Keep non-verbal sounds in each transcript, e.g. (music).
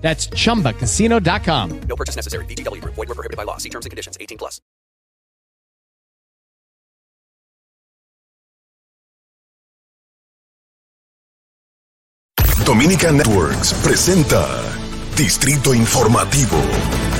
That's chumbacasino.com. No purchase necessary. VGW Group. Void were prohibited by law. See terms and conditions. 18 plus. Dominica Networks presenta Distrito Informativo.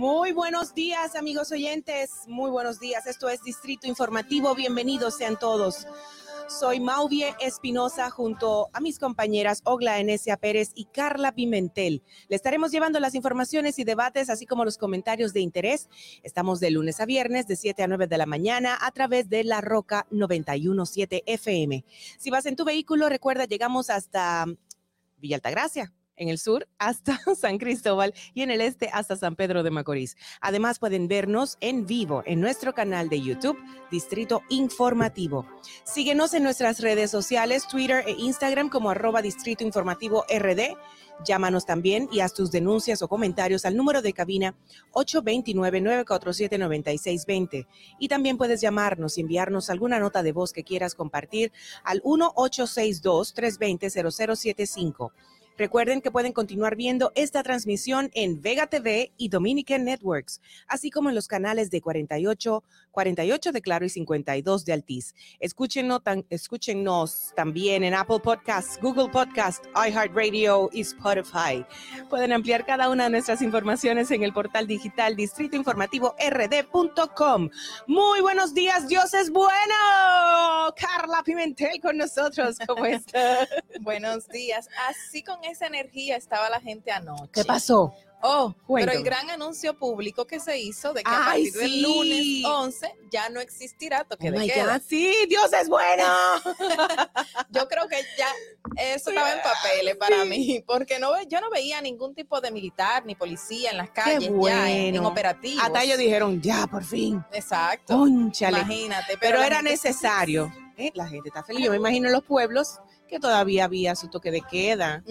Muy buenos días, amigos oyentes. Muy buenos días. Esto es Distrito Informativo. Bienvenidos sean todos. Soy Mauvie Espinosa junto a mis compañeras Ogla Enesia Pérez y Carla Pimentel. Le estaremos llevando las informaciones y debates, así como los comentarios de interés. Estamos de lunes a viernes, de 7 a 9 de la mañana, a través de La Roca 917 FM. Si vas en tu vehículo, recuerda, llegamos hasta Villa Altagracia, en el sur hasta (laughs) San Cristóbal y en el este hasta San Pedro de Macorís. Además pueden vernos en vivo en nuestro canal de YouTube, Distrito Informativo. Síguenos en nuestras redes sociales, Twitter e Instagram como arroba Distrito Informativo RD. Llámanos también y haz tus denuncias o comentarios al número de cabina 829-947-9620. Y también puedes llamarnos y enviarnos alguna nota de voz que quieras compartir al 1-862-320-0075. Recuerden que pueden continuar viendo esta transmisión en Vega TV y Dominican Networks, así como en los canales de 48, 48 de Claro y 52 de Altiz. Escúchenos, tan, escúchenos también en Apple Podcasts, Google Podcasts, iHeartRadio y Spotify. Pueden ampliar cada una de nuestras informaciones en el portal digital distritoinformativord.com. Muy buenos días, Dios es bueno. Carla Pimentel con nosotros, ¿cómo (laughs) está? Buenos días. Así con esa energía estaba la gente anoche. ¿Qué pasó? Oh, Cuéntame. pero el gran anuncio público que se hizo de que a partir del sí. lunes 11 ya no existirá toque Oh de queda. God, sí, Dios es bueno. (laughs) Yo creo que ya eso estaba en papeles para mí, porque no yo no veía ningún tipo de militar ni policía en las calles ya en, en bueno. operativos. Hasta ellos dijeron, ya, por fin. Exacto. Cónchale. Imagínate. Pero la era necesario. (laughs) ¿eh? La gente está feliz. Yo me imagino en los pueblos que todavía había su toque de queda.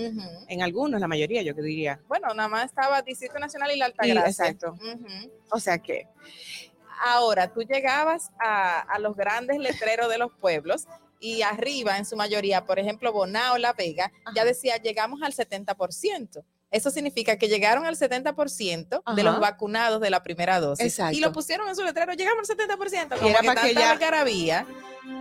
En algunos, la mayoría, yo que diría. Bueno, nada más estaba Distrito Nacional y la Y- Altagracia. exacto. Ujú. O sea que, Ahora, tú llegabas a, a los grandes letreros de los pueblos y arriba, en su mayoría, por ejemplo, Bonao, La Vega, ya decía, llegamos al 70%. Eso significa que llegaron al 70% Ajá. de los vacunados de la primera dosis. Exacto. Y lo pusieron en su letrero, llegamos al 70%. Como era que pa' que ya- algarabía.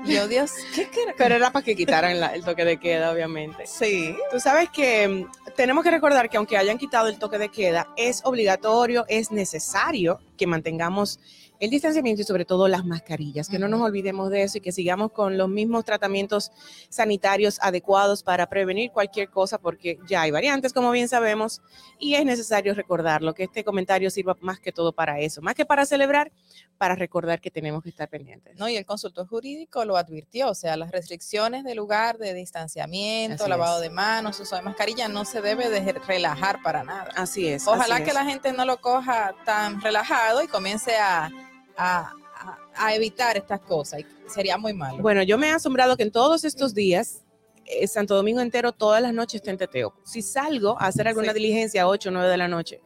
Y Yo, Dios, ¿qué quiero? pero era para que quitaran la- el toque de queda, obviamente. Sí. Tú sabes que mm, tenemos que recordar que aunque hayan quitado el toque de queda, es obligatorio, es necesario que mantengamos el distanciamiento y sobre todo las mascarillas, que no nos olvidemos de eso y que sigamos con los mismos tratamientos sanitarios adecuados para prevenir cualquier cosa, porque ya hay variantes, como bien sabemos, y es necesario recordarlo, que este comentario sirva más que todo para eso, más que para celebrar, para recordar que tenemos que estar pendientes. No, y el consultor jurídico lo advirtió, o sea, las restricciones de lugar de distanciamiento, Así lavado es. de manos, uso de mascarilla, no se debe de relajar para nada. Así es. Ojalá así que es. la gente no lo coja tan relajado y comience a, a- a- a evitar estas cosas. y sería muy malo. Bueno, yo me he asombrado que en todos estos días, eh, Santo Domingo entero, todas las noches está en teteo. Si salgo a hacer alguna Sí. diligencia a 8 o 9 de la noche,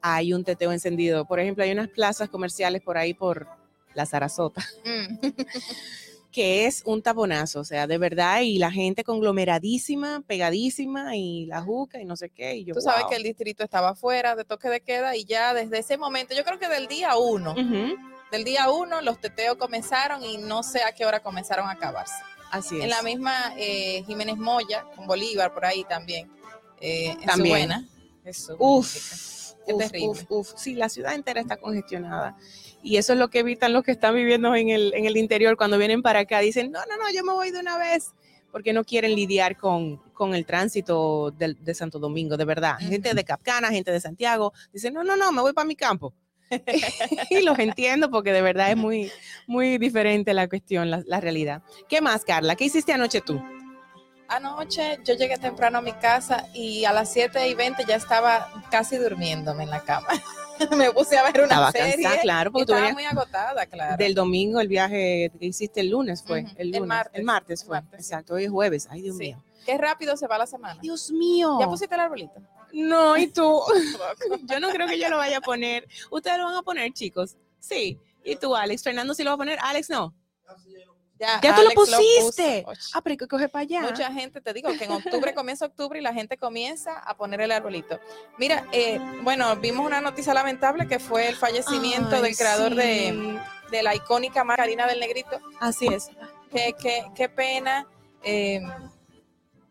hay un teteo encendido. Por ejemplo, hay unas plazas comerciales por ahí por la Sarasota, Mm. (laughs) que es un taponazo, o sea, de verdad, y la gente conglomeradísima, pegadísima, y la juca y no sé qué. Y yo, Tú sabes wow. que el distrito estaba fuera de toque de queda y ya desde ese momento, yo creo que del día uno, del día uno los teteos comenzaron y no sé a qué hora comenzaron a acabarse. Así es. En la misma eh, Jiménez Moya, con Bolívar por ahí también. eh, También. Eso, Uf, Qué uf, terrible. uf, uf. Sí, la ciudad entera está congestionada. Y eso es lo que evitan los que están viviendo en el, en el interior cuando vienen para acá. Dicen, no, no, no, yo me voy de una vez. Porque no quieren lidiar con, con el tránsito del- de, Santo Domingo, de verdad. Gente de Capcana, gente de Santiago. Dicen, no, no, no, me voy para mi campo. (laughs) y los entiendo porque de verdad es muy, muy diferente la cuestión, la, la realidad. ¿Qué más, Carla? ¿Qué hiciste anoche tú? Anoche yo llegué temprano a mi casa y a las 7 y 20 ya estaba casi durmiéndome en la cama. (laughs) me puse a ver una Estaba serie. cansada, claro, porque tú estaba venías muy agotada, claro. del domingo, el viaje que hiciste el lunes fue. El el lunes. martes, El martes el fue. martes, sí. Exacto, hoy es jueves. Ay, Dios Sí. mío. Qué rápido se va la semana. Dios mío. ¿Ya pusiste el arbolito? No, y tú. (laughs) yo no creo que yo lo vaya a poner. Ustedes lo van a poner, chicos. Sí. Y tú, Alex. Fernando, sí lo va a poner. Alex, no. Ya tú lo pusiste. Ah, pero hay que coger para allá. Mucha gente, te digo que en octubre (laughs) comienza octubre y la gente comienza a poner el arbolito. Mira, eh, bueno, vimos una noticia lamentable que fue el fallecimiento Ay, del creador de, sí. de la icónica marca harina del negrito. Así es. Qué, qué, qué pena eh,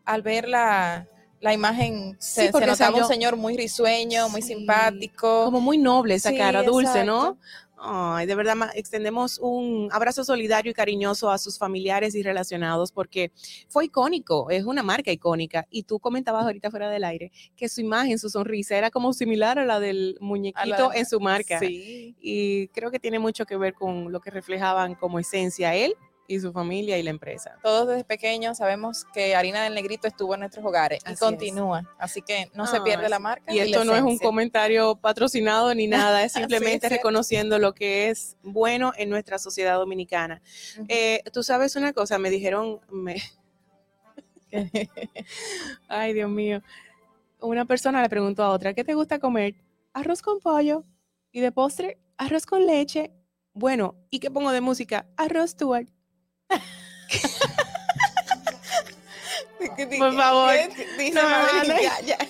al ver la, la imagen, Sí, se, porque notaba salió- un señor muy risueño, muy Sí, simpático. Como muy noble esa Sí, cara, dulce, ¿no? Ay, de verdad, extendemos un abrazo solidario y cariñoso a sus familiares y relacionados porque fue icónico, es una marca icónica. Y tú comentabas ahorita fuera del aire que su imagen, su sonrisa era como similar a la del muñequito en su marca. Sí. Y creo que tiene mucho que ver con lo que reflejaban como esencia él y su familia y la empresa. Todos desde pequeños sabemos que Harina del Negrito estuvo en nuestros hogares Así y es. continúa. Así que no se pierde Ay, la marca. Y esto no es un comentario patrocinado ni nada, es (laughs) simplemente es reconociendo lo que es bueno en nuestra sociedad dominicana. Eh, Tú sabes una cosa, me dijeron, me... (laughs) ay Dios mío, una persona le preguntó a otra, ¿qué te gusta comer? Arroz con pollo y de postre, arroz con leche. Bueno, ¿y qué pongo de música? Arroz Stuart. Por favor. Dice No me Madrid, vale. ya, ya. (laughs)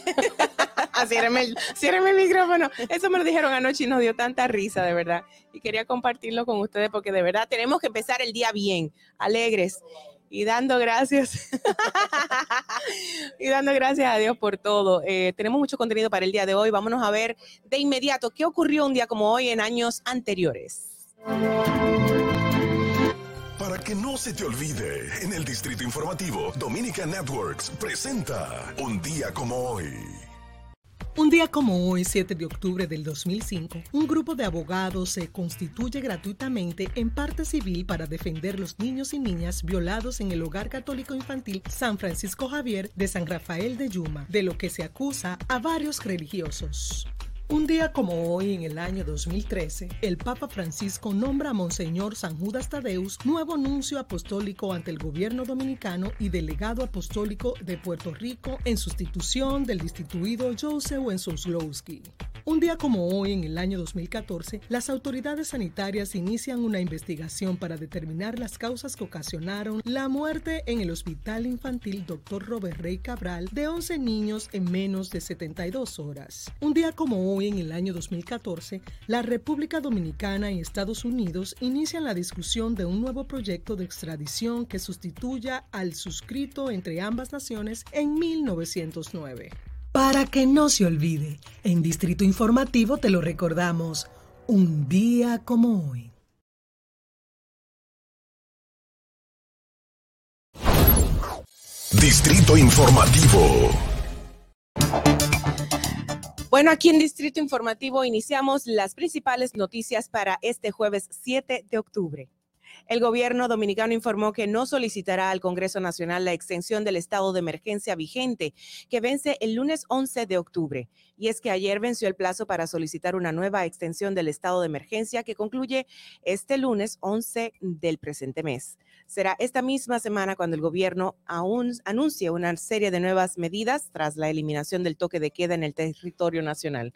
Ah, ciérreme el, ciérreme el micrófono. Eso me lo dijeron anoche y nos dio tanta risa, de verdad. Y quería compartirlo con ustedes porque de verdad tenemos que empezar el día bien, alegres y dando gracias. (laughs) y dando gracias a Dios por todo. Eh, tenemos mucho contenido para el día de hoy. Vámonos a ver de inmediato qué ocurrió un día como hoy en años anteriores. Que no se te olvide, en el Distrito Informativo, Dominica Networks presenta Un día como hoy. Un día como hoy, 7 de octubre del 2005, un grupo de abogados se constituye gratuitamente en parte civil para defender los niños y niñas violados en el Hogar Católico Infantil San Francisco Javier de San Rafael de Yuma, de lo que se acusa a varios religiosos. Un día como hoy, en el año 2013, el Papa Francisco nombra a Monseñor San Judas Tadeus nuevo nuncio apostólico ante el gobierno dominicano y delegado apostólico de Puerto Rico en sustitución del destituido Joseph Wenceslawski. Un día como hoy, en el año 2014, las autoridades sanitarias inician una investigación para determinar las causas que ocasionaron la muerte en el Hospital Infantil Dr. Robert Rey Cabral de 11 niños en menos de 72 horas. Un día como hoy, en el año 2014, la República Dominicana y Estados Unidos inician la discusión de un nuevo proyecto de extradición que sustituya al suscrito entre ambas naciones en 1909. Para que no se olvide, en Distrito Informativo te lo recordamos, un día como hoy. Distrito Informativo. Bueno, aquí en Distrito Informativo iniciamos las principales noticias para este jueves 7 de octubre. El gobierno dominicano informó que no solicitará al Congreso Nacional la extensión del estado de emergencia vigente que vence el lunes 11 de octubre. Y es que ayer venció el plazo para solicitar una nueva extensión del estado de emergencia que concluye este lunes 11 del presente mes. Será esta misma semana cuando el gobierno aún anuncie una serie de nuevas medidas tras la eliminación del toque de queda en el territorio nacional.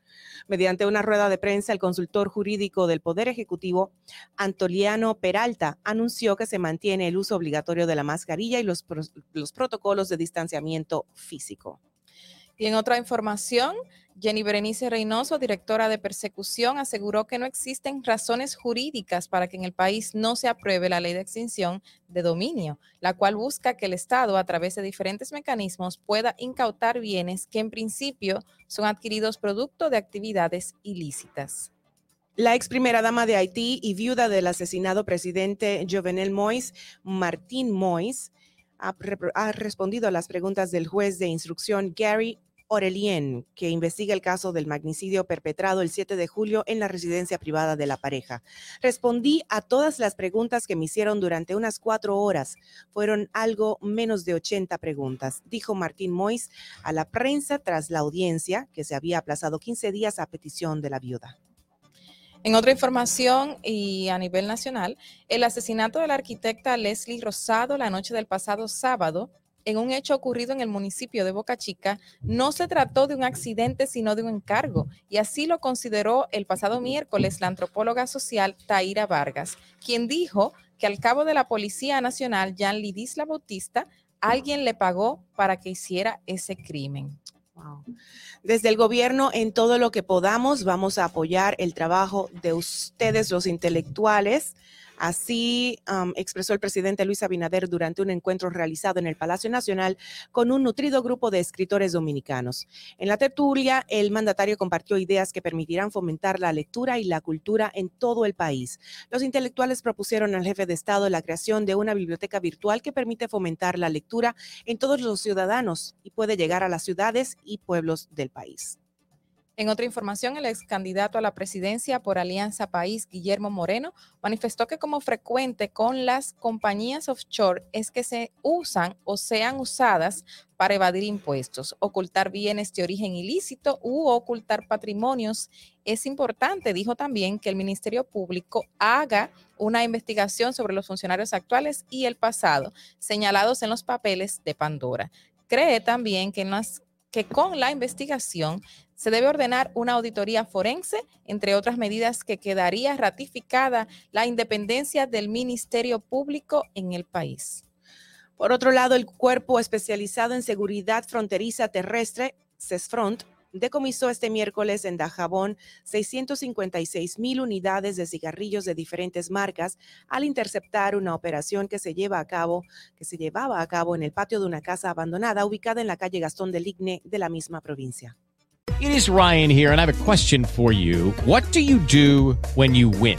Mediante una rueda de prensa, el consultor jurídico del Poder Ejecutivo, Antoliano Peralta, anunció que se mantiene el uso obligatorio de la mascarilla y los, los protocolos de distanciamiento físico. Y en otra información, Jenny Berenice Reynoso, directora de persecución, aseguró que no existen razones jurídicas para que en el país no se apruebe la ley de extinción de dominio, la cual busca que el Estado, a través de diferentes mecanismos, pueda incautar bienes que en principio son adquiridos producto de actividades ilícitas. La ex primera dama de Haití y viuda del asesinado presidente Jovenel Moïse, Martín ha, ha, respondido a las preguntas del juez de instrucción Gary Orelien, que investiga el caso del magnicidio perpetrado el 7 de julio en la residencia privada de la pareja. Respondí a todas las preguntas que me hicieron durante unas cuatro horas. Fueron algo menos de 80 preguntas, dijo Martín Mois a la prensa tras la audiencia, que se había aplazado 15 días a petición de la viuda. En otra información y a nivel nacional, el asesinato de la arquitecta Leslie Rosado la noche del pasado sábado en un hecho ocurrido en el municipio de Boca Chica, no se trató de un accidente, sino de un encargo, y así lo consideró el pasado miércoles la antropóloga social Taira Vargas, quien dijo que al cabo de la Policía Nacional, Jean Lidisla Bautista, alguien le pagó para que hiciera ese crimen. Desde el gobierno, en todo lo que podamos, vamos a apoyar el trabajo de ustedes, los intelectuales, Así expresó el presidente Luis Abinader durante un encuentro realizado en el Palacio Nacional con un nutrido grupo de escritores dominicanos. En la tertulia, el mandatario compartió ideas que permitirán fomentar la lectura y la cultura en todo el país. Los intelectuales propusieron al jefe de Estado la creación de una biblioteca virtual que permite fomentar la lectura en todos los ciudadanos y puede llegar a las ciudades y pueblos del país. En otra información, el ex candidato a la presidencia por Alianza País, Guillermo Moreno, manifestó que como frecuente con las compañías offshore es que se usan o sean usadas para evadir impuestos, ocultar bienes de origen ilícito u ocultar patrimonios. Es importante, dijo también, que el Ministerio Público haga una investigación sobre los funcionarios actuales y el pasado, señalados en los papeles de Pandora. Cree también que en las que con la investigación se debe ordenar una auditoría forense, entre otras medidas que quedaría ratificada la independencia del Ministerio Público en el país. Por otro lado, el Cuerpo Especializado en Seguridad Fronteriza Terrestre, CESFRONT, decomisó este miércoles en Dajabón 656 mil unidades de cigarrillos de diferentes marcas al interceptar una operación que se lleva a cabo, que se llevaba a cabo en el patio de una casa abandonada ubicada en la calle Gastón del Igne de la misma provincia. It is Ryan here and I have a question for you. What do you do when you win?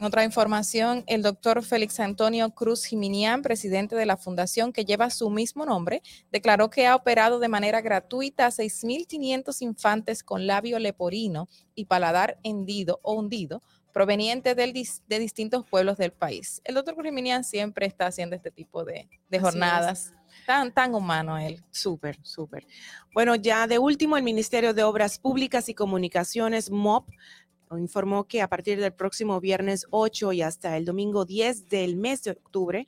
Otra información, el doctor Félix Antonio Cruz Jiminián, presidente de la fundación que lleva su mismo nombre, declaró que ha operado de manera gratuita a 6.500 infantes con labio leporino y paladar hendido o hundido provenientes de distintos pueblos del país. El doctor Cruz Jiminián siempre está haciendo este tipo de, de jornadas. Tan, tan humano él. Súper, súper. Bueno, ya de último, el Ministerio de Obras Públicas y Comunicaciones, MOP, informó que a partir del próximo viernes 8 y hasta el domingo 10 del mes de octubre,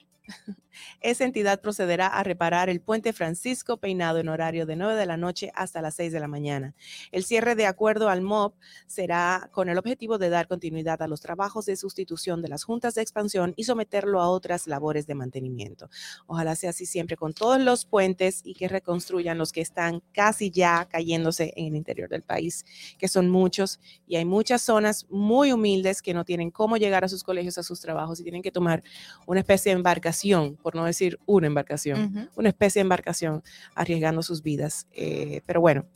esa entidad procederá a reparar el puente Francisco Peinado en horario de 9 de la noche hasta las 6 de la mañana. El cierre de acuerdo al MOP será con el objetivo de dar continuidad a los trabajos de sustitución de las juntas de expansión y someterlo a otras labores de mantenimiento. Ojalá sea así siempre con todos los puentes y que reconstruyan los que están casi ya cayéndose en el interior del país, que son muchos y hay muchas zonas muy humildes que no tienen cómo llegar a sus colegios, a sus trabajos y tienen que tomar una especie de embarcación, por no decir una embarcación, una especie de embarcación arriesgando sus vidas. Eh, pero bueno,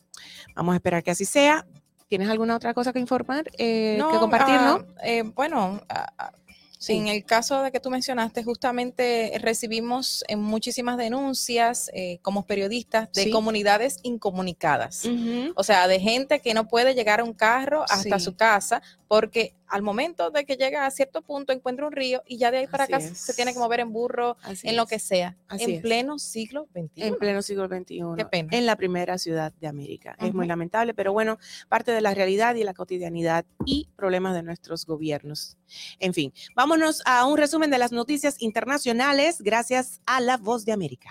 vamos a esperar que así sea. ¿Tienes alguna otra cosa que informar, eh, No, que compartir, ah, no? eh, bueno, ah, ah, Sí. en el caso de que tú mencionaste, justamente recibimos muchísimas denuncias eh, como periodistas de Sí. comunidades incomunicadas. O sea, de gente que no puede llegar a un carro hasta Sí. su casa porque al momento de que llega a cierto punto encuentra un río y ya de ahí para Así acá se tiene que mover en burro, Así en lo que sea, Así en es. pleno siglo XXI. En pleno siglo XXI. Qué pena. En la primera ciudad de América. Es muy lamentable, pero bueno, parte de la realidad y la cotidianidad y problemas de nuestros gobiernos. En fin, vámonos a un resumen de las noticias internacionales gracias a La Voz de América.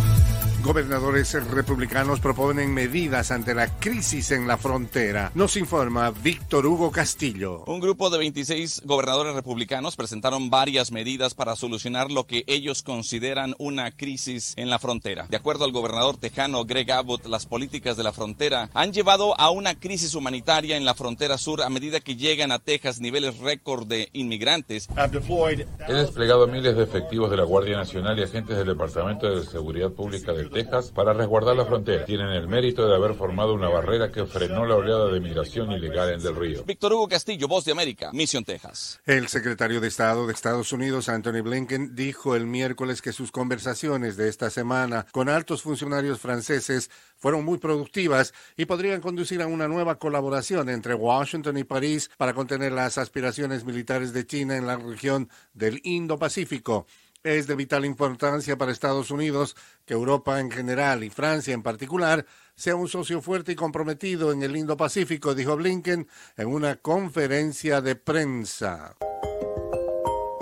Gobernadores republicanos proponen medidas ante la crisis en la frontera. Nos informa Víctor Hugo Castillo. Un grupo de 26 gobernadores republicanos presentaron varias medidas para solucionar lo que ellos consideran una crisis en la frontera. De acuerdo al gobernador tejano Greg Abbott, las políticas de la frontera han llevado a una crisis humanitaria en la frontera sur a medida que llegan a Texas niveles récord de inmigrantes. He desplegado miles de efectivos de la Guardia Nacional y agentes del Departamento de Seguridad Pública de Texas para resguardar la frontera. Tienen el mérito de haber formado una barrera que frenó la oleada de migración ilegal en Del Río. Víctor Hugo Castillo, Voz de América, Misión Texas. El secretario de Estado de Estados Unidos, Anthony Blinken, dijo el miércoles que sus conversaciones de esta semana con altos funcionarios franceses fueron muy productivas y podrían conducir a una nueva colaboración entre Washington y París para contener las aspiraciones militares de China en la región del Indo-Pacífico. Es de vital importancia para Estados Unidos que Europa en general y Francia en particular sea un socio fuerte y comprometido en el Indo-Pacífico, dijo Blinken en una conferencia de prensa.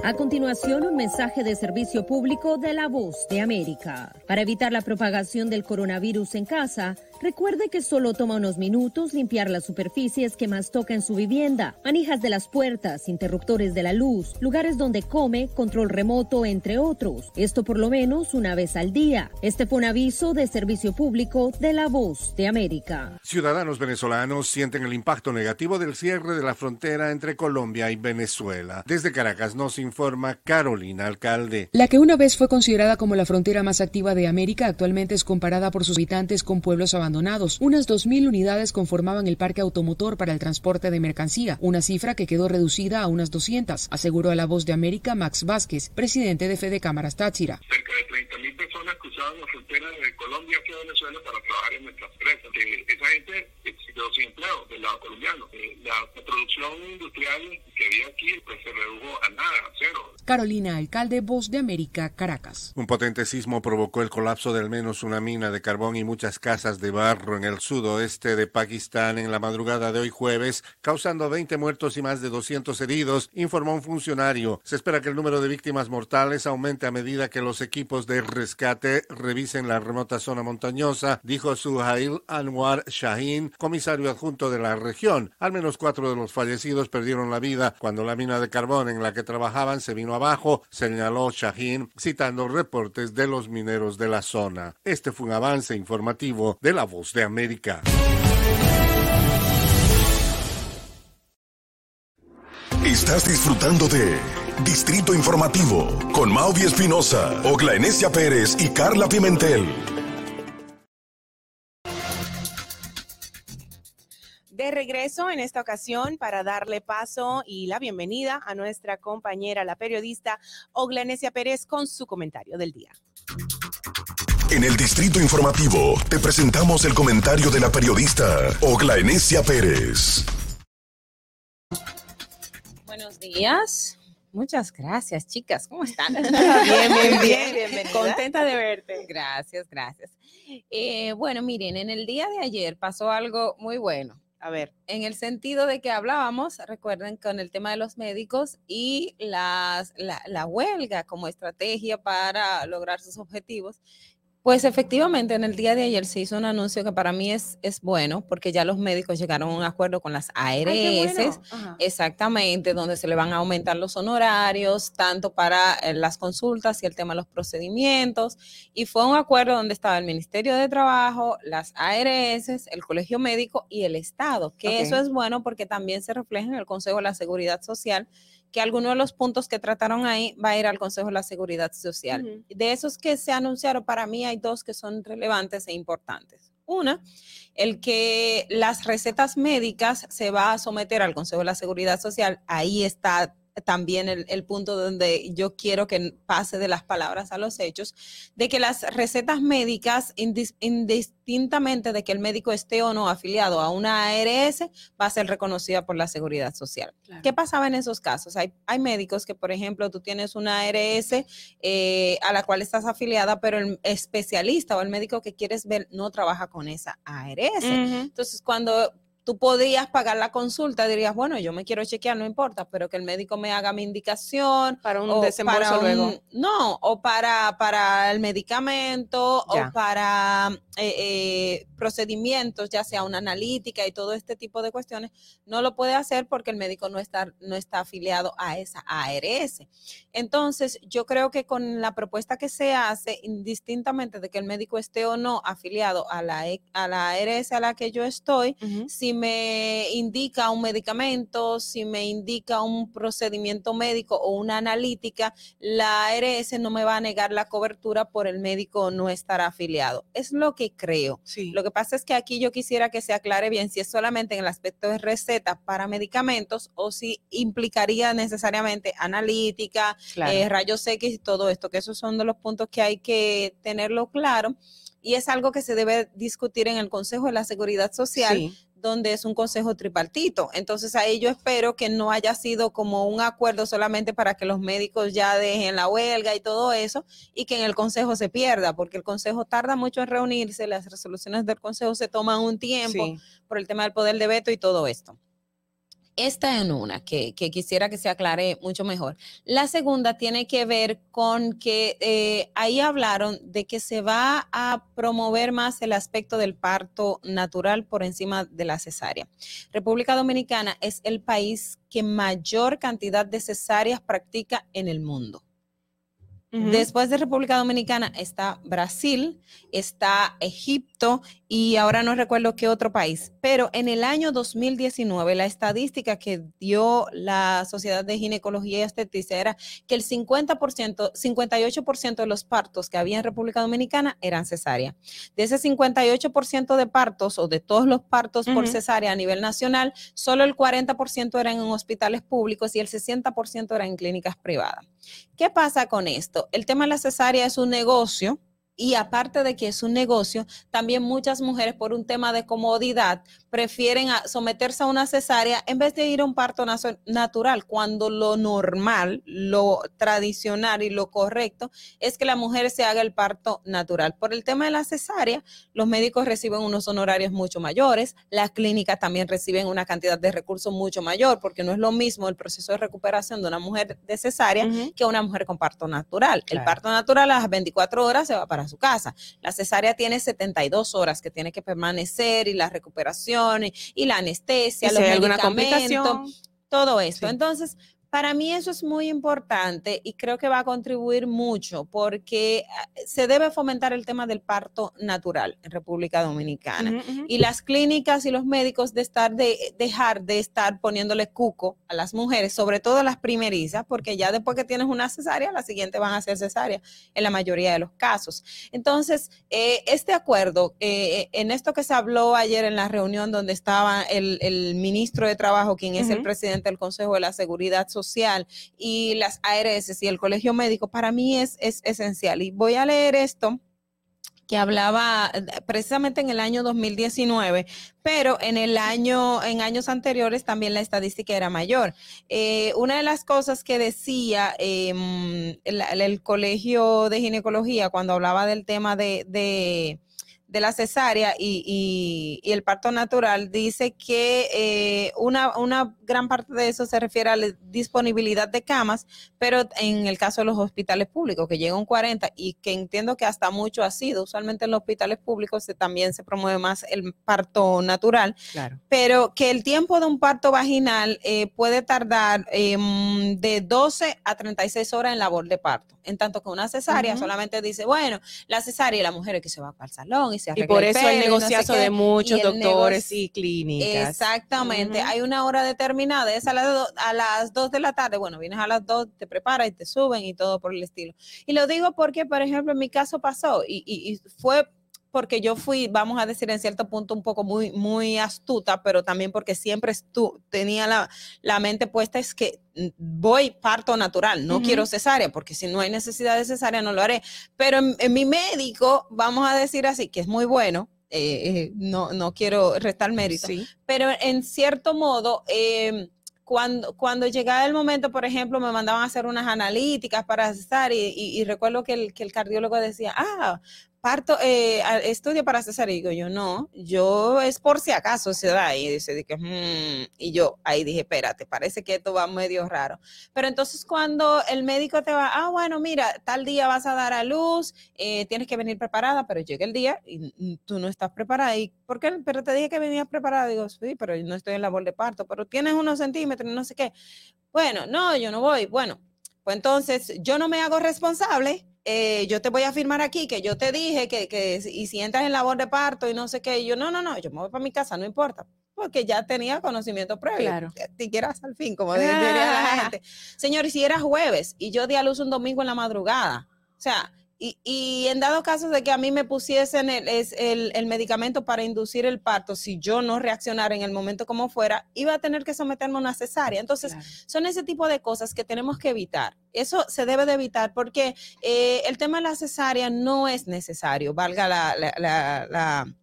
A continuación, un mensaje de servicio público de la voz de América. Para evitar la propagación del coronavirus en casa, recuerde que solo toma unos minutos limpiar las superficies que más toca en su vivienda, manijas de las puertas, interruptores de la luz, lugares donde come, control remoto, entre otros. Esto por lo menos una vez al día. Este fue un aviso de servicio público de la voz de América. Ciudadanos venezolanos sienten el impacto negativo del cierre de la frontera entre Colombia y Venezuela. Desde Caracas nos informa Carolina Alcalde. La que una vez fue considerada como la frontera más activa de América actualmente es comparada por sus habitantes con pueblos abandonados. Unas 2.000 unidades conformaban el parque automotor para el transporte de mercancía, una cifra que quedó reducida a unas 200, aseguró a la voz de América Max Vázquez, presidente de Fede Cámaras Táchira. cerca de 30.000 personas cruzaban la frontera de Colombia hacia Venezuela para trabajar en nuestras empresas. Eh, esa gente eh, se quedó sin empleo del lado colombiano. Eh, la, la producción industrial que había aquí pues, se redujo a nada, a cero. Carolina Alcalde, Voz de América, Caracas. Un potente sismo provocó el colapso de al menos una mina de carbón y muchas casas de barro en el sudoeste de Pakistán en la madrugada de hoy jueves, causando 20 muertos y más de 200 heridos, informó un funcionario. Se espera que el número de víctimas mortales aumente a medida que los equipos de rescate revisen la remota zona montañosa, dijo Suhail Anwar Shahin, comisario adjunto de la región. Al menos cuatro de los fallecidos perdieron la vida cuando la mina de carbón en la que trabajaban se vino abajo, señaló Shahin, citando reportes de los mineros de la zona. Este fue un avance informativo de La Voz de América. Estás disfrutando de Distrito Informativo con Mauvie Espinosa, Ogla Enesia Pérez y Carla Pimentel. De regreso en esta ocasión para darle paso y la bienvenida a nuestra compañera, la periodista Oglanesia Pérez, con su comentario del día. En el Distrito Informativo te presentamos el comentario de la periodista Ogla Enesia Pérez. Buenos días. Muchas gracias, chicas. ¿Cómo están? (laughs) Bien, bien, bien. Bienvenida. Contenta de verte. Gracias, gracias. Eh, bueno, miren, en el día de ayer pasó algo muy bueno. A ver. En el sentido de que hablábamos, recuerden, con el tema de los médicos y las, la, la huelga como estrategia para lograr sus objetivos. Pues efectivamente, en el día de ayer se hizo un anuncio que para mí es, es bueno, porque ya los médicos llegaron a un acuerdo con las Ay, ARS, bueno. Exactamente, donde se le van a aumentar los honorarios, tanto para eh, las consultas y el tema de los procedimientos. Y fue un acuerdo donde estaba el Ministerio de Trabajo, las ARS, el Colegio Médico y el Estado, que eso es bueno porque también se refleja en el Consejo de la Seguridad Social que algunos de los puntos que trataron ahí va a ir al Consejo de la Seguridad Social. De esos que se anunciaron, para mí hay dos que son relevantes e importantes. Una, el que las recetas médicas se va a someter al Consejo de la Seguridad Social. Ahí está también el, el, punto donde yo quiero que pase de las palabras a los hechos, de que las recetas médicas, indis, indistintamente de que el médico esté o no afiliado a una ARS, va a ser reconocida por la seguridad social. Claro. ¿Qué pasaba en esos casos? Hay, hay, médicos que, por ejemplo, tú tienes una ARS eh, a la cual estás afiliada, pero el especialista o el médico que quieres ver no trabaja con esa ARS. Uh -huh. Entonces, cuando tú podías pagar la consulta, dirías, bueno, yo me quiero chequear, no importa, pero que el médico me haga mi indicación. Para un desembolso para un, luego. No, o para, para el medicamento, ya. o para eh, eh, procedimientos, ya sea una analítica y todo este tipo de cuestiones, no lo puede hacer porque el médico no está, no está afiliado a esa ARS. Entonces, yo creo que con la propuesta que se hace, indistintamente de que el médico esté o no afiliado a la, a la ARS a la que yo estoy, uh -huh. si me indica un medicamento, si me indica un procedimiento médico o una analítica, la ARS no me va a negar la cobertura por el médico no estar afiliado. Es lo que creo. Sí. Lo que pasa es que aquí yo quisiera que se aclare bien si es solamente en el aspecto de receta para medicamentos o si implicaría necesariamente analítica, claro. eh, rayos X y todo esto, que esos son de los puntos que hay que tenerlo claro. Y es algo que se debe discutir en el Consejo de la Seguridad Social, sí donde es un consejo tripartito. Entonces ahí yo espero que no haya sido como un acuerdo solamente para que los médicos ya dejen la huelga y todo eso y que en el consejo se pierda, porque el consejo tarda mucho en reunirse, las resoluciones del consejo se toman un tiempo sí. por el tema del poder de veto y todo esto. Esta en una que, quisiera que se aclare mucho mejor. La segunda tiene que ver con que eh, ahí hablaron de que se va a promover más el aspecto del parto natural por encima de la cesárea. República Dominicana es el país que mayor cantidad de cesáreas practica en el mundo. Uh -huh. Después de República Dominicana está Brasil, está Egipto y ahora no recuerdo qué otro país, pero en el año 2019 la estadística que dio la Sociedad de Ginecología y Esteticia era que el 50%, 58% de los partos que había en República Dominicana eran cesárea. De ese 58% de partos o de todos los partos uh -huh. por cesárea a nivel nacional, solo el 40% eran en hospitales públicos y el 60% eran en clínicas privadas. ¿Qué pasa con esto? El tema de la cesárea es un negocio y aparte de que es un negocio, también muchas mujeres por un tema de comodidad prefieren a someterse a una cesárea en vez de ir a un parto natural, cuando lo normal, lo tradicional y lo correcto es que la mujer se haga el parto natural. Por el tema de la cesárea, los médicos reciben unos honorarios mucho mayores, las clínicas también reciben una cantidad de recursos mucho mayor, porque no es lo mismo el proceso de recuperación de una mujer de cesárea uh -huh. que una mujer con parto natural. Claro. El parto natural a las 24 horas se va para su casa. La cesárea tiene 72 horas que tiene que permanecer y la recuperación y la anestesia, ¿Y los si medicamentos, todo esto. Sí. Entonces, para mí eso es muy importante y creo que va a contribuir mucho porque ah, se debe fomentar el tema del parto natural en República Dominicana. Uh -huh, uh -huh. Y las clínicas y los médicos de estar de dejar de estar poniéndole cuco a las mujeres, sobre todo a las primerizas, porque ya después que tienes una cesárea, la siguiente van a ser cesárea en la mayoría de los casos. Entonces, eh, este acuerdo, eh, en esto que se habló ayer en la reunión donde estaba el, el ministro de Trabajo, quien es uh -huh. el presidente del Consejo de la Seguridad Social, social y las ARS y el colegio médico, para mí es, es esencial. Y voy a leer esto que hablaba eh, precisamente en el año 2019, pero en el año, en años anteriores también la estadística era mayor. Eh, una de las cosas que decía eh, el, colegio de ginecología cuando hablaba del tema de de la cesárea y, y, y, el parto natural dice que eh, una, una gran parte de eso se refiere a la disponibilidad de camas, pero en el caso de los hospitales públicos, que llega un 40 y que entiendo que hasta mucho ha sido, usualmente en los hospitales públicos se, también se promueve más el parto natural, claro. pero que el tiempo de un parto vaginal eh, puede tardar eh, de 12 a 36 horas en labor de parto, en tanto que una cesárea uh -huh. solamente dice, bueno, la cesárea y la mujer es que se va para el salón y se Y por eso el pelo y no sé negociazo de muchos doctores y clínicas. Exactamente, hay una hora determinada, es a las, do- a las 2 de la tarde, bueno, vienes a las 2, te preparas y te suben y todo por el estilo. Y lo digo porque, por ejemplo, en mi caso pasó y, y- y fue porque yo fui, vamos a decir, en cierto punto un poco muy, muy astuta, pero también porque siempre estu- tenía la, la mente puesta es que mm, voy parto natural, no Ujú. quiero cesárea, porque si no hay necesidad de cesárea no lo haré. Pero en, en mi médico, vamos a decir así, que es muy bueno, eh, eh, no, no quiero restar mérito, Sí. pero en cierto modo, eh, cuando, cuando llegaba el momento, por ejemplo, me mandaban a hacer unas analíticas para cesar y, y- y recuerdo que el, que el cardiólogo decía, ah, parto, eh, estudio para cesar. Y digo, yo no, yo es por si acaso se da. Y dice, de que, "Mm", y yo ahí dije, espérate, parece que esto va medio raro. Pero entonces cuando el médico te va, ah, bueno, mira, tal día vas a dar a luz, eh, tienes que venir preparada, pero llega el día y mm, tú no estás preparada. ¿Y por qué? Pero te dije que venías preparada. Digo, sí, pero yo no estoy en labor de parto, pero tienes unos centímetros, no sé qué. Bueno, no, yo no voy. Bueno, pues entonces yo no me hago responsable. Eh, yo te voy a firmar aquí que yo te dije que, que si- y si entras en labor de parto y no sé qué, y yo no, no, no, yo me voy para mi casa, no importa, porque ya tenía conocimiento previo. Claro. Te quieras al fin, como (laughs) diría la gente. Señor, y si era jueves y yo di a luz un domingo en la madrugada, o sea, y, y en dado caso de que a mí me pusiesen el, el, el medicamento para inducir el parto, si yo no reaccionara en el momento como fuera, iba a tener que someterme a una cesárea. Entonces, son ese tipo de cosas que tenemos que evitar. Eso se debe de evitar porque eh, el tema de la cesárea no es necesario, valga la, la, la- la-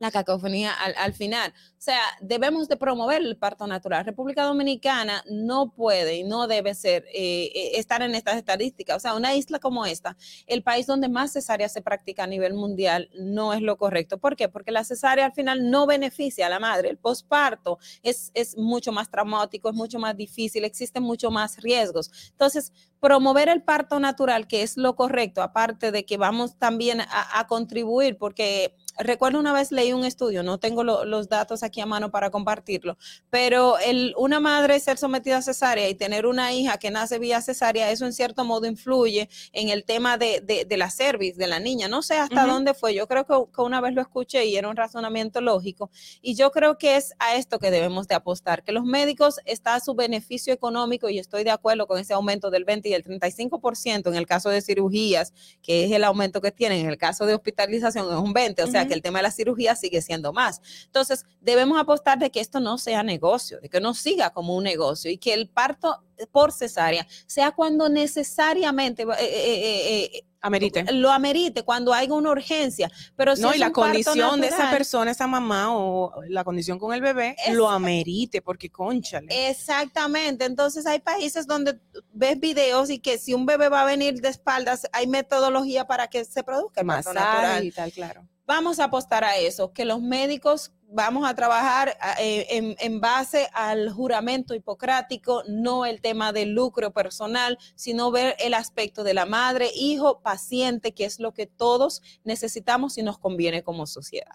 la cacofonía al, al final. O sea, debemos de promover el parto natural. República Dominicana no puede y no debe ser eh, eh, estar en estas estadísticas. O sea, una isla como esta, el país donde más cesárea se practica a nivel mundial, no es lo correcto. ¿Por qué? Porque la cesárea al final no beneficia a la madre. El posparto es, es mucho más traumático, es mucho más difícil, existen mucho más riesgos. Entonces, promover el parto natural, que es lo correcto, aparte de que vamos también a, a contribuir, porque recuerdo una vez leí un estudio, no tengo lo- los datos aquí a mano para compartirlo, pero el, una madre ser sometida a cesárea y tener una hija que nace vía cesárea, eso en cierto modo influye en el tema de, de- de la cervix de la niña. No sé hasta dónde fue, yo creo que, que una vez lo escuché y era un razonamiento lógico, y yo creo que es a esto que debemos de apostar, que los médicos está a su beneficio económico y estoy de acuerdo con ese aumento del 20 y el 35% en el caso de cirugías, que es el aumento que tienen, en el caso de hospitalización es un 20, o sea Que el tema de la cirugía sigue siendo más. Entonces, debemos apostar de que esto no sea negocio, de que no siga como un negocio y que el parto por cesárea sea cuando necesariamente eh, eh, eh, Amerite. lo amerite, cuando haya una urgencia, pero si no, y la condición de esa persona, esa mamá o la condición con el bebé, lo amerite, porque conchale. Exactamente. Entonces hay países donde ves videos y que si un bebé va a venir de espaldas, hay metodología para que se produzca el Masaje natural. y tal, claro. Vamos a apostar a eso, que los médicos vamos a trabajar eh, en base al juramento hipocrático, no el tema del lucro personal, sino ver el aspecto de la madre, hijo, paciente, que es lo que todos necesitamos y nos conviene como sociedad.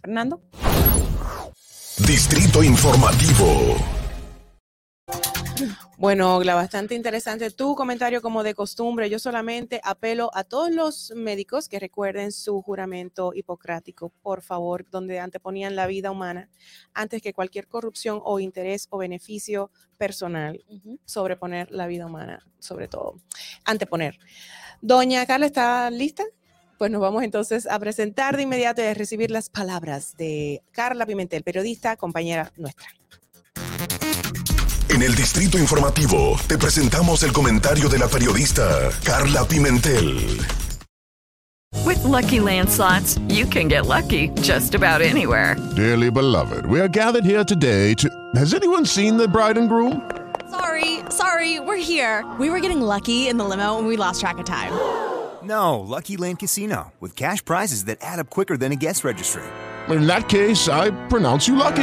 Fernando. Distrito Informativo. Bueno, bastante interesante tu comentario como de costumbre. Yo solamente apelo a todos los médicos que recuerden su juramento hipocrático, por favor, donde anteponían la vida humana antes que cualquier corrupción o interés o beneficio personal, sobreponer la vida humana, sobre todo, anteponer. Doña Carla, ¿está lista? Pues nos vamos entonces a presentar de inmediato y a recibir las palabras de Carla Pimentel, periodista, compañera nuestra. En el Distrito Informativo te presentamos el comentario de la periodista Carla Pimentel. With Lucky Land slots, you can get lucky just about anywhere. Dearly beloved, we are gathered here today to. Has anyone seen the bride and groom? Sorry, sorry, we're here. We were getting lucky in the limo and we lost track of time. (gasps) No, Lucky Land Casino, with cash prizes that add up quicker than a guest registry. In that case, I pronounce you lucky.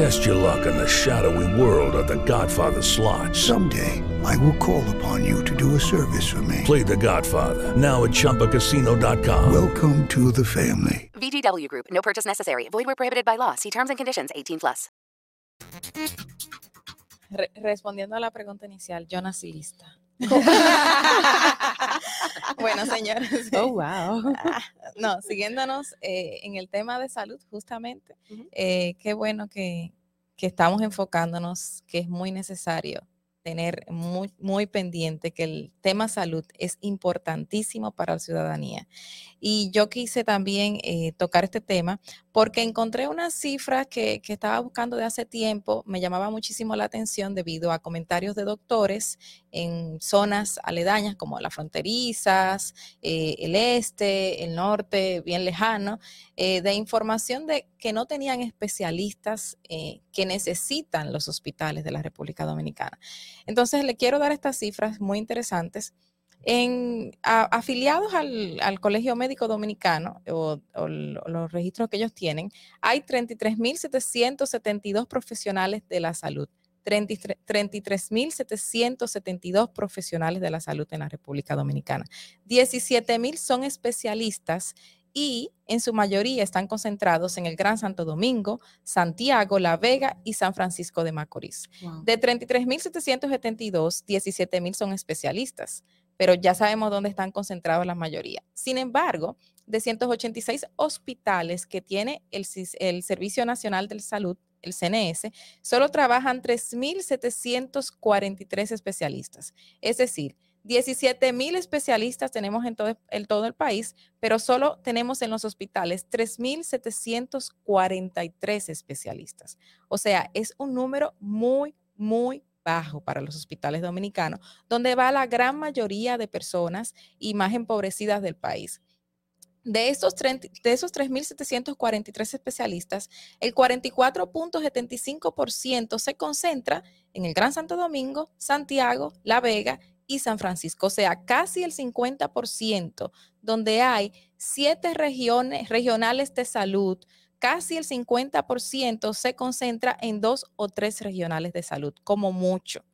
Test your luck in the shadowy world of The Godfather slot. Someday, I will call upon you to do a service for me. Play The Godfather now at ChumbaCasino.com. Welcome to the family. VGW Group. No purchase necessary. Void where prohibited by law. See terms and conditions. 18 plus. Re- respondiendo a la pregunta inicial, yo nací lista. (laughs) bueno, señores. Oh, wow. No, siguiéndonos eh, en el tema de salud, justamente, eh, qué bueno que, que estamos enfocándonos, que es muy necesario tener muy, muy pendiente que el tema salud es importantísimo para la ciudadanía. Y yo quise también eh, tocar este tema porque encontré unas cifras que, estaba buscando de hace tiempo, me llamaba muchísimo la atención debido a comentarios de doctores en zonas aledañas como las fronterizas, eh, el este, el norte, bien lejano, eh, de información de que no tenían especialistas que necesitan los hospitales de la República Dominicana. Entonces, le quiero dar estas cifras muy interesantes. En, a- afiliados al, al Colegio Médico Dominicano o, o lo- los registros que ellos tienen, hay 33.772 profesionales de la salud. 33 33.772 profesionales de la salud en la República Dominicana. 17.000 son especialistas y en su mayoría están concentrados en el Gran Santo Domingo, Santiago, La Vega y San Francisco de Macorís. De 33.772, 17.000 son especialistas, pero ya sabemos dónde están concentrados la mayoría. Sin embargo, de 186 hospitales que tiene el, el Servicio Nacional de Salud, el CNS, solo trabajan 3.743 especialistas. Es decir, 17 mil especialistas tenemos en todo, en todo el país, pero solo tenemos en los hospitales 3.743 especialistas. O sea, es un número muy, muy bajo para los hospitales dominicanos, donde va la gran mayoría de personas y más empobrecidas del país. De esos, 30 de esos 3.743 especialistas, el 44.75% se concentra en el Gran Santo Domingo, Santiago, La Vega y San Francisco, o sea, casi el 50%, donde hay siete regiones regionales de salud, casi el 50% se concentra en dos o tres regionales de salud, como mucho.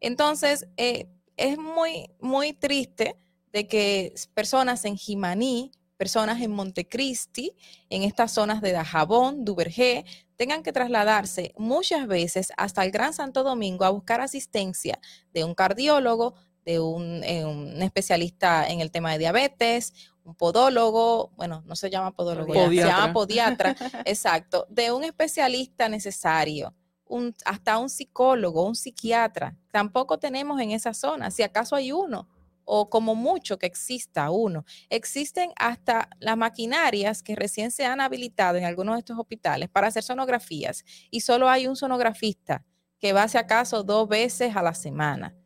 Entonces, eh, es muy, muy triste de que personas en Jimaní, personas en Montecristi, en estas zonas de Dajabón, Duvergé, tengan que trasladarse muchas veces hasta el Gran Santo Domingo a buscar asistencia de un cardiólogo, de un, eh, un especialista en el tema de diabetes, un podólogo, bueno, no se llama podólogo, se llama podiatra, exacto, de un especialista necesario, un, hasta un psicólogo, un psiquiatra. Tampoco tenemos en esa zona, si acaso hay uno, o como mucho que exista uno. Existen hasta las maquinarias que recién se han habilitado en algunos de estos hospitales para hacer sonografías y solo hay un sonografista que va si acaso dos veces a la semana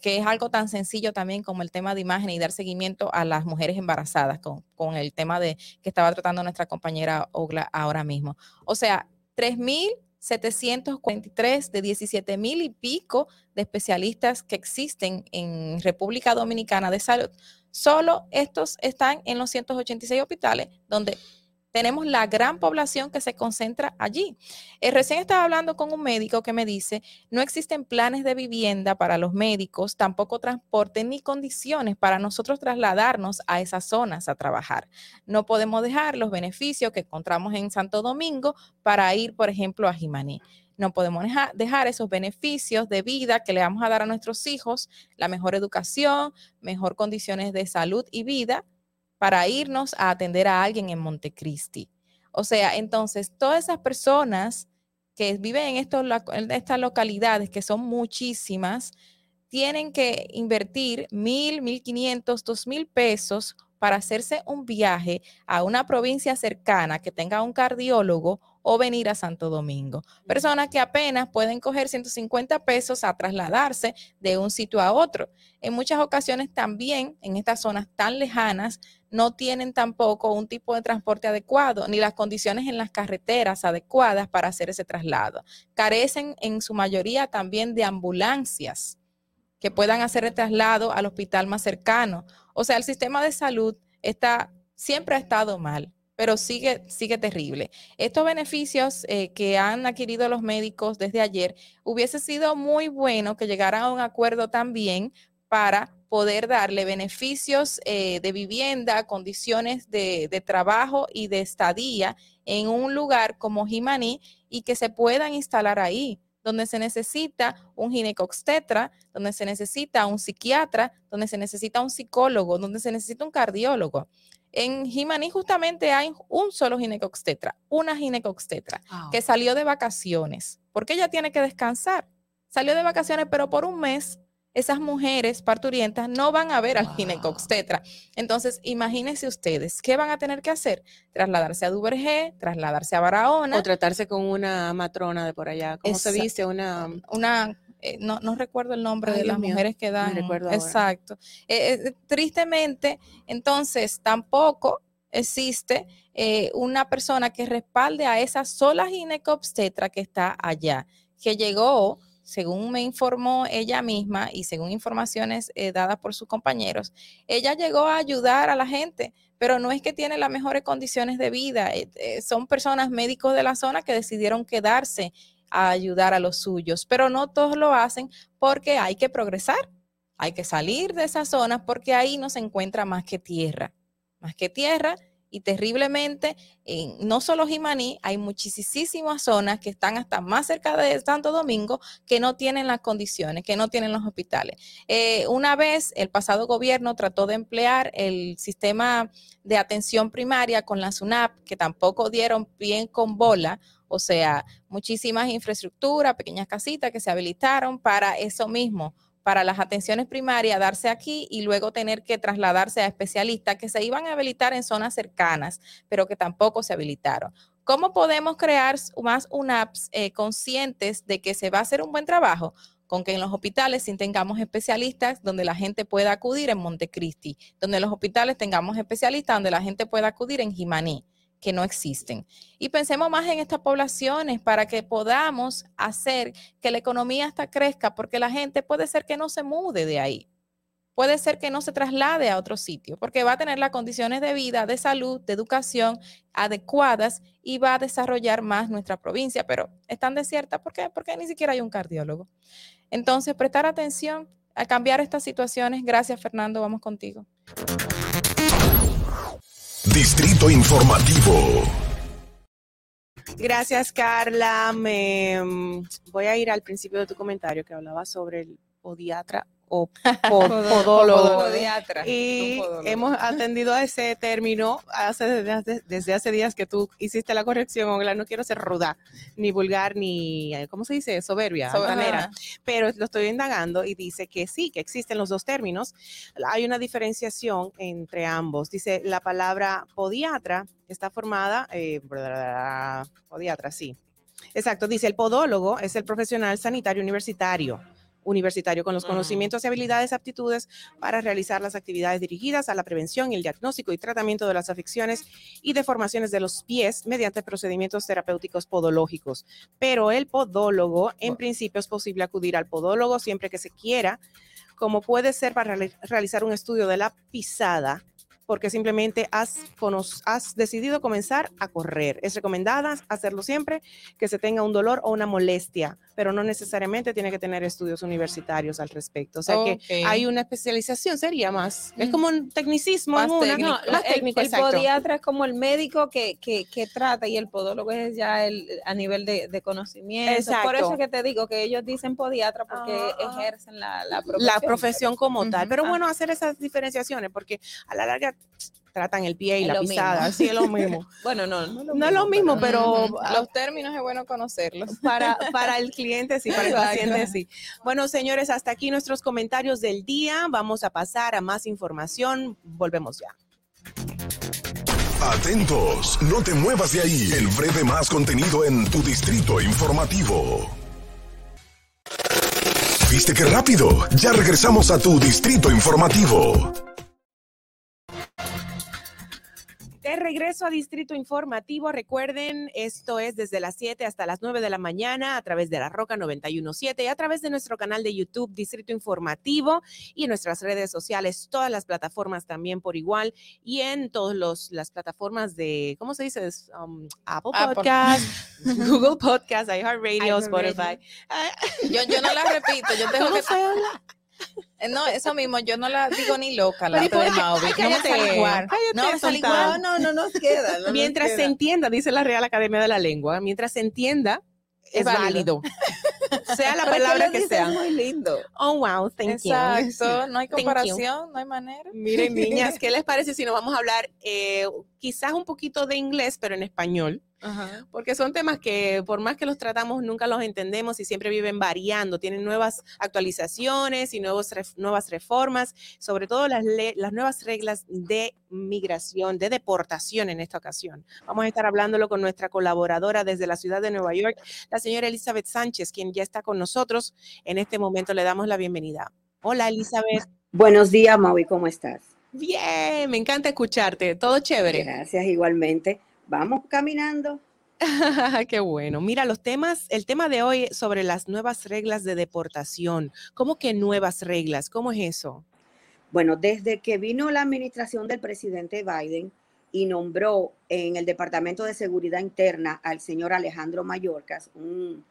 que es algo tan sencillo también como el tema de imagen y dar seguimiento a las mujeres embarazadas con, con el tema de que estaba tratando nuestra compañera Ogla ahora mismo. O sea, 3.743 de 17 mil y pico de especialistas que existen en República Dominicana de salud. Solo estos están en los 186 hospitales donde tenemos la gran población que se concentra allí. Eh, recién estaba hablando con un médico que me dice, no existen planes de vivienda para los médicos, tampoco transporte ni condiciones para nosotros trasladarnos a esas zonas a trabajar. No podemos dejar los beneficios que encontramos en Santo Domingo para ir, por ejemplo, a Jimaní. No podemos deja- dejar esos beneficios de vida que le vamos a dar a nuestros hijos, la mejor educación, mejor condiciones de salud y vida para irnos a atender a alguien en Montecristi. O sea, entonces, todas esas personas que viven en, en estas localidades, que son muchísimas, tienen que invertir mil, mil quinientos, dos mil pesos para hacerse un viaje a una provincia cercana que tenga un cardiólogo o venir a Santo Domingo. Personas que apenas pueden coger 150 pesos a trasladarse de un sitio a otro. En muchas ocasiones también en estas zonas tan lejanas no tienen tampoco un tipo de transporte adecuado ni las condiciones en las carreteras adecuadas para hacer ese traslado. Carecen en su mayoría también de ambulancias que puedan hacer el traslado al hospital más cercano. O sea, el sistema de salud está, siempre ha estado mal, pero sigue, sigue terrible. Estos beneficios eh, que han adquirido los médicos desde ayer, hubiese sido muy bueno que llegaran a un acuerdo también para poder darle beneficios eh, de vivienda, condiciones de, de, trabajo y de estadía en un lugar como Jimaní y que se puedan instalar ahí, donde se necesita un ginecobstetra, donde se necesita un psiquiatra, donde se necesita un psicólogo, donde se necesita un cardiólogo. En Jimaní justamente hay un solo ginecobstetra, una ginecobstetra, wow. que salió de vacaciones, porque ella tiene que descansar. Salió de vacaciones, pero por un mes esas mujeres parturientas no van a ver al wow. ginecobstetra. Entonces, imagínense ustedes, ¿qué van a tener que hacer? Trasladarse a Duvergé, trasladarse a Barahona. O tratarse con una matrona de por allá. ¿Cómo se dice? Una... una eh, no, no, recuerdo el nombre Ay, de las mío, mujeres que dan. recuerdo Exacto. Eh, eh, tristemente, entonces, tampoco existe eh, una persona que respalde a esa sola ginecobstetra que está allá, que llegó según me informó ella misma y según informaciones eh, dadas por sus compañeros, ella llegó a ayudar a la gente, pero no es que tiene las mejores condiciones de vida. Eh, eh, son personas médicos de la zona que decidieron quedarse a ayudar a los suyos, pero no todos lo hacen porque hay que progresar, hay que salir de esas zonas porque ahí no se encuentra más que tierra, más que tierra y terriblemente, en no solo Jimaní, hay muchísimas zonas que están hasta más cerca de Santo Domingo que no tienen las condiciones, que no tienen los hospitales. Eh, una vez el pasado gobierno trató de emplear el sistema de atención primaria con la SUNAP, que tampoco dieron bien con bola, o sea, muchísimas infraestructuras, pequeñas casitas que se habilitaron para eso mismo, para las atenciones primarias darse aquí y luego tener que trasladarse a especialistas que se iban a habilitar en zonas cercanas, pero que tampoco se habilitaron. ¿Cómo podemos crear más UNAPs eh, conscientes de que se va a hacer un buen trabajo? Con que en los hospitales sí tengamos especialistas donde la gente pueda acudir en Montecristi, donde en los hospitales tengamos especialistas donde la gente pueda acudir en Jimaní que no existen. Y pensemos más en estas poblaciones para que podamos hacer que la economía hasta crezca, porque la gente puede ser que no se mude de ahí, puede ser que no se traslade a otro sitio, porque va a tener las condiciones de vida, de salud, de educación adecuadas y va a desarrollar más nuestra provincia, pero están desiertas, ¿por qué? Porque ni siquiera hay un cardiólogo. Entonces, prestar atención a cambiar estas situaciones. Gracias, Fernando, vamos contigo. Distrito Informativo. Gracias, Carla. Me voy a ir al principio de tu comentario que hablaba sobre el podiatra o podólogo. Y podólogo. hemos atendido a ese término hace, desde, desde, hace días que tú hiciste la corrección, Ogla. No quiero ser ruda, ni vulgar, ni, ¿cómo se dice? Soberbia, manera. Pero lo estoy indagando y dice que sí, que existen los dos términos. Hay una diferenciación entre ambos. Dice la palabra podiatra está formada, eh, podiatra, sí. Exacto, dice el podólogo es el profesional sanitario universitario universitario con los conocimientos y habilidades aptitudes para realizar las actividades dirigidas a la prevención, el diagnóstico y tratamiento de las afecciones y deformaciones de los pies mediante procedimientos terapéuticos podológicos. Pero el podólogo, en principio, es posible acudir al podólogo siempre que se quiera, como puede ser para realizar un estudio de la pisada porque simplemente has, has, decidido comenzar a correr. Es recomendada hacerlo siempre que se tenga un dolor o una molestia, pero no necesariamente tiene que tener estudios universitarios al respecto. O sea okay. que hay una especialización, sería más. Es como un tecnicismo. Más una, técnico. No, más el, técnico el podiatra es como el médico que, que, que, trata y el podólogo es ya el, a nivel de, de conocimiento. Exacto. Por eso es que te digo que ellos dicen podiatra porque Ah. ejercen la, la profesión. la profesión como tal. Ujú. Pero Ah. bueno, hacer esas diferenciaciones, porque a la larga tratan el pie y Es la pisada, mismo. sí es lo (laughs) mismo. bueno, no, no, No es lo mismo, pero ah, los términos es bueno conocerlos. para, (laughs) para el cliente sí, para el paciente sí. Bueno, señores, hasta aquí nuestros comentarios del día. Vamos a pasar a más información. Volvemos ya. Atentos, no te muevas de ahí. El breve más contenido en tu distrito informativo. ¿Viste qué rápido? Ya regresamos a tu distrito informativo. De regreso a Distrito Informativo, recuerden, esto es desde las 7 hasta las 9 de la mañana a través de la Roca 917 y a través de nuestro canal de YouTube Distrito Informativo y en nuestras redes sociales, todas las plataformas también por igual y en todas las plataformas de, ¿cómo se dice? Um, Apple Apple. Podcast, (laughs) Google Podcast, iHeartRadio, Spotify. Yo, yo no la repito, yo tengo ¿Cómo que... se? Eh, No, eso mismo, yo no la digo ni loca, la Pero ¿y por de. Ay, No me No igual. No, no nos queda. no nos Mientras se queda. entienda, dice la Real Academia de la Lengua, mientras se entienda, es, válido. válido. (laughs) sea la es palabra que sea. muy lindo. Oh, wow, thank you. Exacto, no hay comparación, no hay manera. Miren, (laughs) niñas, ¿qué les parece si nos vamos a hablar eh, quizás un poquito de inglés, pero en español? Ajá. Porque son temas que por más que los tratamos nunca los entendemos y siempre viven variando, tienen nuevas actualizaciones y nuevos ref- nuevas reformas, sobre todo las, las nuevas reglas de migración, de deportación en esta ocasión. Vamos a estar hablándolo con nuestra colaboradora desde la ciudad de Nueva York, la señora Elizabeth Sánchez, quien ya está con nosotros. En este momento le damos la bienvenida. Hola Elizabeth. Buenos días, Maui, ¿cómo estás? Bien, me encanta escucharte. Todo chévere. Gracias, igualmente. Vamos caminando. (laughs) Qué bueno. Mira, los temas, el tema de hoy sobre las nuevas reglas de deportación. ¿Cómo que nuevas reglas? ¿Cómo es eso? Bueno, desde que vino la administración del presidente Biden y nombró en el Departamento de Seguridad Interna al señor Alejandro Mayorkas, un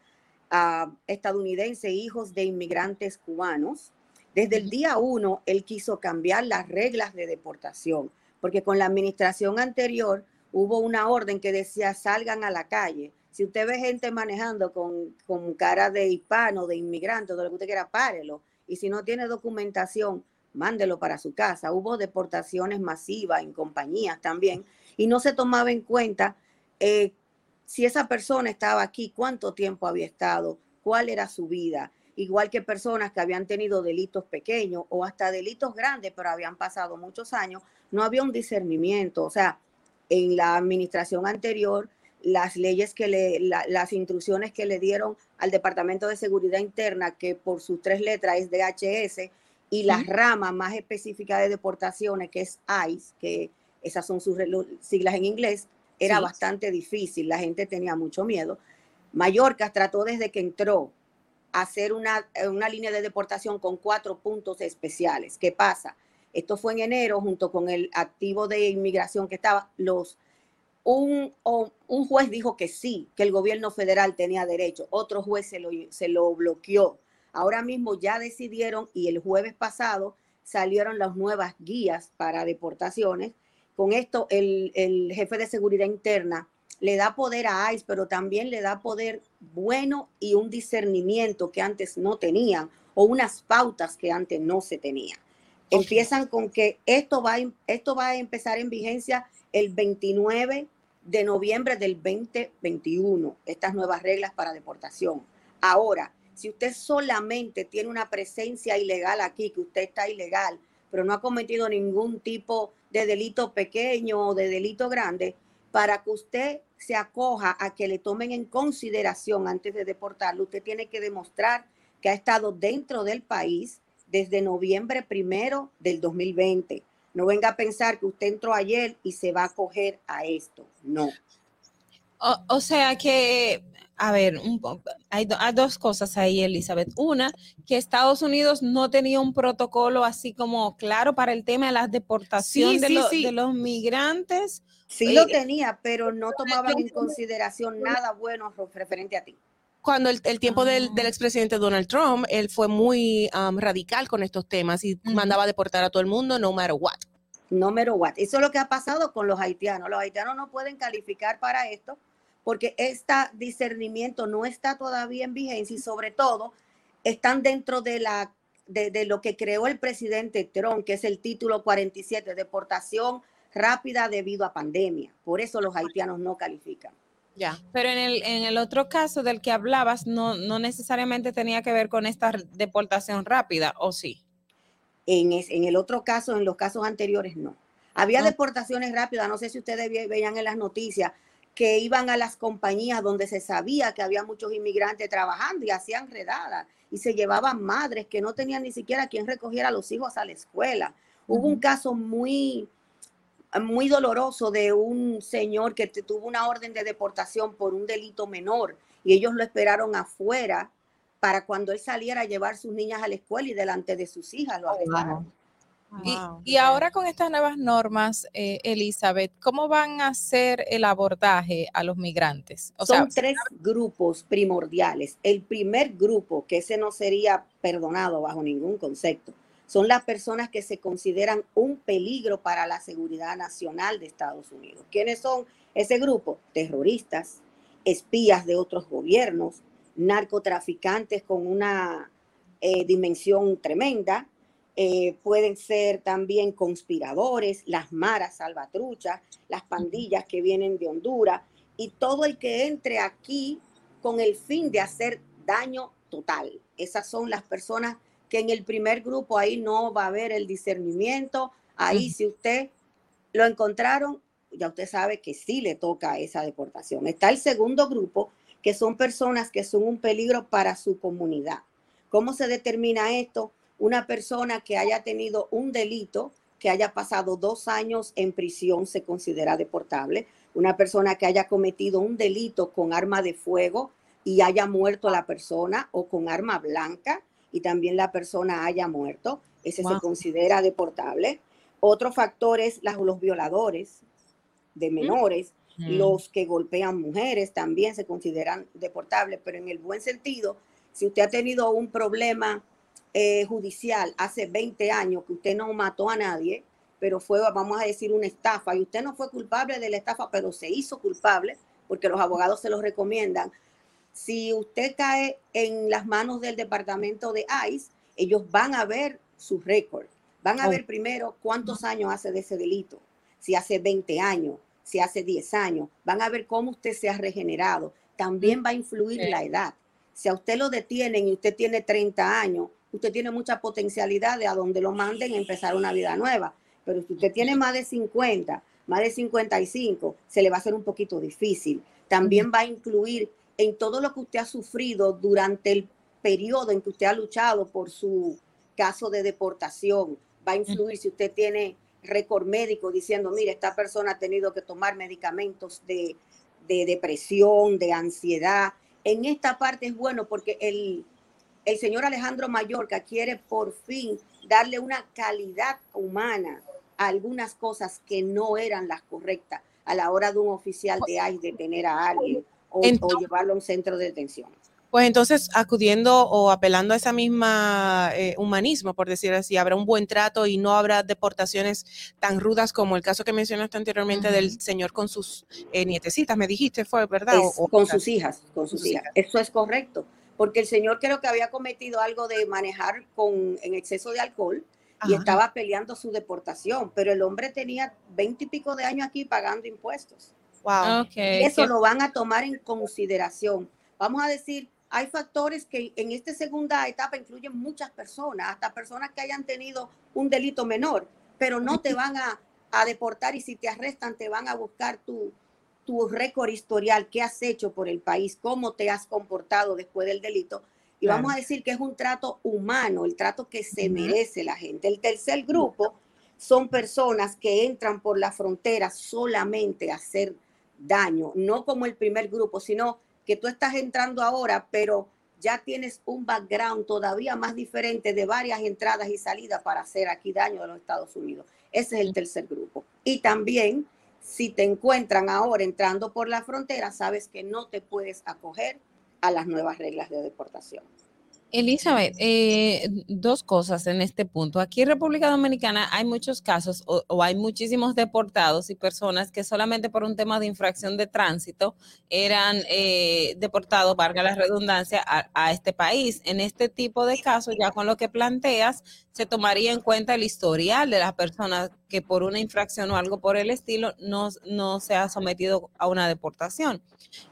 ah, estadounidense, hijos de inmigrantes cubanos, desde el día uno él quiso cambiar las reglas de deportación, porque con la administración anterior hubo una orden que decía salgan a la calle. Si usted ve gente manejando con, con cara de hispano, de inmigrante, de lo que usted quiera, párelo. Y si no tiene documentación, mándelo para su casa. Hubo deportaciones masivas en compañías también y no se tomaba en cuenta eh, si esa persona estaba aquí, cuánto tiempo había estado, cuál era su vida. Igual que personas que habían tenido delitos pequeños o hasta delitos grandes, pero habían pasado muchos años, no había un discernimiento. O sea, en la administración anterior, las leyes que le, la- las instrucciones que le dieron al Departamento de Seguridad Interna, que por sus tres letras es DHS, y la rama más específica de deportaciones, que es ICE, que esas son sus siglas en inglés, era Sí. bastante difícil, la gente tenía mucho miedo. Mallorca trató desde que entró a hacer una, una línea de deportación con cuatro puntos especiales. ¿Qué pasa? Esto fue en enero, junto con el activo de inmigración que estaba, los un, juez dijo que sí, que el gobierno federal tenía derecho, otro juez se lo, se lo bloqueó. Ahora mismo ya decidieron y el jueves pasado salieron las nuevas guías para deportaciones. Con esto, el, el jefe de seguridad interna le da poder a ICE, pero también le da poder bueno y un discernimiento que antes no tenían o unas pautas que antes no se tenían. Empiezan con que esto va, em- esto va a empezar en vigencia el 29 de noviembre del 2021, estas nuevas reglas para deportación. Ahora, si usted solamente tiene una presencia ilegal aquí, que usted está ilegal, pero no ha cometido ningún tipo de delito pequeño o de delito grande, para que usted se acoja a que le tomen en consideración antes de deportarlo, usted tiene que demostrar que ha estado dentro del país desde noviembre primero del 2020. No venga a pensar que usted entró ayer y se va a acoger a esto. No. O, o sea que, a ver, un hay, do- hay dos cosas ahí, Elizabeth. Una, que Estados Unidos no tenía un protocolo así como claro para el tema de la deportación Sí, de, sí, lo- sí. de los migrantes. Sí lo tenía, pero no tomaban en consideración nada bueno referente a ti. Cuando el, el tiempo del, del expresidente Donald Trump, él fue muy um, radical con estos temas y mandaba a deportar a todo el mundo, no matter what. Número what. Eso es lo que ha pasado con los haitianos. Los haitianos no pueden calificar para esto porque este discernimiento no está todavía en vigencia y sobre todo están dentro de la de, de lo que creó el presidente Trump, que es el título 47, deportación rápida debido a pandemia. Por eso los haitianos no califican. Ya. Pero en el, en el otro caso del que hablabas, no, no necesariamente tenía que ver con esta deportación rápida, ¿o sí? En, es- en el otro caso, en los casos anteriores, no. Había Ah. deportaciones rápidas, no sé si ustedes ve- veían en las noticias, que iban a las compañías donde se sabía que había muchos inmigrantes trabajando y hacían redadas y se llevaban madres que no tenían ni siquiera quien recogiera a los hijos a la escuela. Hubo un caso muy, muy doloroso de un señor que te- tuvo una orden de deportación por un delito menor y ellos lo esperaron afuera para cuando él saliera a llevar sus niñas a la escuela y delante de sus hijas lo arrestaron. Y, y ahora con estas nuevas normas, eh, Elizabeth, ¿cómo van a hacer el abordaje a los migrantes? O Son sea, tres grupos primordiales. El primer grupo, que ese no sería perdonado bajo ningún concepto, son las personas que se consideran un peligro para la seguridad nacional de Estados Unidos. ¿Quiénes son ese grupo? Terroristas, espías de otros gobiernos, narcotraficantes con una eh, dimensión tremenda, eh, pueden ser también conspiradores, las maras salvatruchas, las pandillas que vienen de Honduras y todo el que entre aquí con el fin de hacer daño total. Esas son las personas que en el primer grupo ahí no va a haber el discernimiento. Ahí si usted lo encontraron, ya usted sabe que sí le toca esa deportación. Está el segundo grupo, que son personas que son un peligro para su comunidad. ¿Cómo se determina esto? Una persona que haya tenido un delito, que haya pasado dos años en prisión, se considera deportable. Una persona que haya cometido un delito con arma de fuego y haya muerto la persona o con arma blanca y también la persona haya muerto, ese Wow. se considera deportable. Otro factor es las- los violadores de menores, Mm. los que golpean mujeres también se consideran deportables, pero en el buen sentido, si usted ha tenido un problema eh, judicial hace 20 años que usted no mató a nadie, pero fue, vamos a decir, una estafa, y usted no fue culpable de la estafa, pero se hizo culpable, porque los abogados se lo recomiendan. Si usted cae en las manos del departamento de ICE, ellos van a ver su récord, van a Oh. ver primero cuántos años hace de ese delito, si hace 20 años, si hace 10 años, van a ver cómo usted se ha regenerado. También va a influir la edad. Si a usted lo detienen y usted tiene 30 años, usted tiene mucha potencialidad de a donde lo manden empezar una vida nueva. Pero si usted tiene más de 50, más de 55, se le va a hacer un poquito difícil. También va a incluir en todo lo que usted ha sufrido durante el periodo en que usted ha luchado por su caso de deportación. Va a influir si usted tiene récord médico diciendo, mire, esta persona ha tenido que tomar medicamentos de, de depresión, de ansiedad. En esta parte es bueno porque el, el señor Alejandro Mallorca quiere por fin darle una calidad humana a algunas cosas que no eran las correctas a la hora de un oficial de ICE detener a alguien o, llevarlo a un centro de detención. Pues entonces, acudiendo o apelando a esa misma eh, humanismo, por decir así, habrá un buen trato y no habrá deportaciones tan rudas como el caso que mencionaste anteriormente del señor con sus eh, nietecitas, me dijiste, fue verdad. Es O- con sus hijas, con sus hijas. hijas. Eso es correcto, porque el señor creo que había cometido algo de manejar con en exceso de alcohol y estaba peleando su deportación, pero el hombre tenía veinte y pico de años aquí pagando impuestos. Wow. Ok, Y eso lo van a tomar en consideración. Vamos a decir, hay factores que en esta segunda etapa incluyen muchas personas, hasta personas que hayan tenido un delito menor, pero no te van a, a deportar y si te arrestan te van a buscar tu, tu récord historial, qué has hecho por el país, cómo te has comportado después del delito. Y Claro. vamos a decir que es un trato humano, el trato que se merece la gente. El tercer grupo son personas que entran por la frontera solamente a hacer daño, no como el primer grupo, sino que tú estás entrando ahora, pero ya tienes un background todavía más diferente de varias entradas y salidas para hacer aquí daño a los Estados Unidos. Ese es el tercer grupo. Y también, si te encuentran ahora entrando por la frontera, sabes que no te puedes acoger a las nuevas reglas de deportación. Elizabeth, eh, dos cosas en este punto. Aquí en República Dominicana hay muchos casos o, hay muchísimos deportados y personas que solamente por un tema de infracción de tránsito eran eh, deportados, valga la redundancia, a, a este país. En este tipo de casos, ya con lo que planteas, se tomaría en cuenta el historial de las personas que por una infracción o algo por el estilo no, no se ha sometido a una deportación.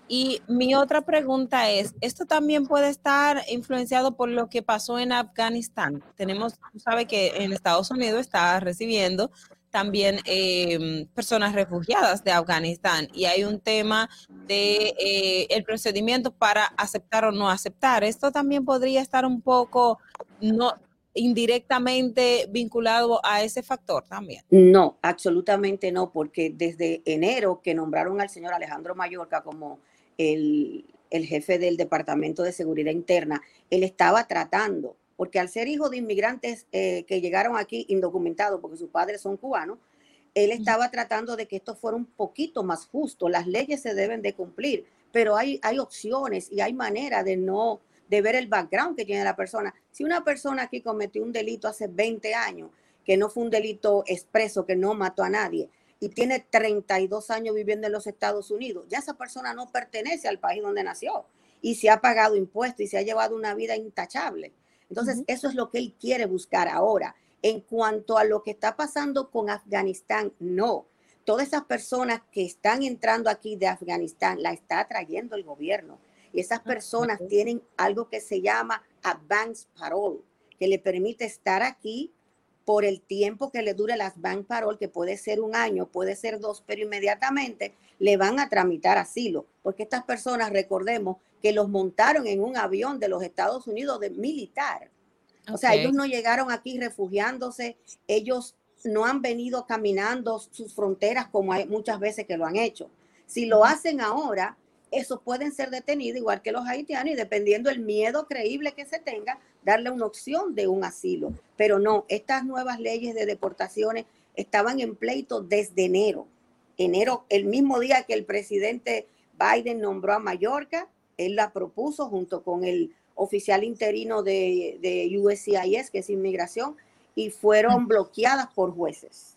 Y mi otra pregunta es, ¿esto también puede estar influenciado por lo que pasó en Afganistán? Tenemos, tú sabes que en Estados Unidos está recibiendo también eh, personas refugiadas de Afganistán y hay un tema de eh, el procedimiento para aceptar o no aceptar. Esto también podría estar un poco no indirectamente vinculado a ese factor también. No, absolutamente no, porque desde enero que nombraron al señor Alejandro Mallorca como el, el jefe del Departamento de Seguridad Interna, él estaba tratando, porque al ser hijo de inmigrantes eh, que llegaron aquí indocumentados, porque sus padres son cubanos, él estaba tratando de que esto fuera un poquito más justo. Las leyes se deben de cumplir, pero hay, hay opciones y hay manera de no, de ver el background que tiene la persona. Si una persona aquí cometió un delito hace 20 años, que no fue un delito expreso, que no mató a nadie, y tiene 32 años viviendo en los Estados Unidos, ya esa persona no pertenece al país donde nació y se ha pagado impuestos y se ha llevado una vida intachable. Entonces, eso es lo que él quiere buscar ahora. En cuanto a lo que está pasando con Afganistán, no. Todas esas personas que están entrando aquí de Afganistán la está trayendo el gobierno. Y esas personas tienen algo que se llama advance parole, que le permite estar aquí por el tiempo que le dure las bank parole, que puede ser un año, puede ser dos, pero inmediatamente le van a tramitar asilo, porque estas personas, recordemos, que los montaron en un avión de los Estados Unidos de militar. O sea, ellos no llegaron aquí refugiándose, ellos no han venido caminando sus fronteras como hay muchas veces que lo han hecho. Si lo hacen ahora, esos pueden ser detenidos igual que los haitianos y dependiendo el miedo creíble que se tenga, darle una opción de un asilo. Pero no, estas nuevas leyes de deportaciones estaban en pleito desde enero. Enero, el mismo día que el presidente Biden nombró a Mallorca, él la propuso junto con el oficial interino de, de USCIS, que es inmigración, y fueron bloqueadas por jueces.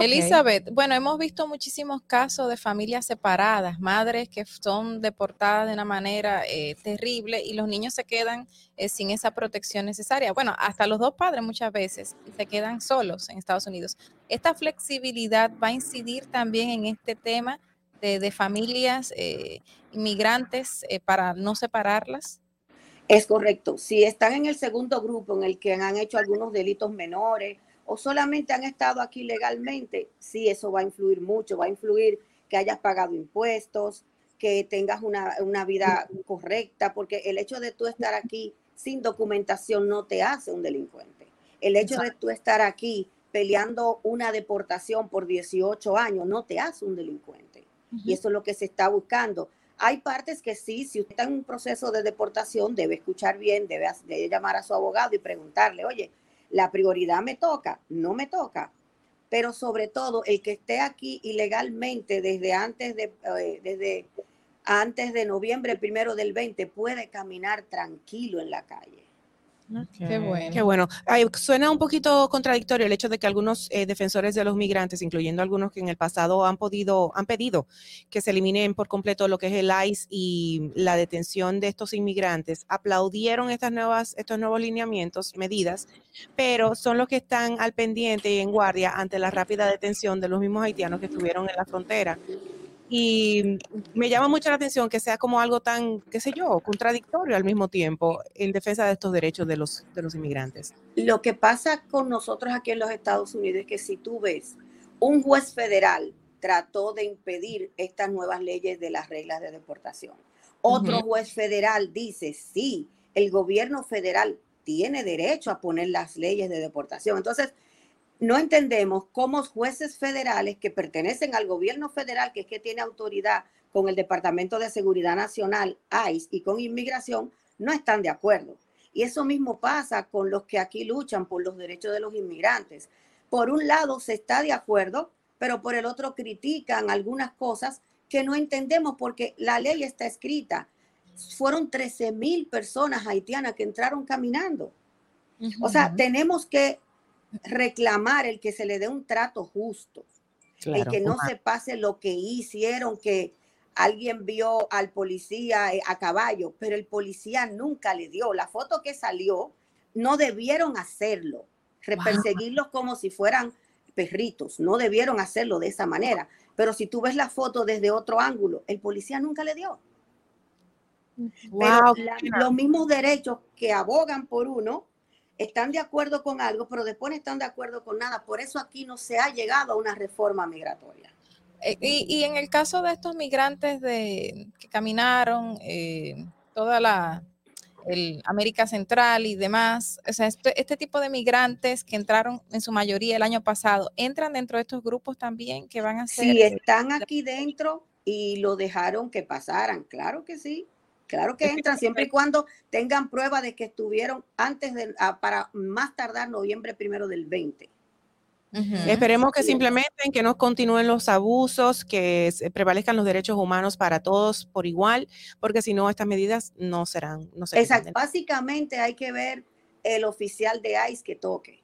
Elizabeth, bueno, hemos visto muchísimos casos de familias separadas, madres que son deportadas de una manera eh, terrible y los niños se quedan eh, sin esa protección necesaria. Bueno, hasta los dos padres muchas veces se quedan solos en Estados Unidos. ¿Esta flexibilidad va a incidir también en este tema de, familias eh, inmigrantes para no separarlas? Es correcto. Si están en el segundo grupo en el que han hecho algunos delitos menores o solamente han estado aquí legalmente, sí, eso va a influir mucho, va a influir que hayas pagado impuestos, que tengas una, una vida correcta, porque el hecho de tú estar aquí sin documentación no te hace un delincuente. El hecho de tú estar aquí peleando una deportación por 18 años no te hace un delincuente. Y eso es lo que se está buscando. Hay partes que sí, si usted está en un proceso de deportación, debe escuchar bien, debe, debe llamar a su abogado y preguntarle, oye, la prioridad me toca, no me toca. Pero sobre todo, el que esté aquí ilegalmente desde antes de, eh, desde antes de noviembre primero del 20 puede caminar tranquilo en la calle. Qué bueno. Qué bueno. suena un poquito contradictorio el hecho de que algunos eh, defensores de los migrantes, incluyendo algunos que en el pasado han podido, han pedido que se eliminen por completo lo que es el ICE y la detención de estos inmigrantes, aplaudieron estas nuevas, estos nuevos lineamientos, medidas, pero son los que están al pendiente y en guardia ante la rápida detención de los mismos haitianos que estuvieron en la frontera y me llama mucho la atención que sea como algo tan, qué sé yo, contradictorio al mismo tiempo en defensa de estos derechos de los, de los inmigrantes. Lo que pasa con nosotros aquí en los Estados Unidos es que si tú ves, un juez federal trató de impedir estas nuevas leyes de las reglas de deportación. Otro juez federal dice, sí, el gobierno federal tiene derecho a poner las leyes de deportación. Entonces, no entendemos cómo jueces federales que pertenecen al gobierno federal, que es que tiene autoridad con el Departamento de Seguridad Nacional, ICE, y con inmigración, no están de acuerdo. Y eso mismo pasa con los que aquí luchan por los derechos de los inmigrantes. Por un lado se está de acuerdo, pero por el otro critican algunas cosas que no entendemos porque la ley está escrita. Fueron 13 mil personas haitianas que entraron caminando. O sea, tenemos que reclamar el que se le dé un trato justo, el que no se pase lo que hicieron, que alguien vio al policía eh, a caballo, pero el policía nunca le dio. La foto que salió, no debieron hacerlo, perseguirlos como si fueran perritos, no debieron hacerlo de esa manera. Pero si tú ves la foto desde otro ángulo, el policía nunca le dio. Pero los mismos derechos que abogan por uno, están de acuerdo con algo, pero después no están de acuerdo con nada. Por eso aquí no se ha llegado a una reforma migratoria. Eh, y, en el caso de estos migrantes de, que caminaron eh, toda la, el América Central y demás, o sea, este, este, tipo de migrantes que entraron en su mayoría el año pasado, ¿entran dentro de estos grupos también que van a ser? Si están aquí dentro y lo dejaron que pasaran, claro que sí. Claro que entran siempre y cuando tengan prueba de que estuvieron antes de, ah, para más tardar noviembre primero del 20. Esperemos que simplemente que no continúen los abusos, que prevalezcan los derechos humanos para todos por igual, porque si no, estas medidas no serán. No se Exacto. Básicamente hay que ver el oficial de ICE que toque,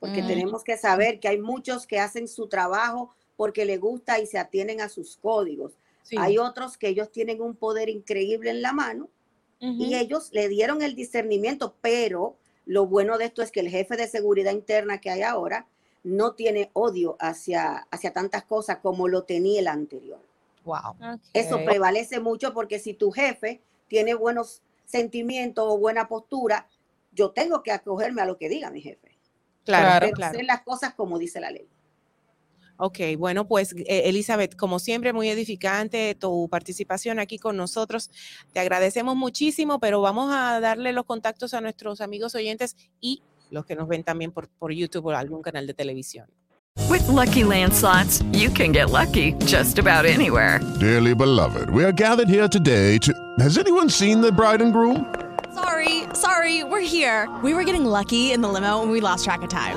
porque tenemos que saber que hay muchos que hacen su trabajo porque les gusta y se atienen a sus códigos. Hay otros que ellos tienen un poder increíble en la mano y ellos le dieron el discernimiento, pero lo bueno de esto es que el jefe de seguridad interna que hay ahora no tiene odio hacia, hacia tantas cosas como lo tenía el anterior. Wow. Eso prevalece mucho porque si tu jefe tiene buenos sentimientos o buena postura, yo tengo que acogerme a lo que diga mi jefe. Claro, claro. Hacer las cosas como dice la ley. Ok, bueno, pues eh, Elizabeth, como siempre, muy edificante tu participación aquí con nosotros. Te agradecemos muchísimo, pero vamos a darle los contactos a nuestros amigos oyentes y los que nos ven también por, por YouTube o algún canal de televisión. With lucky landslots, you can get lucky just about anywhere. Dearly beloved, we are gathered here today to. Has anyone seen the bride and groom? Sorry, sorry, we're here. We were getting lucky in the limo and we lost track of time.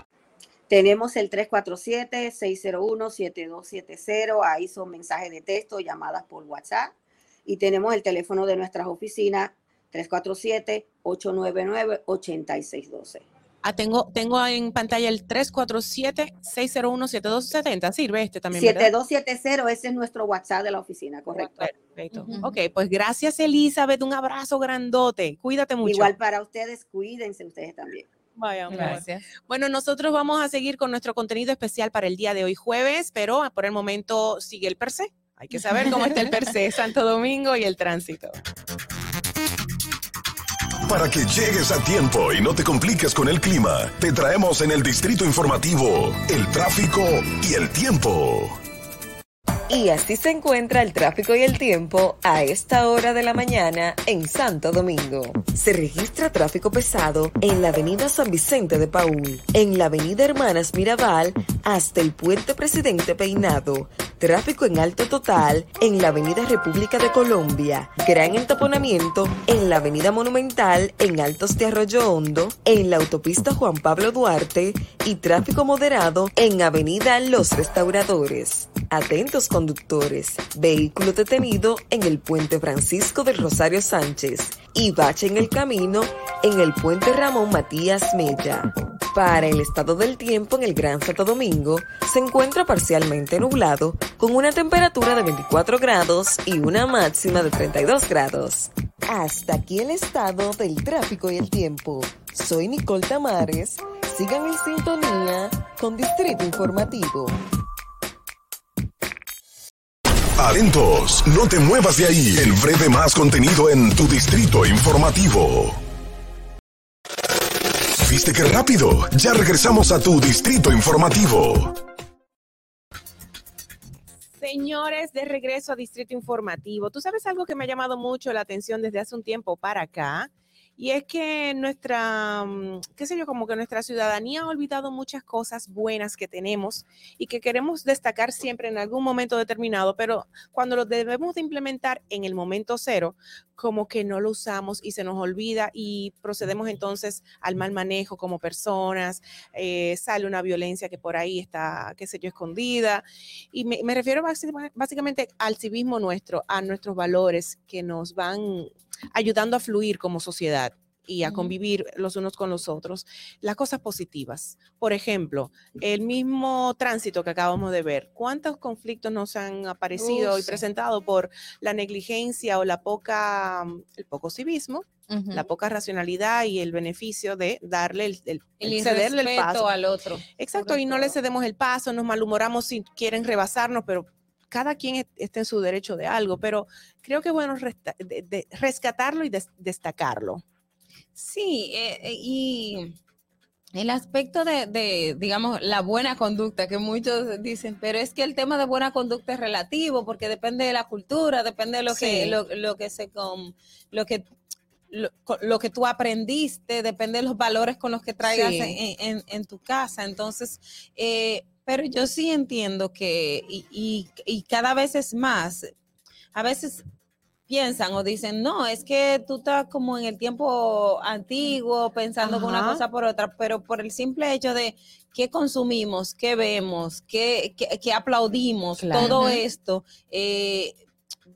Tenemos el 347-601-7270. Ahí son mensajes de texto, llamadas por WhatsApp. Y tenemos el teléfono de nuestras oficinas 347-899-8612. Ah, tengo, tengo en pantalla el 347-601-7270. Sirve este también. 7270, ese es nuestro WhatsApp de la oficina, correcto. Perfecto. Ok, pues gracias, Elizabeth. Un abrazo grandote. Cuídate mucho. Igual para ustedes, cuídense ustedes también. Vaya, Gracias. Bueno, nosotros vamos a seguir con nuestro contenido especial para el día de hoy jueves, pero por el momento sigue el per se. Hay que saber cómo está el per se (laughs) Santo Domingo y el tránsito. Para que llegues a tiempo y no te compliques con el clima, te traemos en el distrito informativo el tráfico y el tiempo. Y así se encuentra el tráfico y el tiempo a esta hora de la mañana en Santo Domingo. Se registra tráfico pesado en la avenida San Vicente de Paul, en la avenida Hermanas Mirabal hasta el puente Presidente Peinado. Tráfico en alto total en la avenida República de Colombia. Gran entaponamiento en la avenida Monumental en Altos de Arroyo Hondo, en la autopista Juan Pablo Duarte y tráfico moderado en avenida Los Restauradores. Atentos conductores. Vehículo detenido en el puente Francisco del Rosario Sánchez y bache en el camino en el puente Ramón Matías Mella. Para el estado del tiempo en el Gran Santo Domingo, se encuentra parcialmente nublado con una temperatura de 24 grados y una máxima de 32 grados. Hasta aquí el estado del tráfico y el tiempo. Soy Nicole Tamares. Sigan en sintonía con Distrito Informativo. Atentos, no te muevas de ahí. El breve más contenido en tu distrito informativo. ¿Viste qué rápido? Ya regresamos a tu distrito informativo. Señores, de regreso a Distrito Informativo. Tú sabes algo que me ha llamado mucho la atención desde hace un tiempo para acá Y es que nuestra, mm, qué sé yo, como que nuestra ciudadanía ha olvidado muchas cosas buenas que tenemos y que queremos destacar siempre en algún momento determinado, pero cuando lo debemos de implementar en el momento cero, como que no lo usamos y se nos olvida y procedemos entonces al mal manejo como personas, eh, sale una violencia que por ahí está, qué sé yo, escondida. Y me, me refiero básica- básicamente al civismo nuestro, a nuestros valores que nos van ayudando a fluir como sociedad y a convivir los unos con los otros. Las cosas positivas. Por ejemplo, el mismo tránsito que acabamos de ver. ¿Cuántos conflictos nos han aparecido y sí. presentado por la negligencia o la poca, mm, el poco civismo, la poca racionalidad y el beneficio de darle el, el- El el cederle el paso al otro, Exacto, y no le cedemos el paso, nos malhumoramos si quieren rebasarnos, pero cada quien est- está en su derecho de algo, pero creo que es bueno de- de- rescatarlo y des- destacarlo. Sí, eh, eh, y el aspecto de, de, digamos, la buena conducta, que muchos dicen, pero es que el tema de buena conducta es relativo, porque depende de la cultura, depende de lo que, lo, lo que se con, lo que lo, que tú aprendiste, depende de los valores con los que traigas Sí. en, en- en tu casa. Entonces, eh, pero yo sí entiendo que, y, y- y cada vez es más, a veces piensan o dicen, no, es que tú estás como en el tiempo antiguo, pensando una cosa por otra, pero por el simple hecho de qué consumimos, qué vemos, qué, qué- qué aplaudimos, Claro. todo esto eh,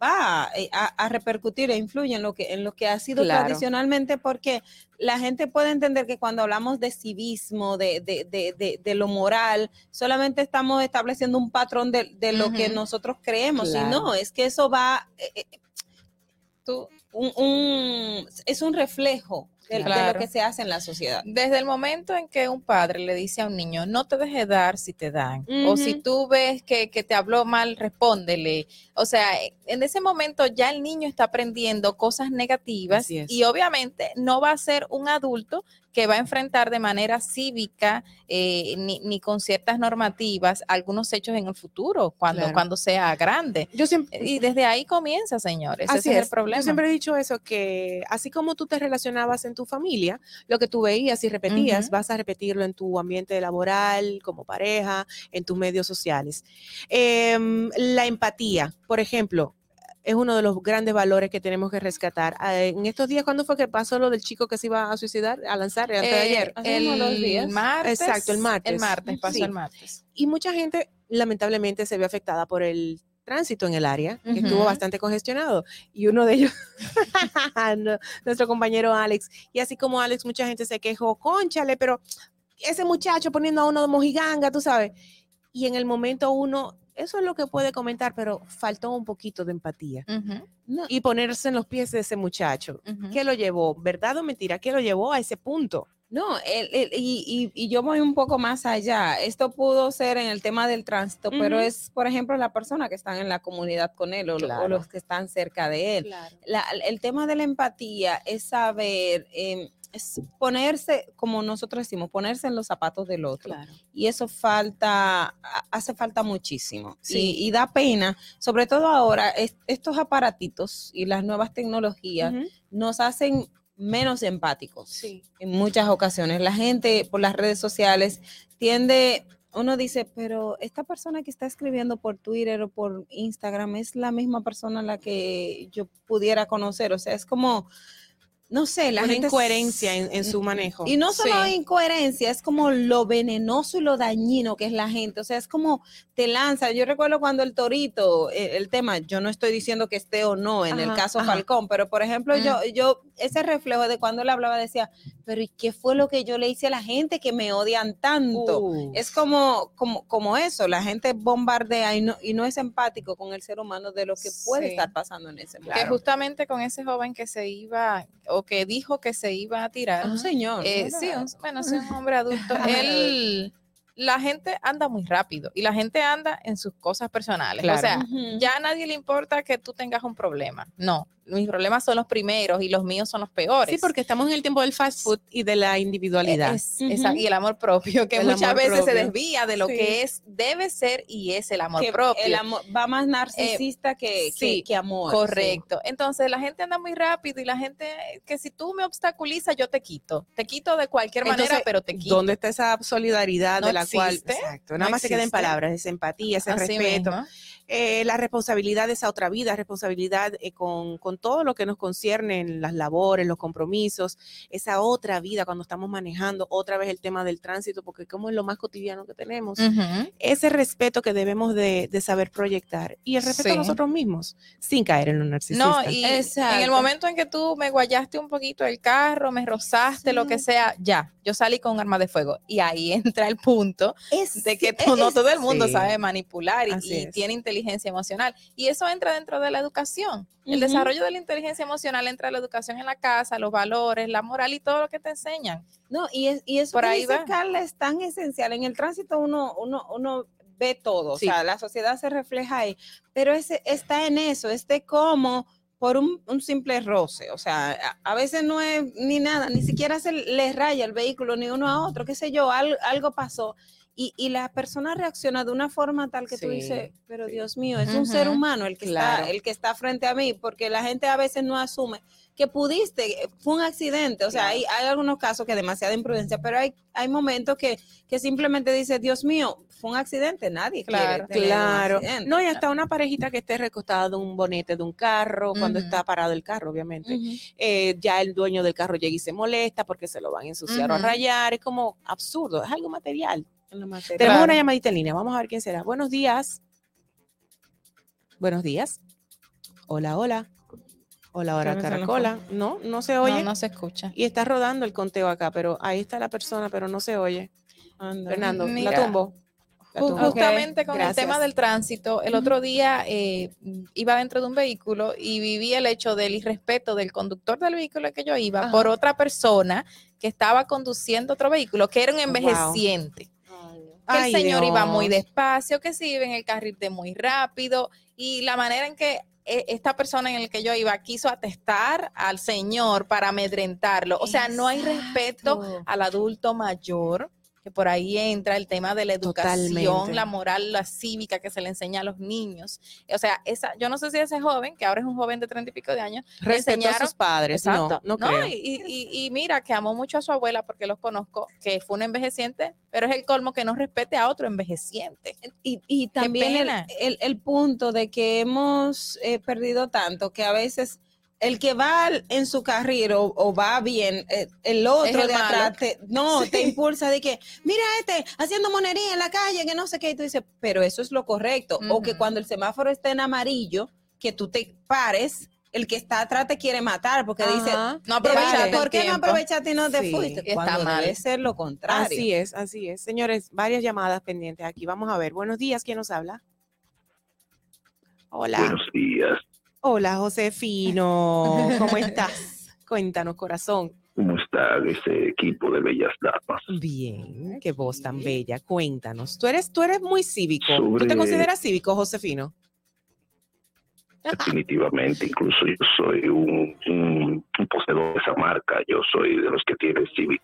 va eh, a, a repercutir e influye en lo que, en lo que ha sido Claro. tradicionalmente, porque la gente puede entender que cuando hablamos de civismo, de, de, de, de, lo moral, solamente estamos estableciendo un patrón de, de lo que nosotros creemos, y Claro. no, es que eso va, eh, eh, tú- un, un- es un reflejo de, de lo que se hace en la sociedad. Desde el momento en que un padre le dice a un niño, no te dejes dar si te dan, o si tú ves que, que te habló mal, respóndele. O sea, en ese momento ya el niño está aprendiendo cosas negativas y obviamente no va a ser un adulto que va a enfrentar de manera cívica eh, ni, ni con ciertas normativas algunos hechos en el futuro, cuando, Claro. cuando sea grande. Yo siempre, Y desde ahí comienza, señores. Así Ese es, es. el problema. Yo siempre he dicho eso, que así como tú te relacionabas en tu familia, lo que tú veías y repetías, vas a repetirlo en tu ambiente laboral, como pareja, en tus medios sociales. Em, la empatía, por ejemplo, es uno de los grandes valores que tenemos que rescatar. Ah, En estos días, ¿cuándo fue que pasó lo del chico que se iba a suicidar, a lanzar, antes de Eh, ayer? Días. el martes. Exacto, el martes. El martes, pasó Sí. el martes. y mucha gente lamentablemente se vio afectada por el tránsito en el área, que estuvo bastante congestionado. Y uno de ellos, (laughs) nuestro compañero Alex, y así como Alex, mucha gente se quejó, conchale, pero ese muchacho poniendo a uno de mojiganga, tú sabes. Y en el momento uno, eso es lo que puede comentar, pero faltó un poquito de empatía. Y ponerse en los pies de ese muchacho. ujú. ¿Qué lo llevó? ¿Verdad o mentira? ¿Qué lo llevó a ese punto? No, el- el- y, y- y yo voy un poco más allá. Esto pudo ser en el tema del tránsito, pero es, por ejemplo, la persona que están en la comunidad con él o, los que están cerca de él. La- el tema de la empatía es saber, em, es ponerse, como nosotros decimos, ponerse en los zapatos del otro. Y eso falta, ha- hace falta muchísimo. Sí. Y, y da pena, sobre todo ahora, es- estos aparatitos y las nuevas tecnologías nos hacen menos empáticos Sí. en muchas ocasiones. La gente por las redes sociales tiende, uno dice, pero esta persona que está escribiendo por Twitter o por Instagram es la misma persona a la que yo pudiera conocer. O sea, es como, no sé, la Una gente... incoherencia en, en su manejo. Y no solo Sí. incoherencia, es como lo venenoso y lo dañino que es la gente. O sea, es como te lanza. Yo recuerdo cuando el torito, eh, el tema, yo no estoy diciendo que esté o no en el caso ajá. Falcón, pero por ejemplo, yo, yo, ese reflejo de cuando él hablaba decía, pero ¿y qué fue lo que yo le hice a la gente que me odian tanto? Uh, Es como, como, como eso, la gente bombardea y no, y no es empático con el ser humano de lo que puede Sí. estar pasando en ese Que momento. justamente con ese joven que se iba, o que dijo que se iba a tirar. Un señor. eh, sí, un- bueno, (laughs) sí, un hombre adulto. Él, la gente anda muy rápido y la gente anda en sus cosas personales. Claro. O sea, Ujú. ya a nadie le importa que tú tengas un problema. No, mis problemas son los primeros y los míos son los peores. Sí, porque estamos en el tiempo del fast food y de la individualidad. Es- Y el amor propio, que El muchas veces se desvía de lo Sí. que es, debe ser y es el amor Que propio. el amor va más narcisista que, sí, que, que amor. sí. Correcto. Entonces la gente anda muy rápido y la gente que si tú me obstaculizas, yo te quito. Te quito de cualquier manera, pero te quito. ¿Dónde está esa solidaridad No de la cual, exacto, no nada más se queda en palabras, esa empatía, ese Así respeto, eh, la responsabilidad de esa otra vida, responsabilidad eh, con, con todo lo que nos concierne en las labores, los compromisos, esa otra vida cuando estamos manejando, otra vez el tema del tránsito, porque como es lo más cotidiano que tenemos, Ujú. ese respeto que debemos de, de saber proyectar y el respeto a Sí. nosotros mismos, sin caer en lo narcisista. No, y en el Exacto. momento en que tú me guayaste un poquito el carro, me rozaste, lo que sea, ya, yo salí con un arma de fuego. Y ahí (laughs) entra el punto de que to- no todo el mundo sí. sabe manipular y, y es. tiene inteligencia emocional. Y eso entra dentro de la educación. El Ujú. desarrollo de la inteligencia emocional entra en la educación en la casa, los valores, la moral y todo lo que te enseñan. No, y, es, y eso Por que ahí dice. Carla es tan esencial. En el tránsito uno, uno, uno ve todo, Sí. o sea, la sociedad se refleja ahí, pero ese, está en eso, es de cómo por un, un simple roce, o sea, a, a veces no es ni nada, ni siquiera se le raya el vehículo ni uno a otro, qué sé yo, al- algo pasó. Y, y la persona reacciona de una forma tal que tú Sí, dices, pero Dios mío, es un ser humano el que, claro. está, el que está frente a mí, porque la gente a veces no asume que pudiste, fue un accidente, o sea, hay, hay algunos casos que demasiada imprudencia, pero hay, hay momentos que, que simplemente dice, Dios mío, fue un accidente, nadie Claro, quiere tener un Claro, accidente. no, y hasta una parejita que esté recostada de un bonete de un carro, cuando está parado el carro, obviamente. Eh, ya el dueño del carro llega y se molesta porque se lo van a ensuciar o a rayar, es como absurdo, es algo material. Tenemos una llamadita en línea, vamos a ver quién será. Buenos días. Buenos días. Hola, hola. Hola, hola, caracola. No, no se oye. No, no se escucha. Y está rodando el conteo acá, pero ahí está la persona, pero no se oye. Anda. Fernando, Mira, la tumbo. Justamente con el tema del tránsito, el otro día eh, iba dentro de un vehículo y viví el hecho del irrespeto del conductor del vehículo que yo iba Ajá. por otra persona que estaba conduciendo otro vehículo, que era un Wow. Que Ay, el señor iba muy despacio, que se iba en el carril de muy rápido y la manera en que eh, esta persona en el que yo iba quiso atestar al señor para amedrentarlo. O sea, no hay respeto al adulto mayor, que por ahí entra el tema de la educación, Totalmente. la moral, la cívica que se le enseña a los niños. O sea, esa, yo no sé si ese joven, que ahora es un joven de treinta y pico de años, Respetó a sus padres. Exacto. No, no, creo. y, y- y mira que amó mucho a su abuela porque los conozco, que fue un envejeciente, pero es el colmo que no respete a otro envejeciente. Y, y también el, el- el punto de que hemos eh, perdido tanto que a veces el que va en su carril o, o va bien, eh, el otro el de malo. atrás, te- no, te impulsa de que, mira este, haciendo monería en la calle, que no sé qué, y tú dices, pero eso es lo correcto. O que cuando el semáforo está en amarillo, que tú te pares, el que está atrás te quiere matar porque dice. No "Vale, aprovechaste ¿por qué no tiempo". aprovechaste y no te Sí, fuiste? está Cuando mal. debe ser lo contrario. Así es, así es. Señores, varias llamadas pendientes aquí. Vamos a ver. Buenos días, ¿quién nos habla? Hola. Buenos días, Hola, Josefino. ¿Cómo (laughs) estás? Cuéntanos, corazón. ¿cómo está ese equipo de bellas damas? Bien, qué voz tan bella. Cuéntanos. Tú eres, tú eres muy cívico. ¿Tú te consideras cívico, Josefino? Definitivamente, incluso yo soy un, un- un poseedor de esa marca, yo soy de los que tiene Civic.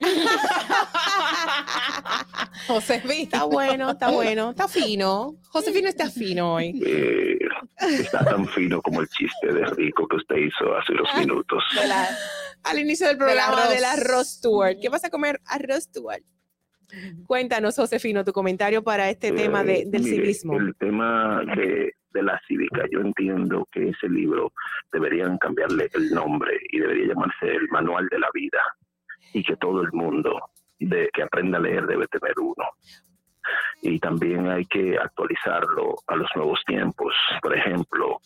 (laughs) José Está bueno, está bueno, está fino. Josefino está fino hoy. Eh, está tan fino como el chiste de rico que usted hizo hace unos minutos. Al inicio del Del programa arroz. del arroz Stuart. ¿Qué vas a comer? Arroz Stuart. Cuéntanos, Josefino, tu comentario para este tema de- Eh, del mire, civismo. El tema de, de la cívica, yo entiendo que ese libro deberían cambiarle el nombre y debería llamarse el Manual de la Vida y que todo el mundo de, que aprenda a leer debe tener uno. Y también hay que actualizarlo a los nuevos tiempos. Por ejemplo,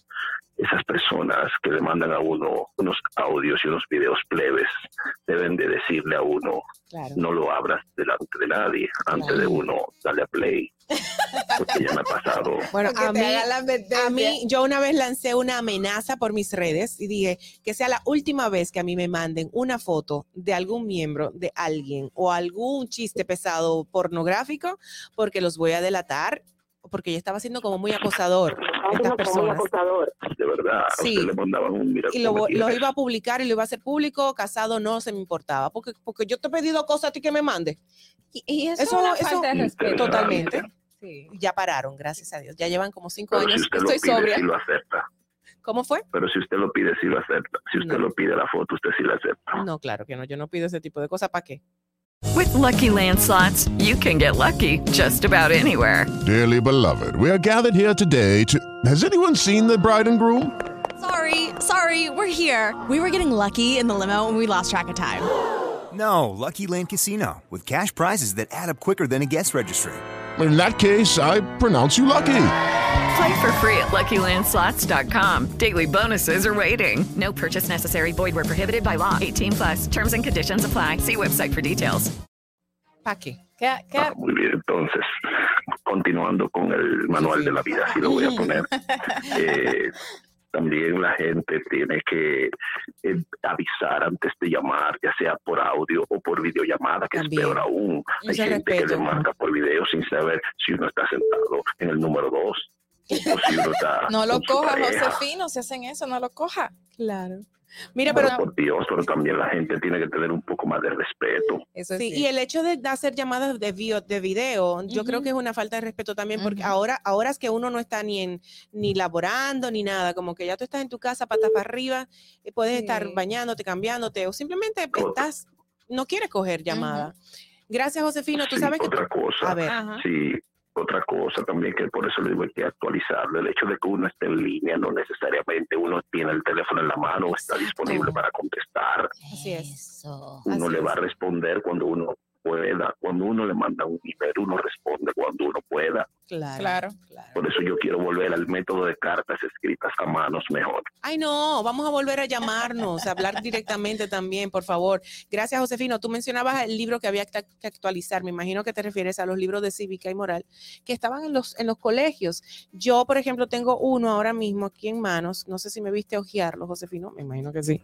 esas personas que le mandan a uno unos audios y unos videos plebes deben de decirle a uno Claro. no lo abras delante de nadie antes de uno darle a play porque ya me ha pasado Bueno, a mí, a yo una vez lancé una amenaza por mis redes y dije que sea la última vez que a mí me manden una foto de algún miembro de alguien o algún chiste pesado pornográfico, porque los voy a delatar, porque yo estaba siendo como muy acosador. estas personas. De verdad, Sí. usted le mandaban un mira Y lo, iba a publicar y lo iba a hacer público, casado no se me importaba, porque, porque yo te he pedido cosas a ti que me mande. Y, eso es una falta de respeto. Totalmente. Sí. Ya pararon, gracias a Dios. Ya llevan como cinco Pero si años. usted lo Estoy pide, sobria. sí lo acepta. ¿Cómo fue? Pero si usted lo pide, sí lo acepta. Si usted lo pide la foto, usted sí la acepta. No, claro que no. Yo no pido ese tipo de cosas. ¿Para qué? With Lucky Land slots, you can get lucky just about anywhere. Dearly beloved, we are gathered here today to. Has anyone seen the bride and groom? Sorry, sorry, we're here. We were getting lucky in the limo and we lost track of time. No, Lucky Land Casino, with cash prizes that add up quicker than a guest registry. In that case, I pronounce you lucky. Play for free at LuckyLandSlots.com. Daily bonuses are waiting. No purchase necessary. Void where prohibited by law. 18 plus. Terms and conditions apply. See website for details. ¿Para qué? Ah, muy bien, entonces, continuando con el manual de la vida, así lo voy a poner. (laughs) Eh, también la gente tiene que eh, avisar antes de llamar, ya sea por audio o por videollamada, que También. es peor aún. Hay gente que le marca por video sin saber si uno está sentado en el número dos (laughs) No lo coja, pareja. Josefino, si hacen eso, no lo coja. Claro. Mira, Pero pero por Dios, pero también la gente tiene que tener un poco más de respeto. sí, y el hecho de hacer llamadas de, video, de video, yo creo que es una falta de respeto también, porque ahora, ahora es que uno no está ni en ni laborando ni nada, como que ya tú estás en tu casa, patas para arriba, eh, puedes estar bañándote, cambiándote, o simplemente estás, no quieres coger llamada. Gracias, Josefino. Tú Sí, sabes que otra cosa. A ver. Sí, otra cosa también que por eso le digo hay que actualizarlo. El hecho de que uno esté en línea no necesariamente uno tiene el teléfono en la mano o está disponible para contestar. Así es. Uno le va a responder cuando uno pueda. Cuando uno le manda un email, uno responde cuando uno pueda. Claro. Por eso yo quiero volver al método de cartas escritas a manos mejor. Ay, no, vamos a volver a llamarnos, a hablar directamente también, por favor. Gracias, Josefino. Tú mencionabas el libro que había que que actualizar. Me imagino que te refieres a los libros de cívica y moral que estaban en los, en los colegios. Yo, por ejemplo, tengo uno ahora mismo aquí en manos. No sé si me viste ojearlo, Josefino. Me imagino que sí.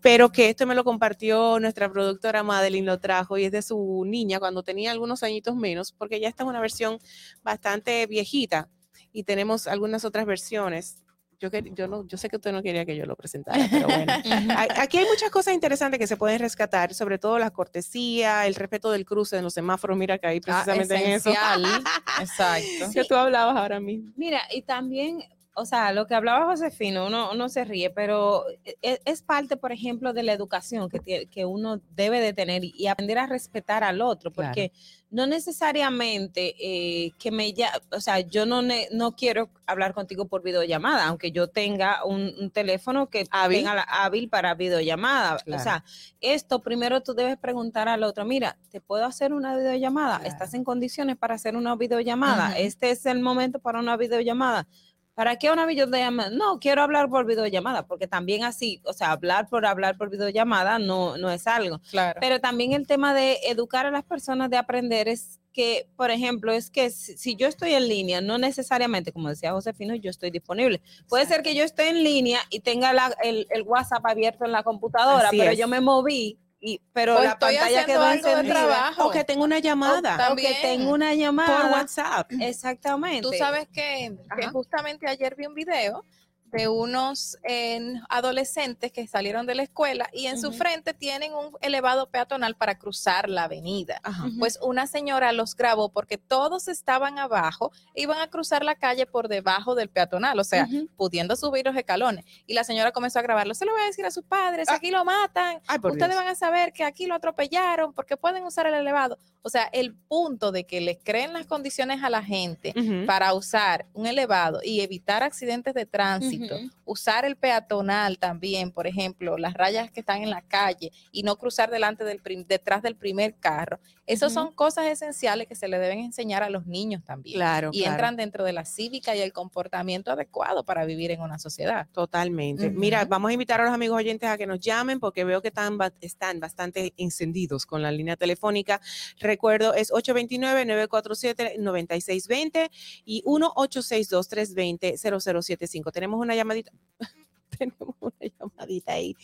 Pero que esto me lo compartió nuestra productora Madeline, lo trajo y es de su niña cuando tenía algunos añitos menos, porque ya esta es una versión bastante viejita y tenemos algunas otras versiones. Yo, que- yo, no, yo sé que usted no quería que yo lo presentara, pero bueno. (laughs) Aquí hay muchas cosas interesantes que se pueden rescatar, sobre todo la cortesía, el respeto del cruce en los semáforos. Mira que ahí precisamente en eso. (laughs) Exacto. Que tú hablabas ahora mismo. Mira, y también, o sea, lo que hablaba Josefino, uno, uno se ríe, pero es, es parte, por ejemplo, de la educación que, que uno debe de tener y, aprender a respetar al otro, porque no necesariamente eh, que me ya, o sea, yo no, ne- no quiero hablar contigo por videollamada, aunque yo tenga un, un teléfono que Hábil. tenga la- hábil para videollamada. Claro. O sea, esto primero tú debes preguntar al otro, mira, ¿te puedo hacer una videollamada? ¿Estás en condiciones para hacer una videollamada? Este es el momento para una videollamada. ¿Para qué una videollamada? No, quiero hablar por videollamada, porque también así, o sea, hablar por hablar por videollamada no, no es algo. Claro. Pero también el tema de educar a las personas de aprender es que, por ejemplo, es que si, si yo estoy en línea, no necesariamente, como decía Josefino, yo estoy disponible. Puede ser que yo esté en línea y tenga la- el, el WhatsApp abierto en la computadora, Así pero es. yo me moví. Y, pero O la estoy pantalla quedó encendida. trabajo. O que tengo una llamada. O, o que También. tengo una llamada. Por WhatsApp. Exactamente. Tú sabes que, que justamente ayer vi un video de unos eh, adolescentes que salieron de la escuela y en su frente tienen un elevado peatonal para cruzar la avenida. Pues una señora los grabó porque todos estaban abajo, iban a cruzar la calle por debajo del peatonal, o sea, pudiendo subir los escalones. Y la señora comenzó a grabarlo. Se lo voy a decir a sus padres, aquí lo matan, Ay, ustedes Dios. van a saber que aquí lo atropellaron porque pueden usar el elevado. O sea, el punto de que les creen las condiciones a la gente para usar un elevado y evitar accidentes de tránsito, Usar el peatonal también, por ejemplo, las rayas que están en la calle y no cruzar delante del detrás del primer carro. Esas son cosas esenciales que se le deben enseñar a los niños también. Claro, y claro. entran dentro de la cívica y el comportamiento adecuado para vivir en una sociedad. Totalmente. Mira, vamos a invitar a los amigos oyentes a que nos llamen porque veo que están, están bastante encendidos con la línea telefónica. Recuerdo, es 829-947-9620 y 1-862-320-0075. Tenemos una llamadita. (laughs) Tenemos una llamadita ahí.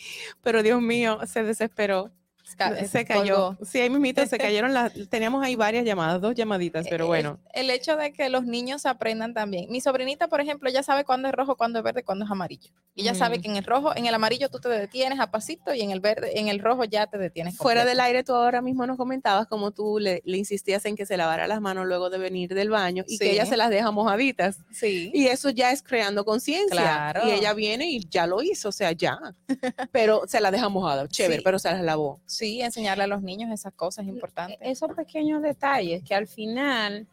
Pero Dios mío, se desesperó. Se cayó. Sí, ahí mismito se (laughs) cayeron las. Teníamos ahí varias llamadas, dos llamaditas, pero bueno. El, hecho de que los niños aprendan también. Mi sobrinita, por ejemplo, ya sabe cuándo es rojo, cuándo es verde, cuándo es amarillo. Y ya sabe Mm. que en el rojo, en el amarillo tú te detienes a pasito y en el verde, en el rojo ya te detienes. Fuera completo. del aire, tú ahora mismo nos comentabas como tú le, le insistías en que se lavara las manos luego de venir del baño y que ella se las deja mojaditas. Sí. Y eso ya es creando conciencia. Claro. Y ella viene y ya lo hizo, o sea, ya. Pero se la deja mojada, chévere, Sí. pero se las lavó. Sí, enseñarle a los niños esas cosas E, importantes. Esos pequeños detalles que al final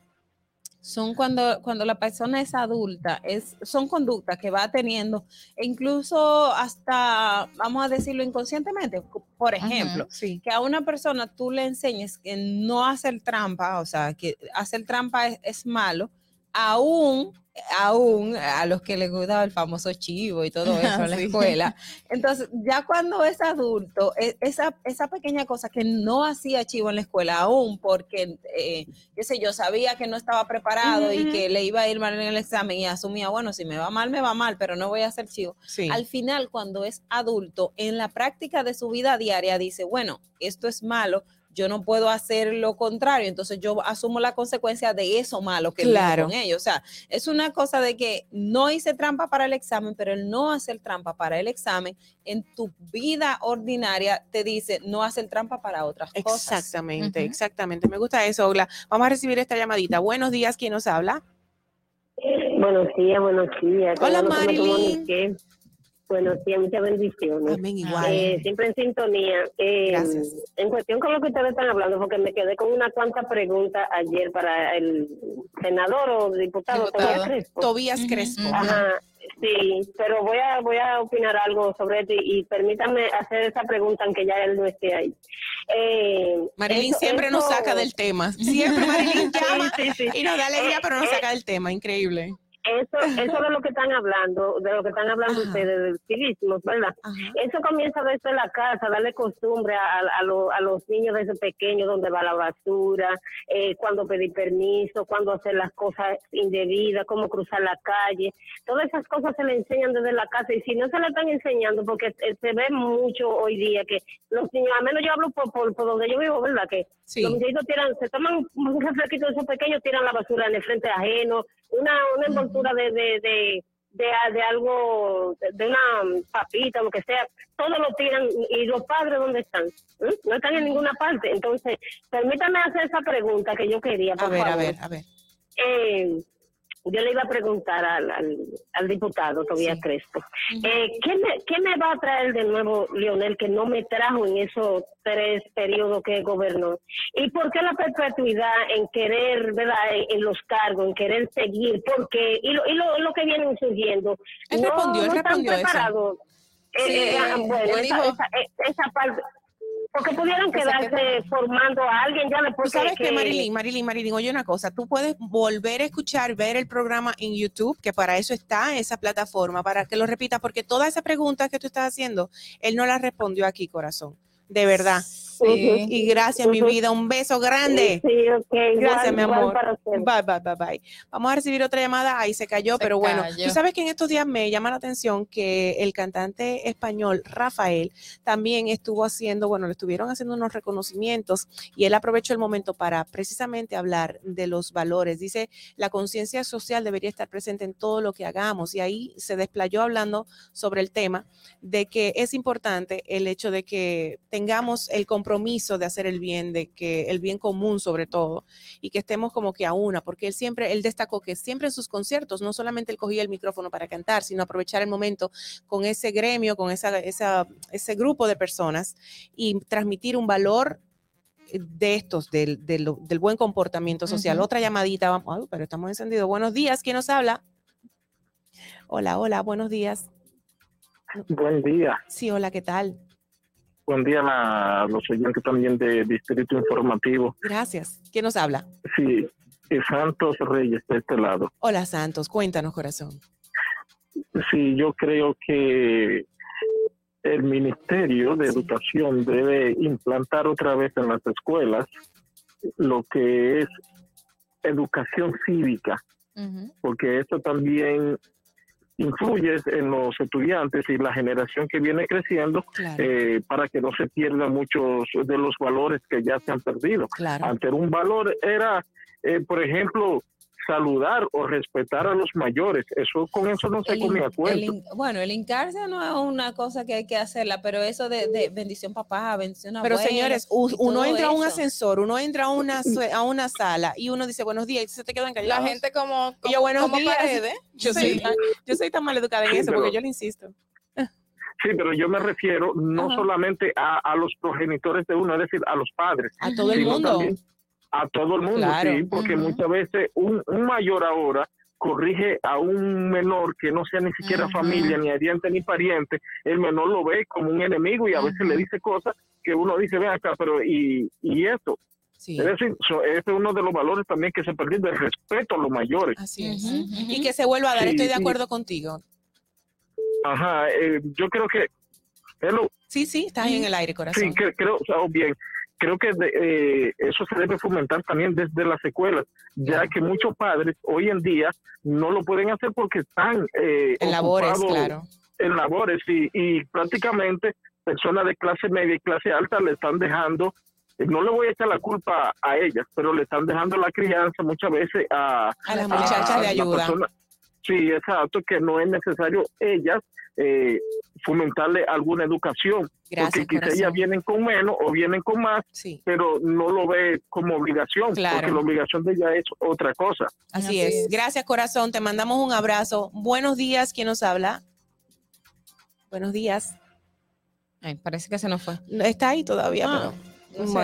son cuando, cuando la persona es adulta, es, son conductas que va teniendo, e incluso hasta, vamos a decirlo inconscientemente, por ejemplo, que a una persona tú le enseñes que no hacer trampa, o sea, que hacer trampa es, es malo, aún, aún a los que les gusta el famoso chivo y todo eso en la (laughs) escuela. Entonces, ya cuando es adulto, e- esa, esa pequeña cosa que no hacía chivo en la escuela, aún porque, eh, qué sé yo, sabía que no estaba preparado y que le iba a ir mal en el examen y asumía, bueno, si me va mal, me va mal, pero no voy a hacer chivo. Sí. Al final, cuando es adulto, en la práctica de su vida diaria, dice, bueno, esto es malo. Yo no puedo hacer lo contrario, entonces yo asumo la consecuencia de eso malo que Claro. con ellos. O sea, es una cosa de que no hice trampa para el examen, pero el no hacer trampa para el examen en tu vida ordinaria te dice no hacer trampa para otras cosas. Exactamente, exactamente. Me gusta eso, Ogla. Vamos a recibir esta llamadita. Buenos días, ¿quién nos habla? Buenos días, buenos días. Hola, Marilyn. Buenos días, muchas bendiciones. Amén, igual. Eh, siempre en sintonía. Eh, Gracias. En cuestión con lo que ustedes están hablando, porque me quedé con una cuanta pregunta ayer para el senador o diputado, Diputado. Tobías Crespo. Tobías Crespo. Ajá, sí, pero voy a voy a opinar algo sobre esto y, y permítanme hacer esa pregunta aunque ya él no esté ahí. Eh, Marilyn eso- siempre nos saca del tema. Siempre Marilyn (laughs) llama Sí, sí, sí. y nos da alegría, Eh, pero nos eh, saca del tema. Increíble. Eso, eso de lo que están hablando, de lo que están hablando ustedes, del civismo, ¿verdad? Eso comienza desde la casa, darle costumbre a, a, lo- a los niños desde pequeños, donde va la basura, eh, cuando pedir permiso, cuando hacer las cosas indebidas, cómo cruzar la calle. Todas esas cosas se le enseñan desde la casa y si no se le están enseñando, porque se ve mucho hoy día que los niños, al menos yo hablo por, por, por donde yo vivo, ¿verdad? Que Sí. los muchachitos tiran, se toman un refresquito de esos pequeños, tiran la basura en el frente ajeno, una, una de, de, de, de, de algo, de, una papita, lo que sea, todo lo tiran y los padres ¿dónde están? ¿Eh? No están en ninguna parte. Entonces, permítame hacer esa pregunta que yo quería, A ver, a ver, a ver. Eh, yo le iba a preguntar al, al, al diputado Tobías Crespo, eh, ¿qué, me, ¿qué me va a traer de nuevo Lionel que no me trajo en esos tres periodos que gobernó? ¿Y por qué la perpetuidad en querer, verdad, en, los cargos, en querer seguir? Porque, y lo, y lo, lo que vienen surgiendo, Él no, respondió, él no están respondió eso. preparados. Eh, Sí, eh, ah, bueno, esa, dijo- esa, eh, esa parte, porque pudieran Que se quedarse quede- formando a alguien ya después Tú sabes que, que Marilyn, Marilyn, Marilyn, oye una cosa, tú puedes volver a escuchar, ver el programa en YouTube, que para eso está esa plataforma, para que lo repitas, porque todas esas preguntas que tú estás haciendo, él no las respondió aquí, corazón, de verdad. Sí. Y gracias, mi Ujú. vida, un beso grande. Sí, ok, igual- Gracias, mi igual amor. para. Bye, bye, bye, bye. Vamos a recibir otra llamada. Ahí se cayó, pero bueno, cayó. tú sabes que en estos días me llama la atención que el cantante español Rafael también estuvo haciendo, bueno, le estuvieron haciendo unos reconocimientos y él aprovechó el momento para precisamente hablar de los valores. Dice, la conciencia social debería estar presente en todo lo que hagamos y ahí se desplayó hablando sobre el tema de que es importante el hecho de que tengamos el compromiso de hacer el bien, de que el bien común sobre todo, y que estemos como que a una, porque él siempre, él destacó que siempre en sus conciertos, no solamente él cogía el micrófono para cantar, sino aprovechar el momento con ese gremio, con esa, esa, ese grupo de personas y transmitir un valor de estos, del, del, del buen comportamiento social. Otra llamadita, vamos, ay, pero estamos encendidos. Buenos días, ¿quién nos habla? Hola, hola, buenos días. Buen día. Sí, hola, ¿qué tal? Buen día a los oyentes también de Distrito Informativo. Gracias. ¿Quién nos habla? Sí, eh, Santos Reyes de este lado. Hola, Santos, cuéntanos, corazón. Sí, yo creo que el Ministerio de Educación debe implantar otra vez en las escuelas lo que es educación cívica, porque eso también influyes en los estudiantes y la generación que viene creciendo eh, para que no se pierdan muchos de los valores que ya se han perdido. Ante un valor era, eh, por ejemplo, saludar o respetar a los mayores. Eso con eso no se come acuerdo. bueno, el hincarse no es una cosa que hay que hacerla, pero eso de, bendición papá, bendición Pero señores, uno entra a un ascensor, uno entra a una a una sala y uno dice buenos días y se te quedan callados. La gente como, yo buenos días. (laughs) Yo soy, yo soy tan mal educada en eso porque yo le insisto. Sí, pero yo me refiero no solamente a, los progenitores de uno, es decir, a los padres. A todo el mundo a todo el mundo, sí, porque muchas veces un, mayor ahora corrige a un menor que no sea ni siquiera familia, ni adiante ni pariente, el menor lo ve como un enemigo y a veces le dice cosas que uno dice, ven acá, pero ¿y, y esto? Es decir, ese es uno de los valores también que se perdió, el respeto a los mayores. Así es. Y que se vuelva a dar, estoy de acuerdo contigo. Ajá, eh, yo creo que... Hello. Sí, sí, estás en el aire, corazón. Sí, creo, o sea, bien creo que eh, eso se debe fomentar también desde las escuelas, ya que muchos padres hoy en día no lo pueden hacer porque están eh, en labores, claro. En labores y, prácticamente personas de clase media y clase alta le están dejando, eh, no le voy a echar la culpa a ellas, pero le están dejando la crianza muchas veces a, a las muchachas de ayuda. sí, exacto, que no es necesario ellas eh, fomentarle alguna educación. porque quizá ellas vienen con menos o vienen con más, pero no lo ve como obligación, porque la obligación de ella es otra cosa. Así, es. Gracias, corazón. Te mandamos un abrazo. Buenos días. ¿Quién nos habla? Buenos días. parece que se nos fue. Está ahí todavía, ah. pero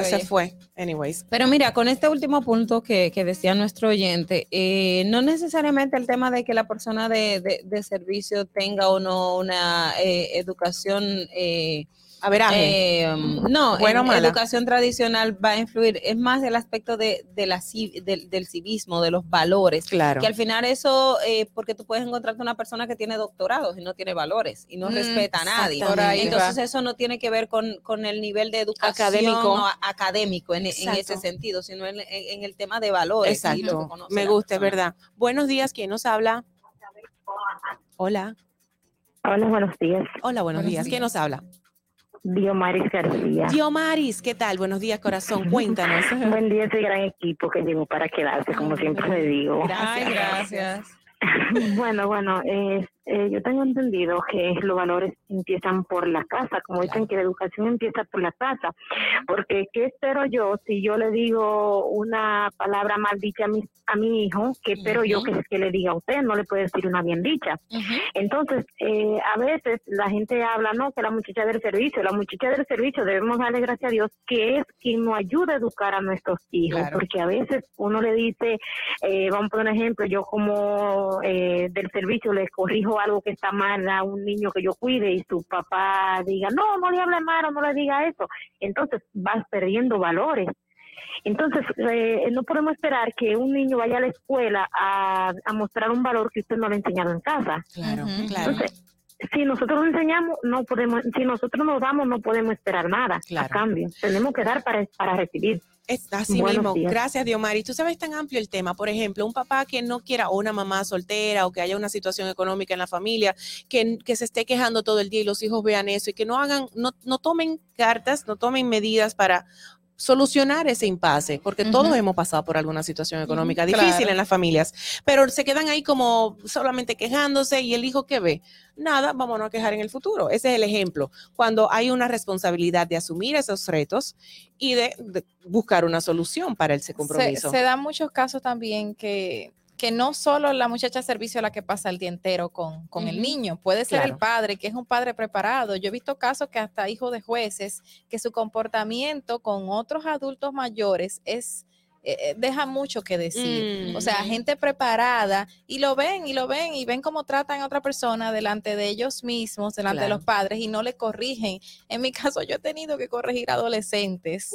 se, fue. Anyways. Pero mira, con este último punto que, decía nuestro oyente, eh, no necesariamente el tema de que la persona de, servicio tenga o no una eh, educación eh, a ver, eh, no, bueno, en educación tradicional va a influir, es más el aspecto de, la, del, civismo, de los valores. Claro. Que al final eso, eh, porque tú puedes encontrarte una persona que tiene doctorados y no tiene valores y no mm, respeta a nadie. Entonces eso no tiene que ver con, el nivel de educación académico, académico en, ese sentido, sino en, el tema de valores. Exacto. Me gusta, es verdad. Buenos días, ¿quién nos habla? Hola. Hola, buenos días. Hola, buenos, días. ¿Quién nos habla? Diomaris García. Diomaris, ¿qué tal? Buenos días, corazón. Cuéntanos. (laughs) Buen día, ese gran equipo que llegó para quedarse, como siempre le digo. Gracias. gracias. (laughs) bueno, bueno, eh, eh, yo tengo entendido que los valores empiezan por la casa, como dicen que la educación empieza por la casa, porque ¿qué espero yo si yo le digo una palabra mal dicha a mi, a mi hijo? ¿Qué espero yo que, que le diga a usted? No le puede decir una bien dicha. Entonces, eh, a veces la gente habla, no, que la muchacha del servicio, la muchacha del servicio debemos darle gracias a Dios que es quien nos ayuda a educar a nuestros hijos, porque a veces uno le dice, eh, vamos a poner un ejemplo, yo como del servicio le corrijo algo que está mal a un niño que yo cuide y su papá diga, no, no le hable mal o no le diga eso, entonces vas perdiendo valores. Entonces, eh, no podemos esperar que un niño vaya a la escuela a, mostrar un valor que usted no le ha enseñado en casa. Claro, claro. Entonces, si nosotros enseñamos, no podemos, si nosotros nos damos, no podemos esperar nada a cambio. Tenemos que dar para, para recibir. Es así mismo. Gracias, Diomari. Tú sabes tan amplio el tema. Por ejemplo, un papá que no quiera o una mamá soltera o que haya una situación económica en la familia, que, que se esté quejando todo el día y los hijos vean eso y que no hagan, no, no tomen cartas, no tomen medidas para solucionar ese impasse, porque todos hemos pasado por alguna situación económica difícil en las familias, pero se quedan ahí como solamente quejándose y el hijo que ve, nada, vámonos a quejar en el futuro. Ese es el ejemplo, cuando hay una responsabilidad de asumir esos retos y de, buscar una solución para ese compromiso. Se, se dan muchos casos también que que no solo la muchacha de servicio la que pasa el día entero con, con el niño, puede ser el padre, que es un padre preparado. Yo he visto casos que hasta hijos de jueces, que su comportamiento con otros adultos mayores es eh, eh, deja mucho que decir. O sea, gente preparada y lo ven y lo ven y ven cómo tratan a otra persona delante de ellos mismos, delante de los padres y no le corrigen. En mi (laughs) caso, yo he tenido que corregir adolescentes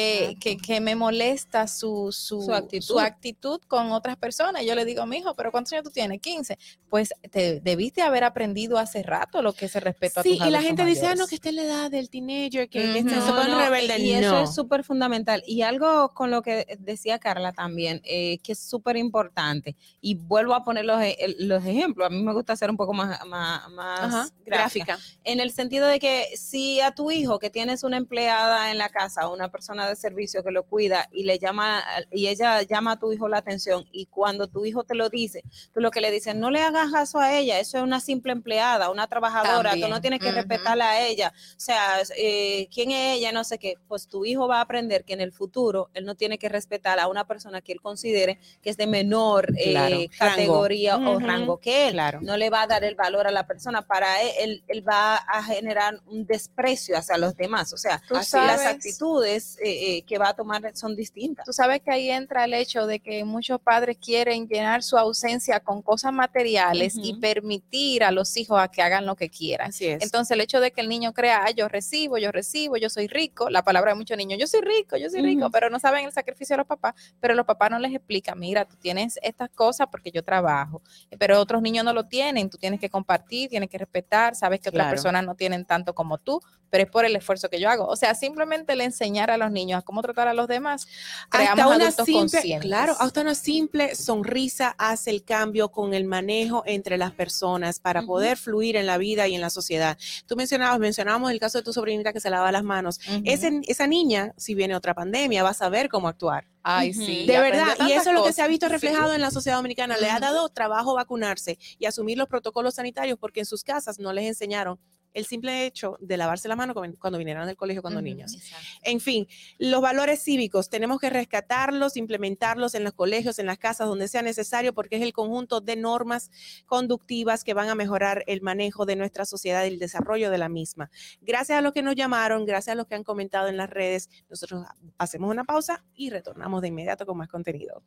que, que, que me molesta su, su, Su actitud. su actitud con otras personas. Yo le digo, mijo, pero ¿cuántos años tú tienes? 15. Pues te debiste haber aprendido hace rato lo que se respecto a Sí, y la gente dice, ah, no, mayores. que está en la edad del teenager, que, que Ujú. está No, no, rebelde. Y eso No. es súper fundamental. Y algo con lo que decía Carla también, eh, que es súper importante. Y vuelvo a poner los, e- los ejemplos. A mí me gusta ser un poco más, más, más Ajá, gráfica. gráfica. En el sentido de que si a tu hijo que tienes una empleada en la casa, una persona de servicio que lo cuida y le llama y ella llama a tu hijo la atención y cuando tu hijo te lo dice, tú lo que le dices, no le hagas caso a ella, eso es una simple empleada, una trabajadora, tú no tienes que ujú. respetarla a ella. O sea, eh, ¿quién es ella? No sé qué. Pues tu hijo va a aprender que en el futuro él no tiene que respetar a una persona que él considere que es de menor eh, categoría o rango que él. claro. No le va a dar el valor a la persona. Para él, él, él va a generar un desprecio hacia los demás. O sea, Tú así las sabes- actitudes eh, eh, que va a tomar son distintas. Tú sabes que ahí entra el hecho de que muchos padres quieren llenar su ausencia con cosas materiales y permitir a los hijos a que hagan lo que quieran. Así es. Entonces el hecho de que el niño crea, "Ah, yo recibo, yo recibo, yo soy rico, la palabra de muchos niños, yo soy rico, yo soy rico, pero no saben el sacrificio de los papás, pero los papás no les explican, mira, tú tienes estas cosas porque yo trabajo, pero otros niños no lo tienen, tú tienes que compartir, tienes que respetar, sabes que otras personas no tienen tanto como tú, pero es por el esfuerzo que yo hago. O sea, simplemente el enseñar a los niños a cómo tratar a los demás, creamos hasta una simple, claro, hasta una simple sonrisa hace el cambio con el manejo entre las personas para poder fluir en la vida y en la sociedad. Tú mencionabas, mencionábamos el caso de tu sobrinita que se lava las manos. Ese- esa niña, si viene otra pandemia, va a saber cómo actuar. Ay, sí. De verdad, y eso es lo que se ha visto Sí. reflejado en la sociedad dominicana. Le ha dado trabajo vacunarse y asumir los protocolos sanitarios porque en sus casas no les enseñaron el simple hecho de lavarse la mano cuando vinieran del colegio cuando niños. En fin, los valores cívicos tenemos que rescatarlos, implementarlos en los colegios, en las casas, donde sea necesario, porque es el conjunto de normas conductivas que van a mejorar el manejo de nuestra sociedad y el desarrollo de la misma. Gracias a los que nos llamaron, gracias a los que han comentado en las redes, nosotros hacemos una pausa y retornamos de inmediato con más contenido.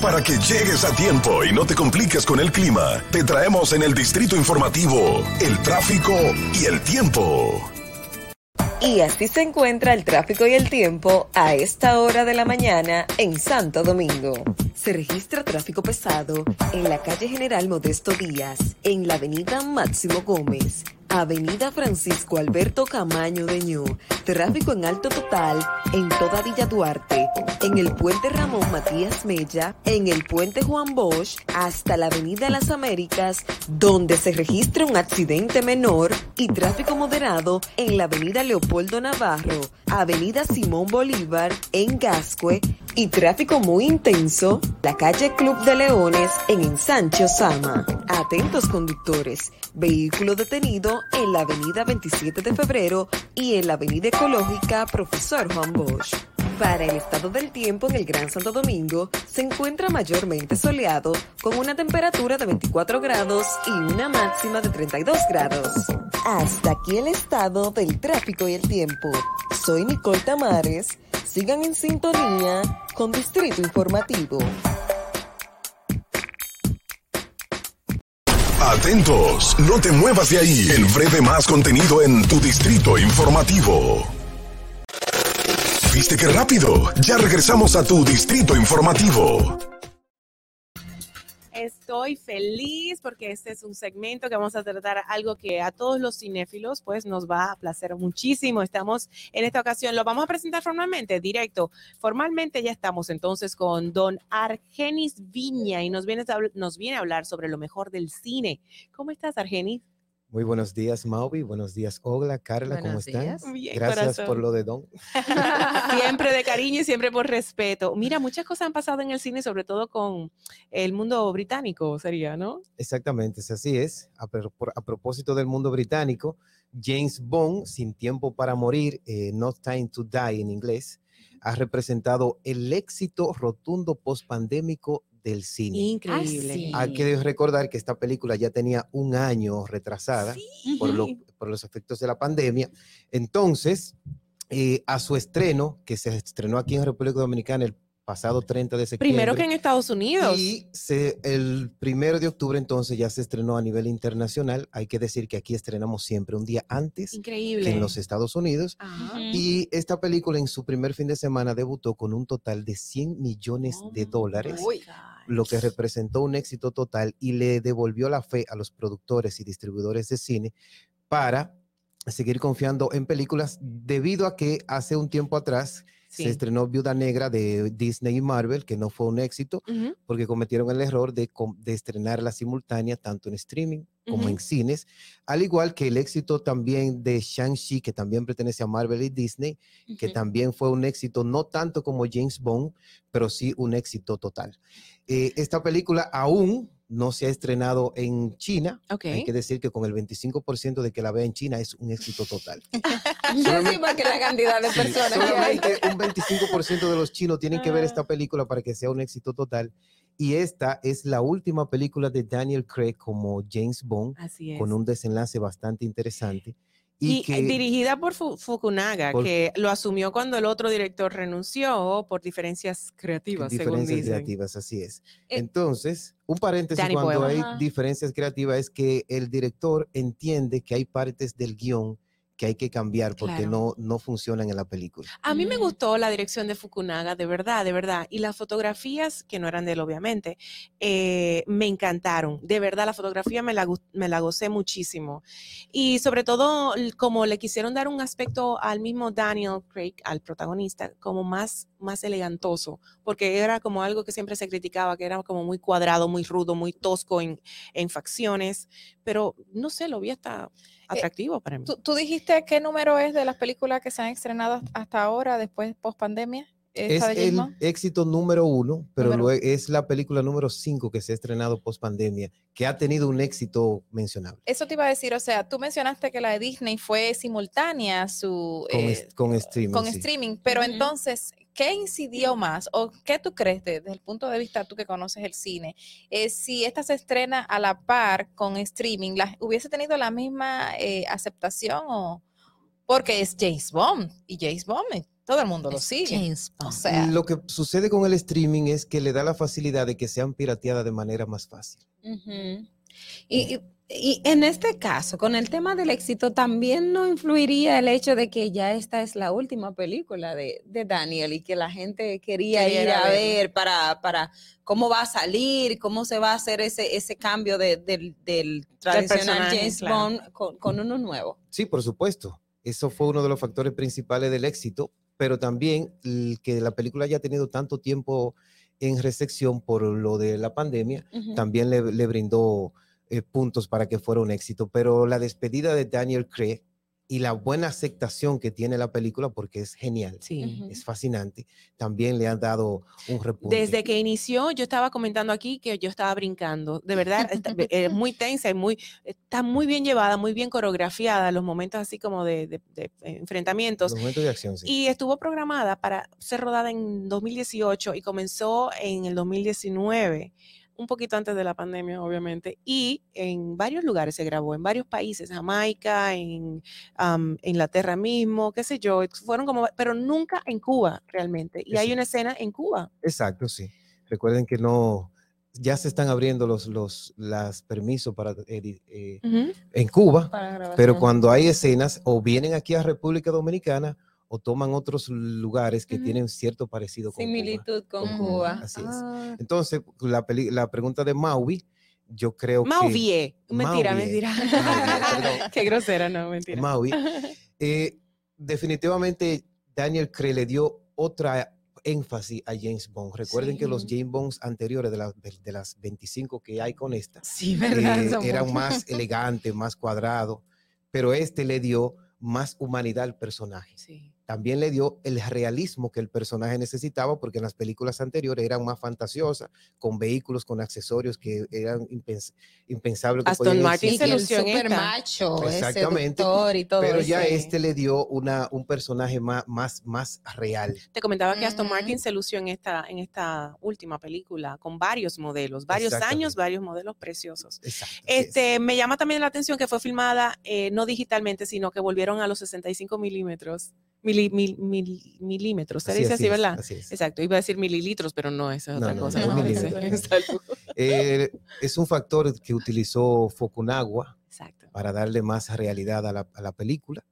Para que llegues a tiempo y no te compliques con el clima, te traemos en el Distrito Informativo el tráfico y el tiempo. Y así se encuentra el tráfico y el tiempo a esta hora de la mañana en Santo Domingo. Se registra tráfico pesado en la calle General Modesto Díaz, en la avenida Máximo Gómez, avenida Francisco Alberto Camaño de Ñu, tráfico en alto total en toda Villa Duarte, en el puente Ramón Matías Mella, en el puente Juan Bosch, hasta la avenida Las Américas, donde se registra un accidente menor y tráfico moderado en la avenida Leopoldo Navarro, avenida Simón Bolívar en Gascue y tráfico muy intenso, la calle Club de Leones en Ensanche Sama. Atentos conductores, vehículo detenido en la avenida 27 de febrero y en la avenida ecológica Profesor Juan Bosch. Para el estado del tiempo en el Gran Santo Domingo, se encuentra mayormente soleado con una temperatura de 24 grados y una máxima de 32 grados. Hasta aquí el estado del tráfico y el tiempo. Soy Nicole Tamares. Sigan en sintonía con Distrito Informativo. Atentos, no te muevas de ahí. En breve más contenido en tu Distrito Informativo. ¿Viste qué rápido? Ya regresamos a tu Distrito Informativo. Estoy feliz porque este es un segmento que vamos a tratar algo que a todos los cinéfilos pues nos va a placer muchísimo. Estamos en esta ocasión, lo vamos a presentar formalmente, directo. Formalmente ya estamos entonces con don Argenis Viña y nos viene, a nos viene a hablar sobre lo mejor del cine. ¿Cómo estás, Argenis? Muy buenos días, Mauvi. Buenos días, Ogla. Carla, ¿cómo están? días. Bien, Gracias corazón. por lo de Don. (laughs) (laughs) siempre de cariño y siempre por respeto. Mira, muchas cosas han pasado en el cine, sobre todo con el mundo británico, sería, ¿no? Exactamente, es así es. A, a propósito del mundo británico, James Bond, Sin Tiempo para Morir, eh, Not Time to Die en inglés, ha representado el éxito rotundo post-pandémico del cine. Increíble. Hay que recordar que esta película ya tenía un año retrasada por, lo- por los efectos de la pandemia. Entonces, eh, a su estreno, que se estrenó aquí en República Dominicana el pasado 30 de septiembre. Primero que en Estados Unidos. Y se, el primero de octubre entonces ya se estrenó a nivel internacional. Hay que decir que aquí estrenamos siempre un día antes Increíble. que en los Estados Unidos. Y esta película en su primer fin de semana debutó con un total de 100 millones Oh de dólares, lo que representó un éxito total y le devolvió la fe a los productores y distribuidores de cine para seguir confiando en películas debido a que hace un tiempo atrás Sí. se estrenó Viuda Negra de Disney y Marvel, que no fue un éxito porque cometieron el error de, de estrenarla simultánea tanto en streaming como Ujú. en cines, al igual que el éxito también de Shang-Chi, que también pertenece a Marvel y Disney, que Ujú. también fue un éxito, no tanto como James Bond, pero sí un éxito total. Eh, esta película aún no se ha estrenado en China. Hay que decir que con el 25% de que la vea en China es un éxito total. (laughs) Sí, porque la cantidad de Sí, personas que hay. solamente un 25% de los chinos tienen que ver esta película para que sea un éxito total. Y esta es la última película de Daniel Craig como James Bond, Así es. con un desenlace bastante interesante. Y, Y, que dirigida por Fu- Fukunaga, Por- que lo asumió cuando el otro director renunció por diferencias creativas, según diferencias dicen. creativas, así es. Eh, Entonces, un paréntesis Danny cuando Boyle. hay Ajá. diferencias creativas es que el director entiende que hay partes del guion que hay que cambiar porque Claro. no, no funcionan en la película. A mí me gustó la dirección de Fukunaga, de verdad, de verdad. Y las fotografías, que no eran de él, obviamente, eh, me encantaron. De verdad, la fotografía me la, me la gocé muchísimo. Y sobre todo, como le quisieron dar un aspecto al mismo Daniel Craig, al protagonista, como más, más elegantoso, porque era como algo que siempre se criticaba, que era como muy cuadrado, muy rudo, muy tosco en, en facciones. Pero no sé, lo vi hasta atractivo para mí. ¿Tú, tú dijiste qué número es de las películas que se han estrenado hasta ahora, después post pandemia? Es el éxito número uno, pero Número- luego es la película número cinco que se ha estrenado post pandemia, que ha tenido un éxito mencionable Eso te iba a decir, o sea, tú mencionaste que la de Disney fue simultánea su con, eh, con streaming. con sí. streaming, pero entonces, ¿qué incidió más? ¿O qué tú crees de- desde el punto de vista tú que conoces el cine? Eh, si esta se estrena a la par con streaming, ¿la, ¿hubiese tenido la misma eh, aceptación o porque es James Bond y James Bond todo el mundo lo sigue? O sea, Lo que sucede con el streaming es que le da la facilidad de que sean pirateadas de manera más fácil. Y, y- y en este caso, con el tema del éxito, también no influiría el hecho de que ya esta es la última película de, de Daniel y que la gente quería Quería ir a ver para, para cómo va a salir, cómo se va a hacer ese, ese cambio de- del, del tradicional James claro. Bond con, con uno nuevo. Sí, por supuesto. Eso fue uno de los factores principales del éxito, pero también el que la película haya tenido tanto tiempo en recepción por lo de la pandemia, también le, le brindó eh, puntos para que fuera un éxito. Pero la despedida de Daniel Craig y la buena aceptación que tiene la película, porque es genial, es fascinante, también le han dado un repunte. Desde que inició, yo estaba comentando aquí que yo estaba brincando. De verdad, está- (laughs) es muy tensa y muy, está muy bien llevada, muy bien coreografiada, los momentos así como de, de- de enfrentamientos. Los momentos de acción, sí. Y estuvo programada para ser rodada en 2018 y comenzó en el 2019, un poquito antes de la pandemia, obviamente. Y en varios lugares se grabó, en varios países, Jamaica, en am, Inglaterra mismo, qué sé yo. Fueron como, pero nunca en Cuba realmente. Y hay una escena en Cuba. Exacto, sí. Recuerden que no, ya se están abriendo los, los las permisos para eh, Ujú. en Cuba, Para pero cuando hay escenas o vienen aquí a República Dominicana o toman otros lugares que tienen cierto parecido con Cuba. Similitud con Ujú, Cuba. Así es. Ah. Entonces, la, peli- la pregunta de Maui, yo creo que... Mentira, Mauvie. mentira. Perdón. (laughs) Qué grosera, no, mentira. Maui. (laughs) Eh, definitivamente Daniel Craig le dio otra énfasis a James Bond. Recuerden que los Sí. James Bonds anteriores de, las de las 25 que hay con esta Sí, ¿verdad? eh, eran más (laughs) elegantes, más cuadrados, pero este le dio más humanidad al personaje. También le dio el realismo que el personaje necesitaba, porque en las películas anteriores eran más fantasiosas, con vehículos, con accesorios que eran impens- impensables. que Aston Martin se lució en super macho, es Exactamente. y todo Pero ya ese- este le dio una, un personaje más, más, más real. Te comentaba que Aston Martin se lució en esta, en esta última película con varios modelos, varios años, varios modelos preciosos. Este, me llama también la atención que fue filmada eh, no digitalmente, sino que volvieron a los 65 milímetros. Milímetros. Se dice así, ¿verdad? Exacto. Iba a decir mililitros, pero no, esa es otra cosa. (laughs) Eh, es un factor que utilizó Fukunaga para darle más realidad a la, a la, película,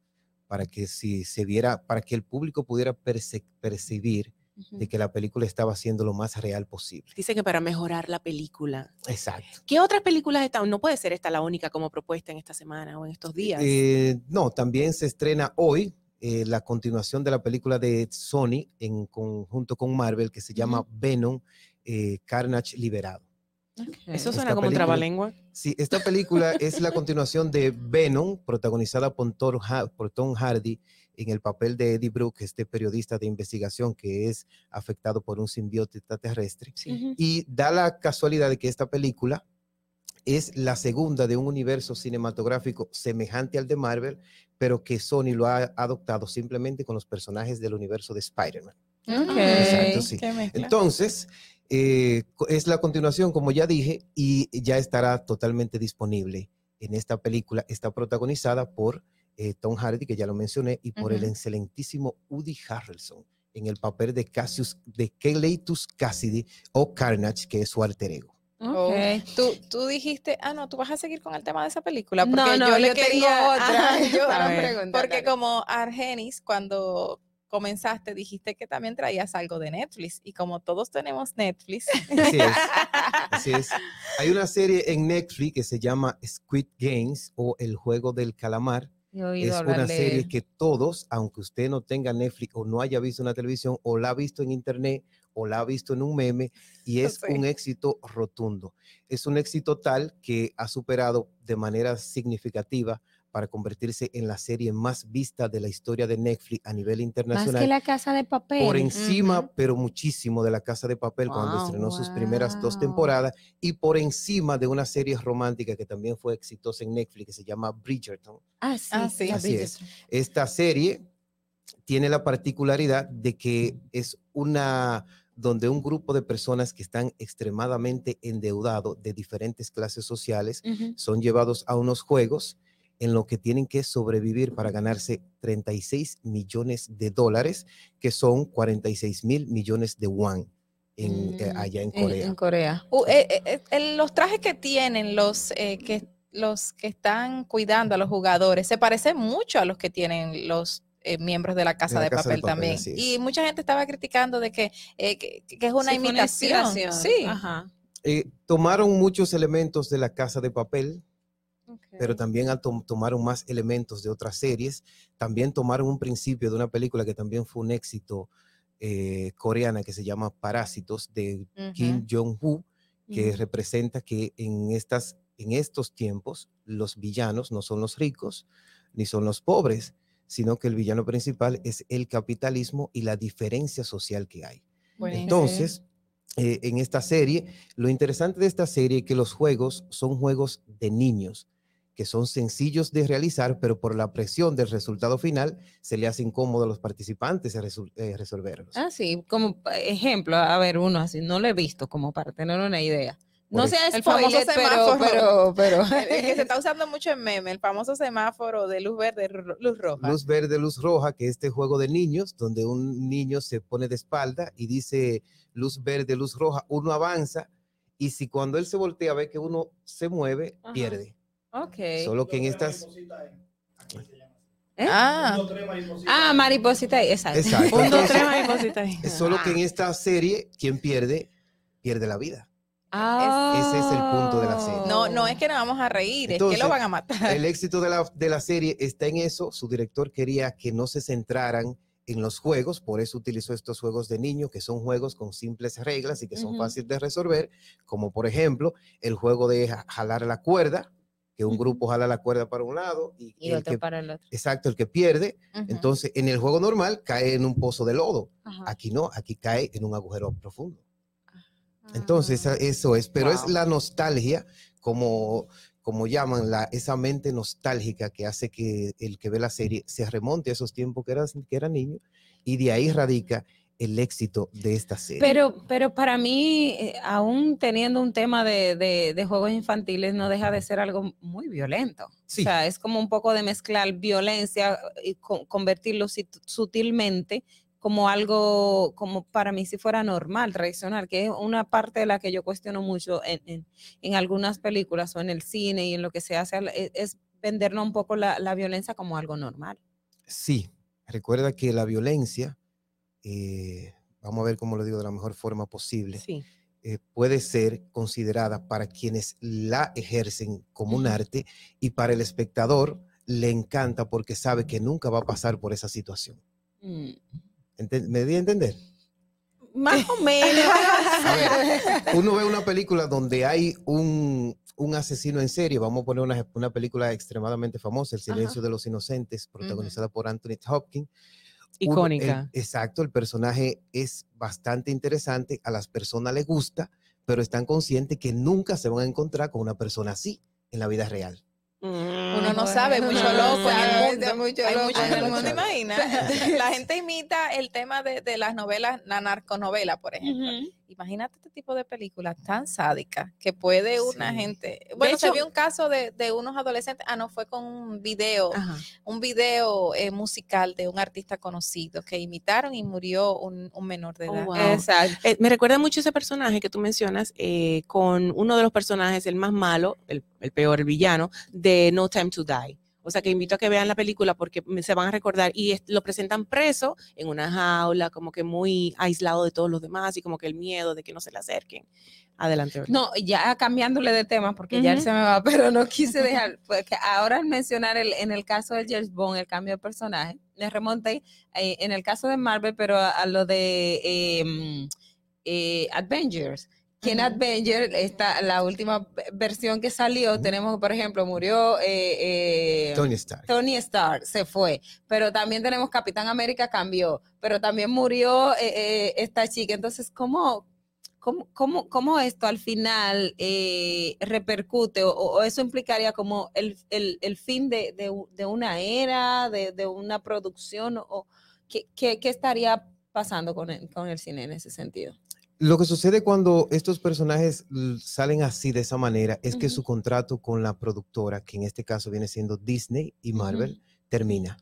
para que si se viera, para que el público pudiera percibir de que la película estaba siendo lo más real posible. Dice que para mejorar la película. Exacto. ¿Qué otras películas están? No puede ser esta la única como propuesta en esta semana o en estos días. Eh, no, también se estrena hoy eh, la continuación de la película de Sony en conjunto con Marvel que se llama Venom, eh, Carnage Liberado. Eso suena como trabalengua. Sí, esta película (laughs) es la continuación de Venom, protagonizada por, por Tom Hardy en el papel de Eddie Brooke, este periodista de investigación que es afectado por un simbionte extraterrestre. Y da la casualidad de que esta película es la segunda de un universo cinematográfico semejante al de Marvel, pero que Sony lo ha adoptado simplemente con los personajes del universo de Spider-Man. Entonces, eh, es la continuación, como ya dije, y ya estará totalmente disponible en esta película. Está protagonizada por eh, Tom Hardy, que ya lo mencioné, y por el excelentísimo Woody Harrelson en el papel de Cassius, de Keletus Cassidy o Carnage, que es su alter ego. Okay. Tú, tú dijiste, ah, no, tú vas a seguir con el tema de esa película. Porque no, yo le quería otra. (laughs) (laughs) porque como Argenis, cuando comenzaste, dijiste que también traías algo de Netflix. Y como todos tenemos Netflix. Así es. (laughs) Así es. Hay una serie en Netflix que se llama Squid Games o El Juego del Calamar es una serie que todos, aunque usted no tenga Netflix o no haya visto una televisión o la ha visto en internet o la ha visto en un meme y es un éxito rotundo. Es un éxito tal que ha superado de manera significativa para convertirse en la serie más vista de la historia de Netflix a nivel internacional. Más que la Casa de Papel. Por encima, pero muchísimo de la Casa de Papel cuando estrenó sus primeras dos temporadas y por encima de una serie romántica que también fue exitosa en Netflix que se llama Bridgerton. Ah, sí. Ah, sí. Así es. Esta serie tiene la particularidad de que es una donde un grupo de personas que están extremadamente endeudados de diferentes clases sociales son llevados a unos juegos en lo que tienen que sobrevivir para ganarse 36 millones de dólares, que son 46 mil millones de won. En, eh, mm, allá en Corea. En, Corea. Uh, eh, eh, los trajes que tienen los que los que están cuidando a los jugadores se parecen mucho a los que tienen los miembros de la Casa de, papel, también. Y mucha gente estaba criticando de que, que, es una imitación. sí. tomaron muchos elementos de la Casa de Papel, pero también tomaron más elementos de otras series. También tomaron un principio de una película que también fue un éxito eh, coreana que se llama Parásitos de Kim Jong-un, que representa que en, estas, en estos tiempos los villanos no son los ricos ni son los pobres, sino que el villano principal es el capitalismo y la diferencia social que hay. Entonces, eh, en esta serie, lo interesante de esta serie es que los juegos son juegos de niños que son sencillos de realizar, pero por la presión del resultado final se le hace incómodo a los participantes eh, resolverlos. Ah, sí, como ejemplo, a ver, uno así, no lo he visto como para tener una idea. No sé, el famoso semáforo, pero, (laughs) que se está usando mucho en meme, el famoso semáforo de luz verde, luz roja. Luz verde, luz roja, que es este juego de niños, donde un niño se pone de espalda y dice luz verde, luz roja, uno avanza y si cuando él se voltea ve que uno se mueve, pierde. Ok. Solo que en estas... ¿Eh? Ah. ah, mariposita, exacto. exacto. Un, dos, tres, mariposita. Es solo que en esta serie, quien pierde, pierde la vida. Ah. Ese es el punto de la serie. No, no es que nos vamos a reír, es que lo van a matar. El éxito de la, de la serie está en eso. Su director quería que no se centraran en los juegos, por eso utilizó estos juegos de niño, que son juegos con simples reglas y que son fáciles de resolver, como por ejemplo el juego de jalar la cuerda, que un grupo jala la cuerda para un lado y, el que, para el otro. Exacto, el que pierde. Entonces, en el juego normal cae en un pozo de lodo. Aquí no, aquí cae en un agujero profundo. Entonces, ah. eso es, pero es la nostalgia, como, como llaman, la, esa mente nostálgica que hace que el que ve la serie se remonte a esos tiempos que era, que era niño y de ahí radica el éxito de esta serie. Pero, pero para mí, eh, aún teniendo un tema de, de, juegos infantiles, no deja de ser algo muy violento. O sea, es como un poco de mezclar violencia y convertirlo sutilmente como algo, como para mí si fuera normal, tradicional, que es una parte de la que yo cuestiono mucho en, en, algunas películas o en el cine y en lo que se hace, e, es, vendernos un poco la, la violencia como algo normal. Sí, recuerda que la violencia eh, vamos a ver cómo lo digo de la mejor forma posible, eh, puede ser considerada para quienes la ejercen como un arte y para el espectador le encanta porque sabe que nunca va a pasar por esa situación. Mm. ¿Me di a entender? Más o menos. (laughs) uno ve una película donde hay un, asesino en serie, vamos a poner una, película extremadamente famosa, El silencio de los inocentes, protagonizada por Anthony Hopkins, Icónica. exacto, el personaje es bastante interesante, a las personas les gusta, pero están conscientes que nunca se van a encontrar con una persona así en la vida real. Uno no sabe, mucho loco en el mundo. hay mucho en el mundo, imagina. (laughs) La gente imita el tema de, de las novelas, la narconovela, por ejemplo. Imagínate este tipo de películas tan sádicas que puede una gente. Bueno, se vio un caso de, de, unos adolescentes. Ah, no, fue con un video, un video eh, musical de un artista conocido que imitaron y murió un, un menor de oh, edad. Exacto. Eh, me recuerda mucho ese personaje que tú mencionas eh, con uno de los personajes, el más malo, el, el peor, el villano, de No Time to Die. O sea que invito a que vean la película porque se van a recordar y lo presentan preso en una jaula, como que muy aislado de todos los demás y como que el miedo de que no se le acerquen. Adelante. No, ya cambiándole de tema porque ya se me va, (laughs) pero no quise (laughs) dejar, porque ahora al mencionar el, en el caso de James Bond, el cambio de personaje, me remonté eh, en el caso de Marvel, pero a, lo de em, eh, Avengers que en Avenger, esta, la última versión que salió, tenemos, por ejemplo, murió eh, eh, Tony Stark. Tony Stark se fue, pero también tenemos Capitán América cambió, pero también murió eh, esta chica. Entonces, ¿cómo, cómo, cómo, cómo esto al final repercute o, eso implicaría como el, el, el fin de, de, de, una era, de, de una producción o qué, qué, qué estaría pasando con el, con el cine en ese sentido? Lo que sucede cuando estos personajes salen así de esa manera es que su contrato con la productora, que en este caso viene siendo Disney y Marvel, termina.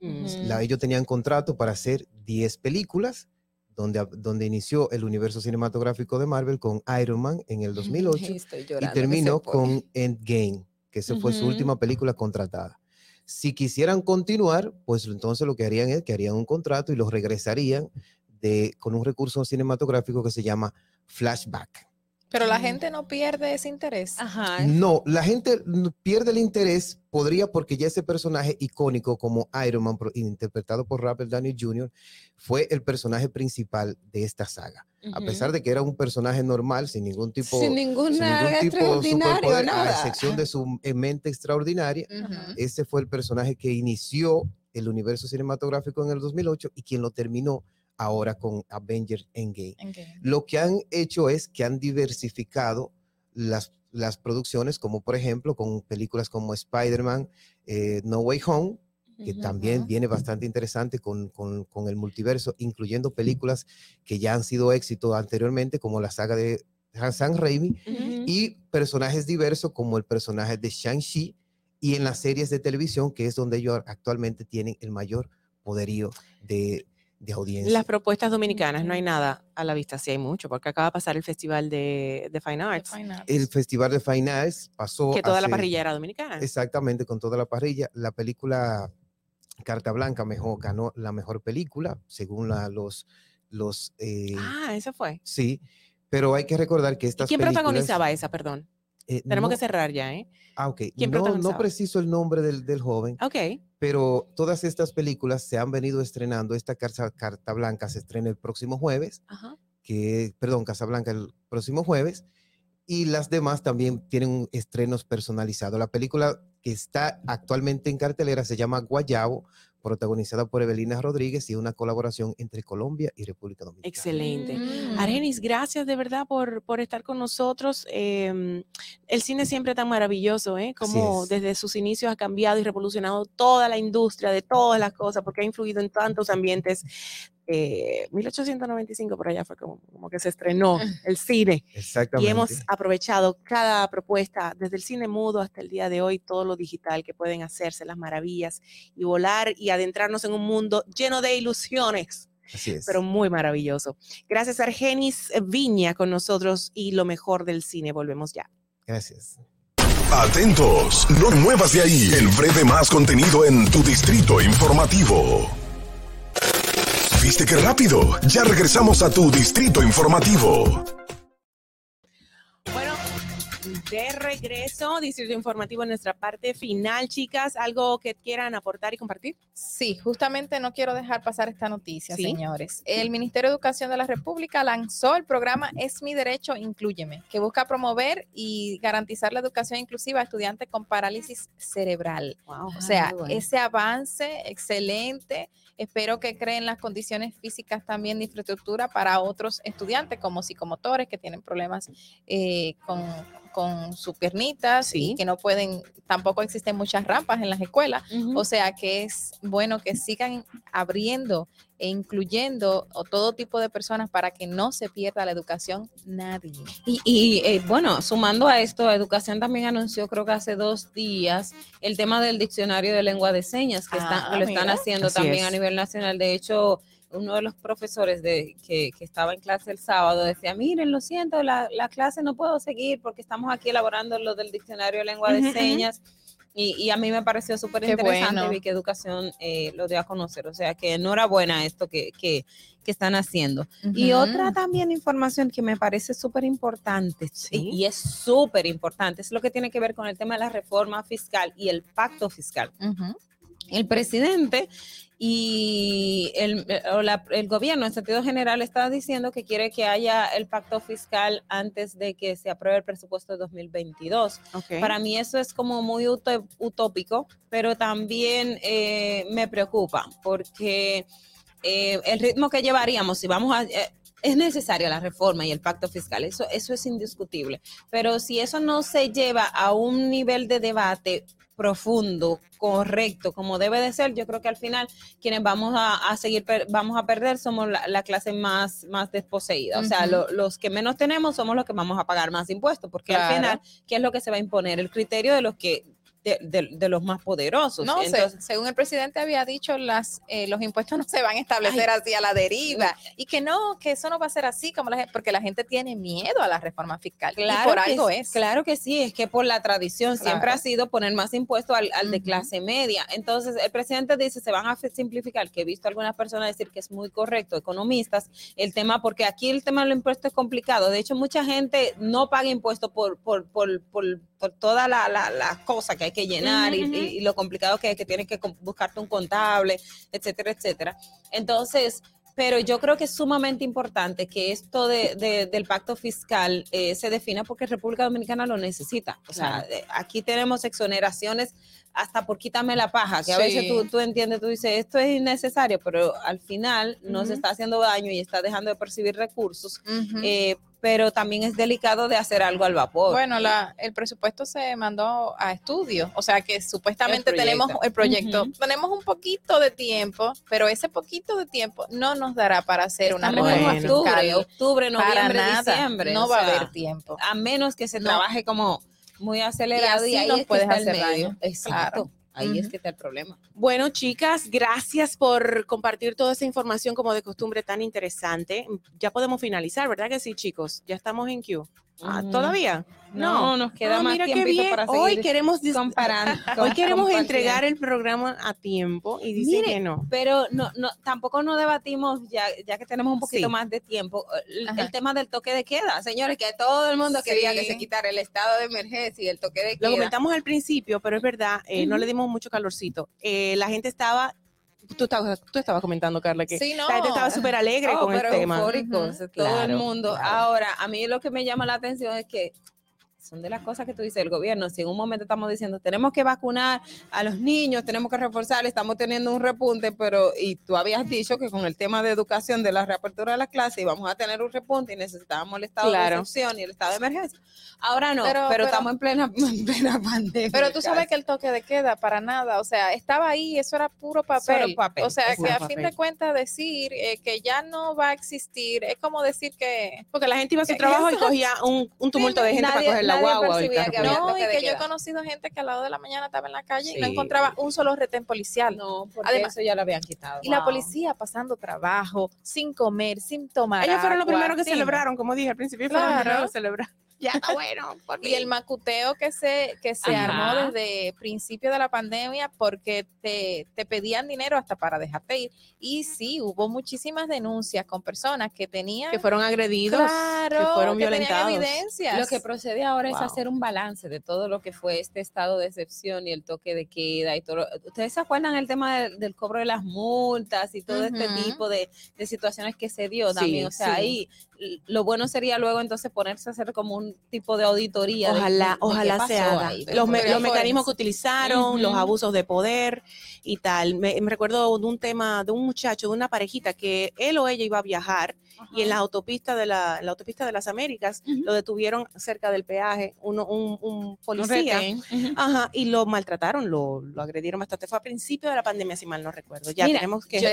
ellos tenían contrato para hacer 10 películas, donde, donde inició el universo cinematográfico de Marvel con Iron Man en el 2008 (laughs) y terminó con Endgame, que esa fue su última película contratada. Si quisieran continuar, pues entonces lo que harían es que harían un contrato y los regresarían con un recurso cinematográfico que se llama flashback. Pero la gente no pierde ese interés. No, la gente pierde el interés, podría porque ya ese personaje icónico como Iron Man, interpretado por Robert Downey Jr., fue el personaje principal de esta saga. A pesar de que era un personaje normal, sin ningún tipo, sin, ninguna sin ningún tipo de a excepción de su mente extraordinaria, ese fue el personaje que inició el universo cinematográfico en el 2008 y quien lo terminó ahora con Avengers Endgame. Lo que han hecho es que han diversificado las, las producciones, como por ejemplo con películas como Spider-Man, eh, No Way Home, que también viene bastante interesante con, con, con, el multiverso, incluyendo películas que ya han sido éxito anteriormente, como la saga de Sam Raimi, y personajes diversos como el personaje de Shang-Chi, y en las series de televisión, que es donde ellos actualmente tienen el mayor poderío de, de audiencia. Las propuestas dominicanas, no hay nada a la vista, sí hay mucho, porque acaba de pasar el festival de, Fine, Arts. El festival de Fine Arts pasó. Que toda la parrilla era dominicana. Exactamente, con toda la parrilla. La película Carta Blanca mejor, ganó la mejor película, según la, los. los eh, ah, esa fue. Sí, pero hay que recordar que estas. ¿Y quién protagonizaba esa, perdón? Eh, Tenemos que cerrar ya, ¿eh? Ah, ok. no, no preciso el nombre del, del joven. Ok pero todas estas películas se han venido estrenando. Esta Carta, Blanca se estrena el próximo jueves, que, perdón, Blanca el próximo jueves, y las demás también tienen estrenos personalizados. La película que está actualmente en cartelera se llama Guayabo, protagonizada por Evelina Rodríguez y una colaboración entre Colombia y República Dominicana. Excelente. Mm. Arenis, gracias de verdad por, por estar con nosotros. Em, el cine siempre tan maravilloso, ¿eh? Como desde sus inicios ha cambiado y revolucionado toda la industria de todas las cosas, porque ha influido en tantos ambientes eh, 1895 por allá fue como, como, que se estrenó el cine. Exactamente. Y hemos aprovechado cada propuesta, desde el cine mudo hasta el día de hoy, todo lo digital que pueden hacerse, las maravillas y volar y adentrarnos en un mundo lleno de ilusiones. Así es. Pero muy maravilloso. Gracias, Argenis Viña, con nosotros y lo mejor del cine. Volvemos ya. Gracias. Atentos, no muevas de ahí. El breve más contenido en tu distrito informativo. ¿Viste qué rápido? Ya regresamos a tu distrito informativo. Bueno, de regreso, Distrito Informativo en nuestra parte final, chicas. ¿Algo que quieran aportar y compartir? Sí, justamente no quiero dejar pasar esta noticia, ¿Sí? señores. El Ministerio de Educación de la República lanzó el programa Es mi derecho, incluyeme, que busca promover y garantizar la educación inclusiva a estudiantes con parálisis cerebral. Wow, o sea, Ah, bueno. ese avance excelente. Espero que creen las condiciones físicas también de infraestructura para otros estudiantes como psicomotores que tienen problemas eh, con, con sus piernitas y que no pueden, tampoco existen muchas rampas en las escuelas. O sea que es bueno que sigan abriendo incluyendo o todo tipo de personas para que no se pierda la educación nadie. Y, y, eh, bueno, sumando a esto, Educación también anunció, creo que hace dos días, el tema del diccionario de lengua de señas, que, están, Ah, lo están haciendo Así también es. a nivel nacional. De hecho, uno de los profesores de, que, que estaba en clase el sábado decía, miren, lo siento, la, la clase no puedo seguir porque estamos aquí elaborando lo del diccionario de lengua de señas. Y, y a mí me pareció súper interesante, bueno. vi que Educación eh, lo dio a conocer. O sea, que enhorabuena esto que, que, que están haciendo. Y Ujú. otra también información que me parece súper importante, y- y es súper importante, es lo que tiene que ver con el tema de la reforma fiscal y el pacto fiscal. Ujú. El presidente y el, eh, o la- el gobierno en sentido general está diciendo que quiere que haya el pacto fiscal antes de que se apruebe el presupuesto de 2022. Ok. Para mí eso es como muy utópico, pero también eh, me preocupa porque eh, el ritmo que llevaríamos, si vamos a... eh, es necesaria la reforma y el pacto fiscal, eso, eso es indiscutible, pero si eso no se lleva a un nivel de debate profundo, correcto, como debe de ser, yo creo que al final quienes vamos a, a seguir, vamos a perder somos la, la clase más, más desposeída, o sea, lo- los que menos tenemos somos los que vamos a pagar más impuestos, porque al final, ¿qué es lo que se va a imponer? El criterio de los que de, de- de los más poderosos. No, se- Entonces, según el presidente había dicho, las, eh, los impuestos no se van a establecer así a la deriva y que no, que eso no va a ser así, como la gente, porque la gente tiene miedo a la reforma fiscal y por que algo es. Claro que sí, es que por la tradición siempre Claro. ha sido poner más impuestos al, al de clase media. Entonces, el presidente dice, se van a fi- simplificar, que he visto algunas personas decir que es muy correcto, economistas, el tema, porque aquí el tema del impuesto es complicado. De hecho, mucha gente no paga impuestos por, por, por, por, por toda la, la, la cosa que hay que llenar y- lo complicado que es que tienes que buscarte un contable, etcétera, etcétera. Entonces, pero yo creo que es sumamente importante que esto de, de- del pacto fiscal eh, se defina porque República Dominicana lo necesita. O sea, Claro. eh, aquí tenemos exoneraciones hasta por quítame la paja, que a veces tú, tú entiendes, tú dices, esto es innecesario, pero al final nos Ujú. está haciendo daño y está dejando de percibir recursos, eh, pero también es delicado de hacer algo al vapor. Bueno, la, el presupuesto se mandó a estudio, o sea que supuestamente El tenemos el proyecto, tenemos un poquito de tiempo, pero ese poquito de tiempo no nos dará para hacer una Estamos reforma octubre, octubre, Para noviembre, nada, diciembre. No o va a haber tiempo. a menos que se No. trabaje como muy acelerado y, así ahí nos es que puedes hacer medio. daño. Exacto. Claro. Ahí es que está el problema. Bueno, chicas, gracias por compartir toda esa información como de costumbre tan interesante. Ya podemos finalizar, ¿verdad que sí, chicos? Ya estamos en Q. Ah. ¿Todavía? No, nos queda Ah, más mira qué bien. para Hoy seguir queremos dis- comparando. (laughs) Hoy queremos entregar el programa a tiempo y dice Mire, que no. Pero no, no, tampoco no debatimos, ya, ya que tenemos un poquito Sí. más de tiempo, el, Ajá. el tema del toque de queda. Señores, que todo el mundo quería que se quitara el estado de emergencia y el toque de queda. Lo comentamos al principio, pero es verdad, eh, no le dimos mucho calorcito. Eh, la gente estaba, tú estabas, tú estabas comentando, Carla, que Sí, no. la gente estaba súper alegre (laughs) Oh, con el tema. todo el mundo. claro. Ahora, a mí lo que me llama la atención es que son de las cosas que tú dices el gobierno. Si en un momento estamos diciendo tenemos que vacunar a los niños, tenemos que reforzar, estamos teniendo un repunte, pero y tú habías dicho que con el tema de educación de la reapertura de la clase íbamos a tener un repunte y necesitábamos el estado de excepción y el estado de emergencia. Ahora no, pero, estamos (laughs) en plena, pandemia. Pero tú sabes que el toque de queda para nada, o sea, estaba ahí, eso era puro papel. o sea, que a fin de cuentas decir eh, que ya no va a existir, es como decir que... Porque la gente iba a su trabajo y cogía un, tumulto de gente para coger la guagua. no, y que yo he conocido gente que a lado de la mañana estaba en la calle y no encontraba un solo retén policial. No, porque Además, eso ya lo habían quitado. Y la policía pasando trabajo, sin comer, sin tomar Ellos fueron los primeros que celebraron, como dije al principio, fueron los primeros que celebraron ya está bueno. y el macuteo que se, que se armó desde principio de la pandemia porque te, te, pedían dinero hasta para dejarte ir. Y sí, hubo muchísimas denuncias con personas que tenían... Que fueron agredidos, que fueron violentados. evidencias. Lo que procede ahora es hacer un balance de todo lo que fue este estado de excepción y el toque de queda y todo. ¿Ustedes se acuerdan el tema del, cobro de las multas y todo este tipo de, de, situaciones que se dio también? o sea, ahí lo bueno sería luego entonces ponerse a hacer como un tipo de auditoría. Ojalá, ojalá se haga. los, mecanismos que utilizaron, los abusos de poder y tal. Me, recuerdo de un tema de un muchacho, de una parejita, que él o ella iba a viajar y en la autopista de la, la autopista de las Américas lo detuvieron cerca del peaje, uno, un, un policía, ajá, y lo maltrataron, lo, lo, agredieron bastante. Fue a principio de la pandemia, si mal no recuerdo. Ya tenemos que... Yo,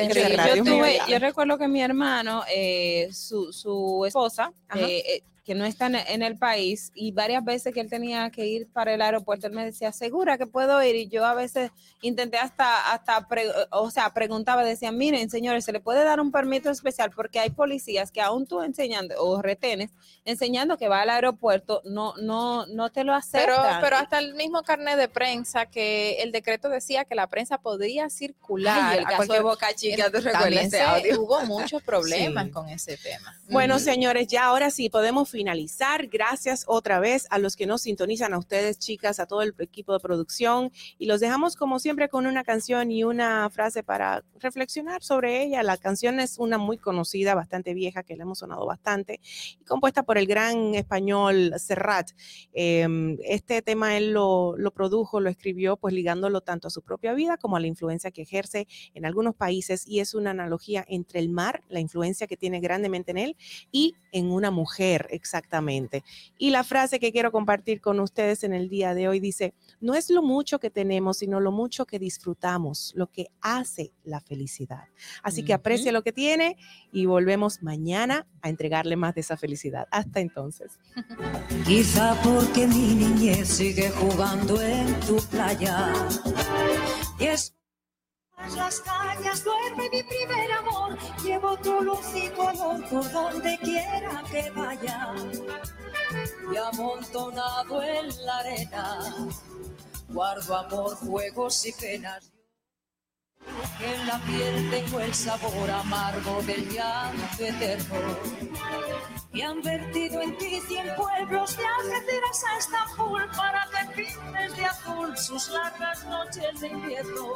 yo, recuerdo que mi hermano, eh, su, su esposa, eh, eh, que no está en el país y varias veces que él tenía que ir para el aeropuerto, él me decía, segura que puedo ir y yo a veces intenté hasta, hasta o sea, preguntaba, decían, miren señores, se le puede dar un permiso especial porque hay policías que aún tú enseñando o retenes, enseñando que va al aeropuerto, no, no, no te lo aceptan. Pero, pero hasta el mismo carnet de prensa que el decreto decía que la prensa podría circular. el caso de Boca Chica, ¿tú recuerdas Hubo muchos (laughs) problemas con ese tema. Bueno, señores, ya ahora sí podemos finalizar. Gracias otra vez a los que nos sintonizan, a ustedes, chicas, a todo el equipo de producción. Y los dejamos, como siempre, con una canción y una frase para reflexionar sobre ella. La canción es una muy conocida, bastante vieja, que le hemos sonado bastante, y compuesta por el gran español Serrat. Em, este tema él lo, lo produjo, lo escribió, pues ligándolo tanto a su propia vida como a la influencia que ejerce en algunos países. Y es una analogía entre el mar, la influencia que tiene grandemente en él, y en una mujer exactamente. Y la frase que quiero compartir con ustedes en el día de hoy dice, no es lo mucho que tenemos, sino lo mucho que disfrutamos, lo que hace la felicidad. Así que aprecie lo que tiene y volvemos mañana a entregarle más de esa felicidad. Hasta entonces. (laughs) Quizá porque mi niñez sigue jugando en tu playa. Y es las cañas duerme mi primer amor, llevo tu luz y tu amor por donde quiera que vaya. Y amontonado en la arena, guardo amor, juegos y penas. En la piel tengo el sabor amargo del llanto eterno. Y han vertido en ti cien pueblos de Algeciras a Estambul para que pintes de azul sus largas noches de invierno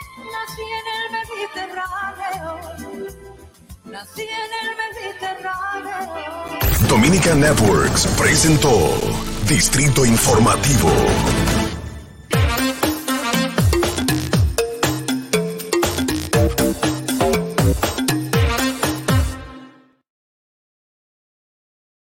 Nací en el Mediterráneo. Nací en el Mediterráneo. Dominica Networks presentó Distrito Informativo.